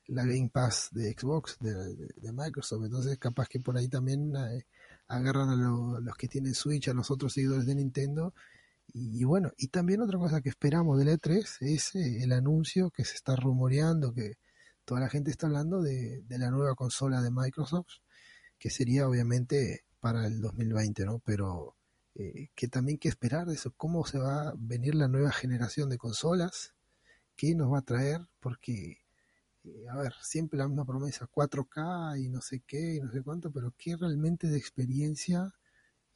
la Game Pass de Xbox, de, Microsoft. Entonces, capaz que por ahí también eh, agarran a los que tienen Switch, a los otros seguidores de Nintendo. Y, bueno, y también otra cosa que esperamos del E3 es eh, el anuncio que se está rumoreando, que toda la gente está hablando de, de la nueva consola de Microsoft, que sería obviamente para el 2020, ¿no? Pero eh, que también que esperar de eso, cómo se va a venir la nueva generación de consolas, qué nos va a traer, porque, eh, a ver, siempre la misma promesa, 4K y no sé qué y no sé cuánto, pero qué realmente de experiencia,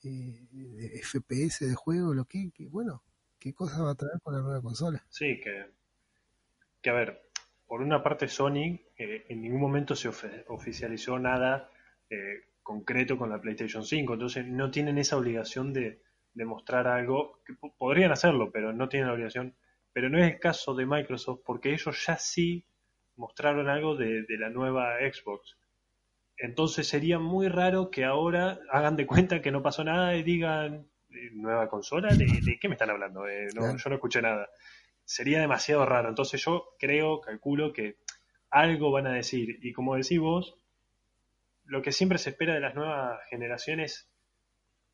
eh, de FPS de juego, lo que, bueno, qué cosa va a traer con la nueva consola.
Sí, que, que a ver, por una parte Sony en ningún momento se oficializó nada concreto con la PlayStation 5, entonces no tienen esa obligación de, mostrar algo, que podrían hacerlo, pero no tienen la obligación. Pero no es el caso de Microsoft porque ellos ya sí mostraron algo de, la nueva Xbox. Entonces sería muy raro que ahora hagan de cuenta que no pasó nada y digan, eh, ¿nueva consola? ¿De, qué me están hablando? Eh, no, Yo no escuché nada. Sería demasiado raro. Entonces yo creo, calculo que algo van a decir. Y como decís vos, lo que siempre se espera de las nuevas generaciones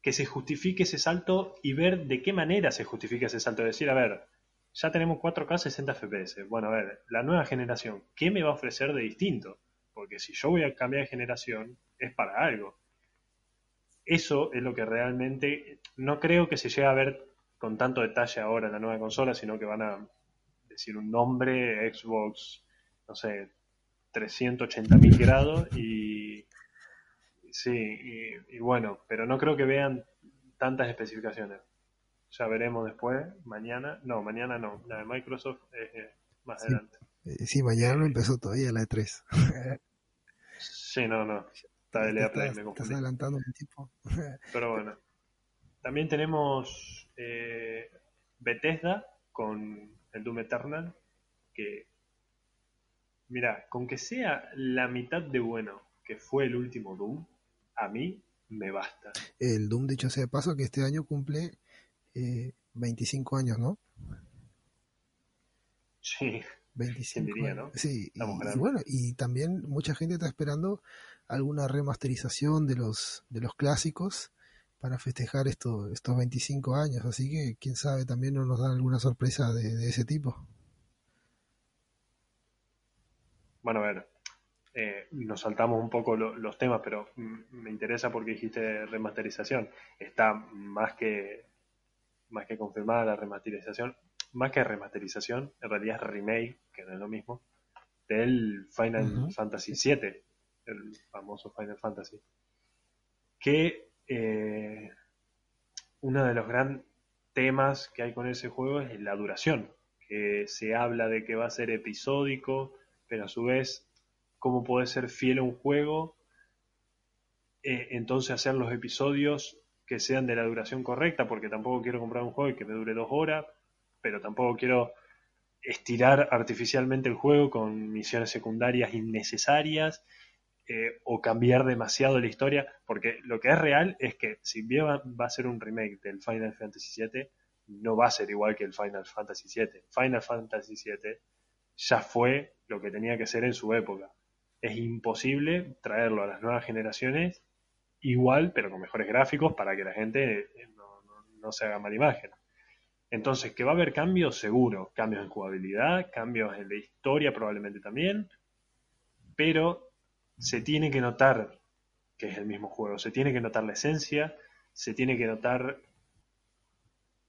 que se justifique ese salto y ver de qué manera se justifica ese salto. Decir, a ver, ya tenemos 4K 60 FPS. Bueno, a ver, la nueva generación, ¿qué me va a ofrecer de distinto? Porque si yo voy a cambiar de generación, es para algo. Eso es lo que realmente no creo que se llegue a ver con tanto detalle ahora en la nueva consola, sino que van a decir un nombre, Xbox, no sé, 380.000 grados y Sí, y, bueno, pero no creo que vean tantas especificaciones. Ya veremos después, mañana. No, mañana no, la de Microsoft es más adelante.
Eh, sí, mañana no empezó todavía la de 3.
sí, no, no. Está de Play,
me Estás adelantando un tipo.
pero bueno. También tenemos eh, Bethesda con el Doom Eternal, que, mira, con que sea la mitad de bueno que fue el último Doom, a mí me basta.
El Doom, dicho sea de paso, que este año cumple 25 eh, años, ¿no?
Sí.
25 diría, ¿no? Sí, y, bueno, y también mucha gente está esperando alguna remasterización de los, de los clásicos para festejar esto, estos 25 años, así que quién sabe, también no nos dan alguna sorpresa de ese tipo.
Bueno, a ver, eh, nos saltamos un poco los temas, pero me interesa porque dijiste remasterización. Está más que, más que confirmada la remasterización, más que remasterización, en realidad es remake, que no es lo mismo, del Final Fantasy VII, el famoso Final Fantasy. Que eh, uno de los grandes temas que hay con ese juego es la duración, que se habla de que va a ser episódico, pero a su vez cómo puede ser fiel a un juego, eh, entonces hacer los episodios que sean de la duración correcta, porque tampoco quiero comprar un juego que me dure dos horas, pero tampoco quiero estirar artificialmente el juego con misiones secundarias innecesarias eh, o cambiar demasiado la historia, porque lo que es real es que si bien va, va, a ser un remake del Final Fantasy VII, no va a ser igual que el Final Fantasy VII. Final Fantasy VII ya fue lo que tenía que ser en su época es imposible traerlo a las nuevas generaciones igual, pero con mejores gráficos para que la gente eh, no, se haga mala imagen. Entonces, que va a haber cambios, seguro. Cambios en jugabilidad, cambios en la historia probablemente también, pero se tiene que notar que es el mismo juego, se tiene que notar la esencia, se tiene que notar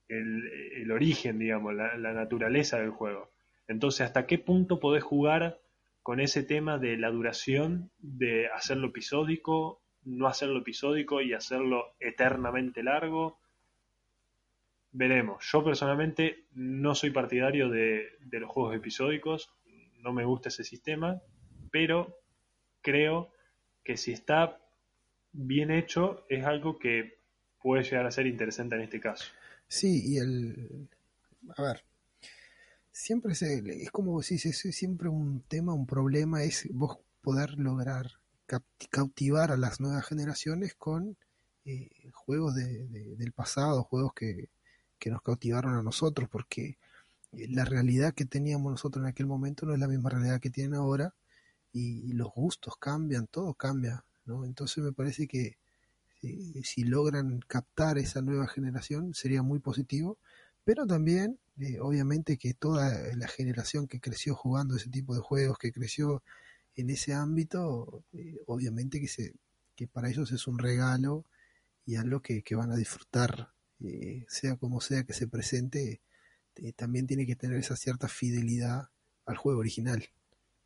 el, origen, digamos, la, la, naturaleza del juego. Entonces, ¿hasta qué punto podés jugar con ese tema de la duración, de hacerlo episódico, no hacerlo episódico y hacerlo eternamente largo. Veremos. Yo personalmente no soy partidario de, los juegos episódicos, no me gusta ese sistema, pero creo que si está bien hecho es algo que puede llegar a ser interesante en este caso.
Sí, y el... A ver, siempre se, es como decís, es siempre un tema, un problema, es vos poder lograr cautivar a las nuevas generaciones con eh, juegos de, del pasado, juegos que, que, nos cautivaron a nosotros, porque eh, la realidad que teníamos nosotros en aquel momento no es la misma realidad que tienen ahora, y, los gustos cambian, todo cambia, ¿no? Entonces me parece que eh, si logran captar esa nueva generación sería muy positivo, pero también eh, obviamente que toda la generación que creció jugando ese tipo de juegos, que creció en ese ámbito, eh, obviamente que, se, que para ellos es un regalo y algo que, que van a disfrutar, sea como sea que se presente, también tiene que tener esa cierta fidelidad al juego original.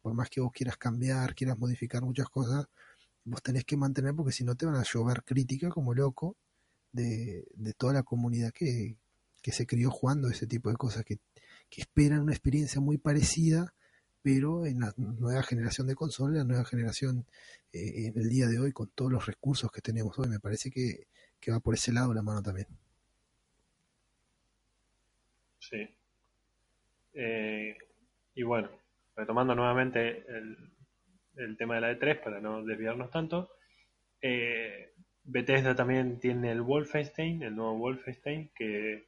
Por más que vos quieras cambiar, quieras modificar muchas cosas, vos tenés que mantener porque si no te van a llover crítica como loco de, toda la comunidad que, se crió jugando ese tipo de cosas, que, esperan una experiencia muy parecida, pero en la nueva generación de consolas, la nueva generación eh, en el día de hoy, con todos los recursos que tenemos hoy, me parece que, que va por ese lado la mano también.
Sí. Eh, y bueno, retomando nuevamente el, el tema de la E3 para no desviarnos tanto. Eh, Bethesda también tiene el Wolfenstein, el nuevo Wolfenstein, que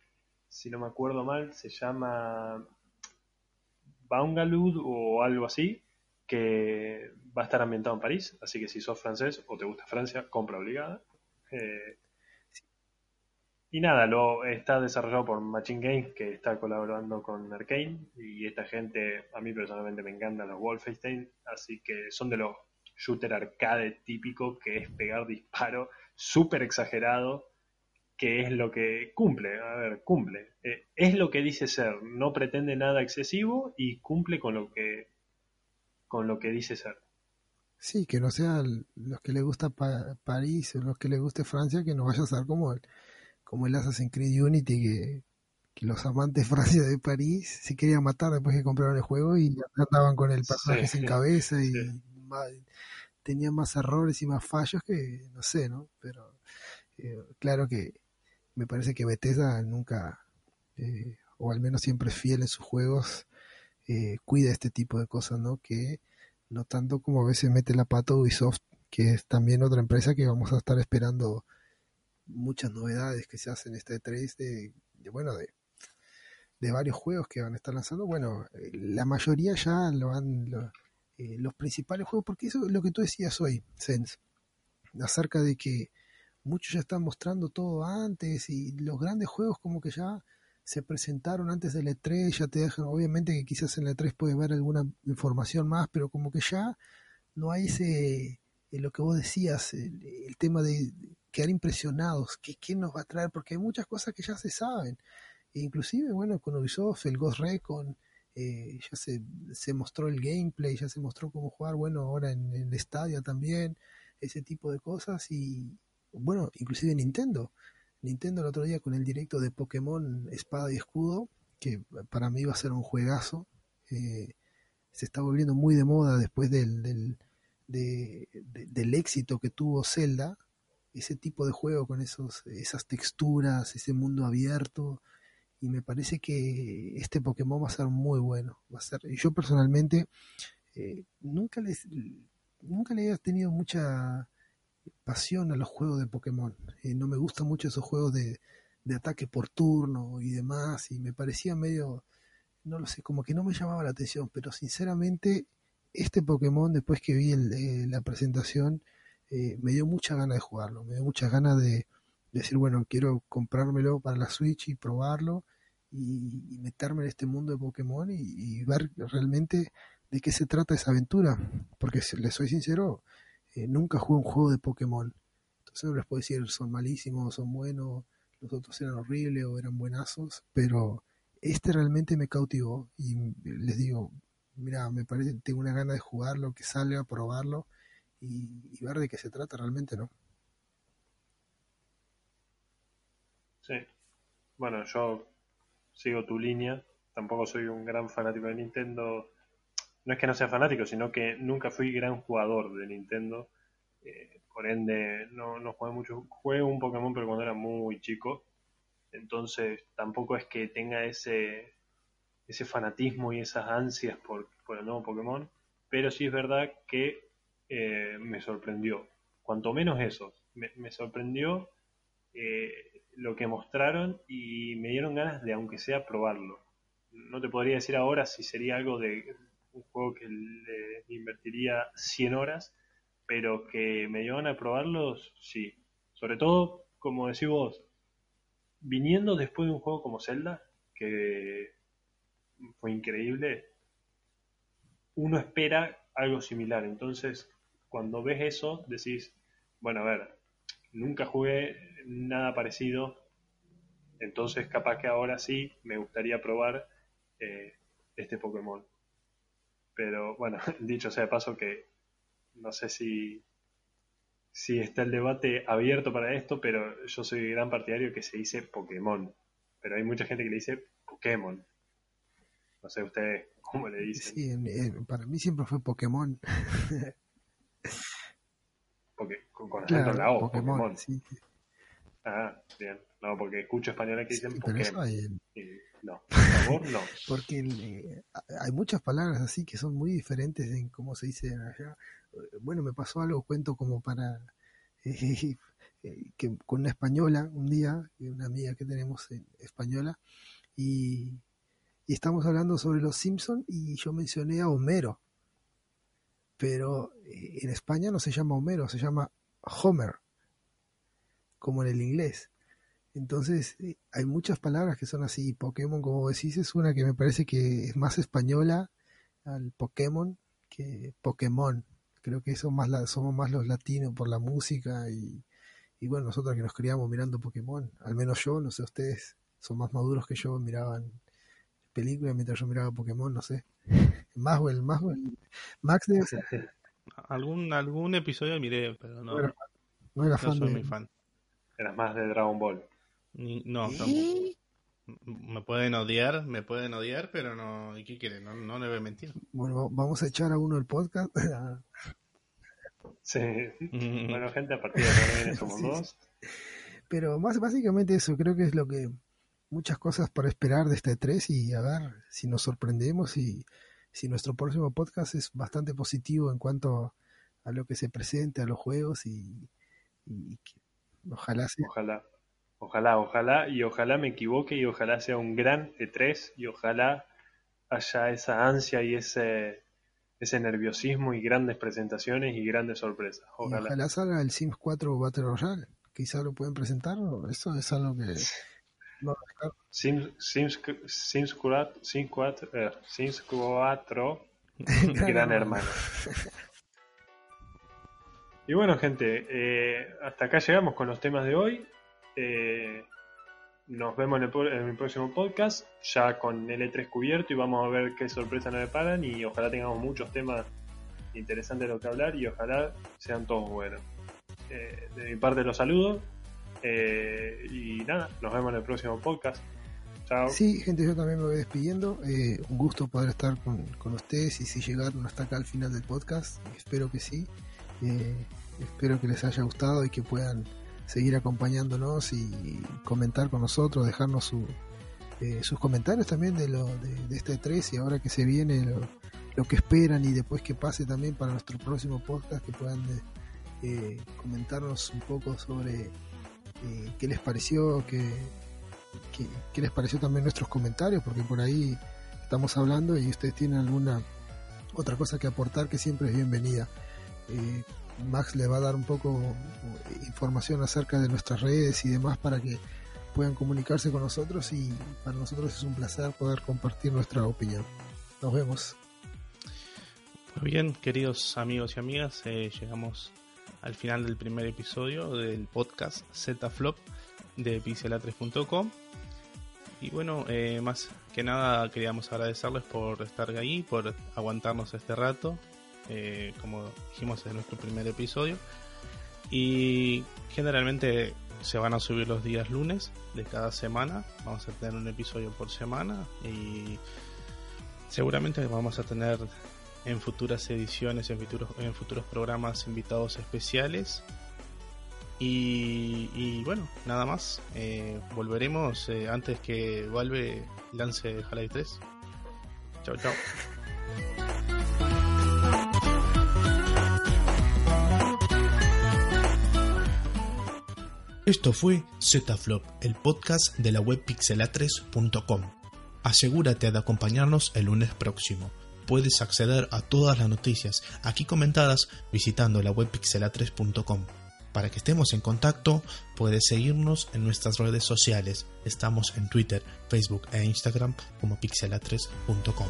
si no me acuerdo mal se llama Bangalud o algo así, que va a estar ambientado en París, así que si sos francés o te gusta Francia, compra obligada. Eh, y nada, lo está desarrollado por Machine Games, que está colaborando con Arkane. Y esta gente, a mí personalmente me encantan los Wolfenstein. Así que son de los shooter arcade típicos, que es pegar disparo, súper exagerado, que es lo que cumple. A ver, cumple. Eh, es lo que dice ser. No pretende nada excesivo y cumple con lo que, con lo que dice ser.
Sí, que no sean los que le gusta París o los que le guste Francia, que no vaya a ser como el como el Assassin's Creed Unity, que, los amantes Francia de París se querían matar después que compraron el juego y andaban con el personaje sin cabeza y tenían más errores y más fallos que, no sé, ¿no? Pero eh, claro que me parece que Bethesda nunca, eh, o al menos siempre fiel en sus juegos, eh, cuida este tipo de cosas, ¿no? Que no tanto como a veces mete la pata Ubisoft, que es también otra empresa que vamos a estar esperando muchas novedades que se hacen en este 3 de, bueno, de, de, varios juegos que van a estar lanzando. Bueno, eh, la mayoría ya lo han, los principales juegos, porque eso es lo que tú decías hoy, Sense, acerca de que muchos ya están mostrando todo antes y los grandes juegos como que ya se presentaron antes del E3, ya te dejan, obviamente que quizás en el E3 puedes alguna información más, pero como que ya no hay ese, eh, lo que vos decías, el tema de, quedar impresionados, ¿qué, ¿qué, nos va a traer? Porque hay muchas cosas que ya se saben. E inclusive, bueno, con Ubisoft, el Ghost Recon, eh, ya se, se, mostró el gameplay, ya se mostró cómo jugar, bueno, ahora en, el Stadia también, ese tipo de cosas. Y bueno, inclusive Nintendo. Nintendo el otro día con el directo de Pokémon Espada y Escudo, que para mí va a ser un juegazo. Eh, se está volviendo muy de moda después del, del, del éxito que tuvo Zelda ese tipo de juego con esos, esas texturas, ese mundo abierto. Y me parece que este Pokémon va a ser muy bueno. Va a ser, yo personalmente eh, nunca les nunca le he tenido mucha pasión a los juegos de Pokémon. Eh, no me gustan mucho esos juegos de, de ataque por turno y demás. Y me parecía medio, no lo sé, como que no me llamaba la atención. Pero sinceramente, este Pokémon, después que vi eh, la presentación, eh, me dio mucha ganas de jugarlo, me dio muchas ganas de, decir, bueno, quiero comprármelo para la Switch y probarlo y, meterme en este mundo de Pokémon y, ver realmente de qué se trata esa aventura. Porque si les soy sincero, eh, nunca jugué un juego de Pokémon. Entonces no les puedo decir son malísimos, son buenos, los otros eran horribles o eran buenazos, pero este realmente me cautivó y les digo, mira, me parece, tengo una gana de jugarlo, que salga, probarlo y, ver de qué se trata realmente, ¿no?
Sí. Bueno, yo sigo tu línea. Tampoco soy un gran fanático de Nintendo. No es que no sea fanático, sino que nunca fui gran jugador de Nintendo. Eh, por ende, no, no jugué mucho. Jugué un Pokémon, pero cuando era muy chico. Entonces, tampoco es que tenga ese, ese fanatismo y esas ansias por, por el nuevo Pokémon. Pero sí es verdad que eh, me sorprendió. Cuanto menos eso, me, sorprendió eh, lo que mostraron y me dieron ganas de, aunque sea, probarlo. No te podría decir ahora si sería algo de un juego que le invertiría 100 horas, pero que me llevan a probarlos, sí. Sobre todo, como decís vos, viniendo después de un juego como Zelda, que fue increíble, uno espera algo similar. Entonces, cuando ves eso, decís, bueno, a ver, nunca jugué nada parecido, entonces capaz que ahora sí me gustaría probar eh, este Pokémon. Pero bueno, dicho sea de paso que no sé si, si está el debate abierto para esto, pero yo soy gran partidario que se dice Pokémon. Pero hay mucha gente que le dice Pokémon. No sé ustedes cómo le dicen.
Sí, para mí siempre fue Pokémon.
Porque, con, con la O, Pokémon. Ah, bien. No, porque escucho españoles que dicen Pokémon. no, por favor, no.
Porque eh, hay muchas palabras así que son muy diferentes en cómo se dice allá. Bueno, me pasó algo, cuento como para... Eh, que con una española un día, una amiga que tenemos española, y, y estamos hablando sobre los Simpsons y yo mencioné a Homero pero eh, en España no se llama Homero, se llama Homer, como en el inglés. Entonces, eh, hay muchas palabras que son así. Pokémon, como decís, es una que me parece que es más española al Pokémon que Pokémon. Creo que eso más la, somos más los latinos por la música y, y bueno, nosotros que nos criamos mirando Pokémon, al menos yo, no sé, ustedes son más maduros que yo, miraban películas mientras yo miraba Pokémon, no sé. Maxwell, Maxwell. Max de...
Algún, algún episodio miré, pero no,
no era, fan
soy muy fan.
Eras más de Dragon Ball.
No, Me pueden odiar, me pueden odiar, pero no, ¿y qué quieren? No, no le voy a mentir.
Bueno, vamos a echar a uno el podcast.
sí. bueno, gente, a partir de ahora viene somos dos.
Pero más básicamente eso, creo que es lo que muchas cosas para esperar de este 3 y a ver si nos sorprendemos y si nuestro próximo podcast es bastante positivo en cuanto a lo que se presente, a los juegos y, ojalá sea.
Ojalá, ojalá, ojalá y ojalá me equivoque y ojalá sea un gran E3 y ojalá haya esa ansia y ese ese nerviosismo y grandes presentaciones y grandes sorpresas. Ojalá,
ojalá salga el Sims 4 Battle Royale. Quizá lo pueden presentar. Eso es algo que
Sims, Sims, Sims 4, Sims 4, eh, Sims 4 gran hermano. Y bueno, gente, eh, hasta acá llegamos con los temas de hoy. Eh, nos vemos en el, próximo podcast, ya con L3 cubierto, y vamos a ver qué sorpresa nos deparan. Y ojalá tengamos muchos temas interesantes de lo que hablar, y ojalá sean todos buenos. de mi parte, los saludo eh, y nada, nos vemos en el próximo podcast. Chao.
Sí, gente, yo también me voy despidiendo. Eh, un gusto poder estar con, ustedes y si llegaron hasta acá al final del podcast, espero que sí. Eh, espero que les haya gustado y que puedan seguir acompañándonos y comentar con nosotros, dejarnos su, sus comentarios también de, lo, de, este 3 y ahora que se viene lo, que esperan y después que pase también para nuestro próximo podcast que puedan comentarnos un poco sobre eh, qué les pareció, qué, qué, les pareció también nuestros comentarios, porque por ahí estamos hablando y ustedes tienen alguna otra cosa que aportar que siempre es bienvenida. Eh, Max le va a dar un poco eh, información acerca de nuestras redes y demás para que puedan comunicarse con nosotros y para nosotros es un placer poder compartir nuestra opinión. Nos vemos.
Muy bien, queridos amigos y amigas, llegamos al final del primer episodio del podcast Flop de pixela3.com. Y bueno, eh, más que nada queríamos agradecerles por estar ahí, por aguantarnos este rato, eh, como dijimos en nuestro primer episodio. Y generalmente se van a subir los días lunes de cada semana. Vamos a tener un episodio por semana y seguramente vamos a tener en futuras ediciones, en futuros, en futuros programas invitados especiales. Y, bueno, nada más. Eh, volveremos eh, antes que Valve lance Half-Life 3. Chao, chao.
Esto fue Zetaflop, el podcast de la web pixela3.com. Asegúrate de acompañarnos el lunes próximo
puedes acceder a todas las noticias aquí comentadas visitando la web pixela3.com. Para que estemos en contacto, puedes seguirnos en nuestras redes sociales. Estamos en Twitter, Facebook e Instagram como pixela3.com.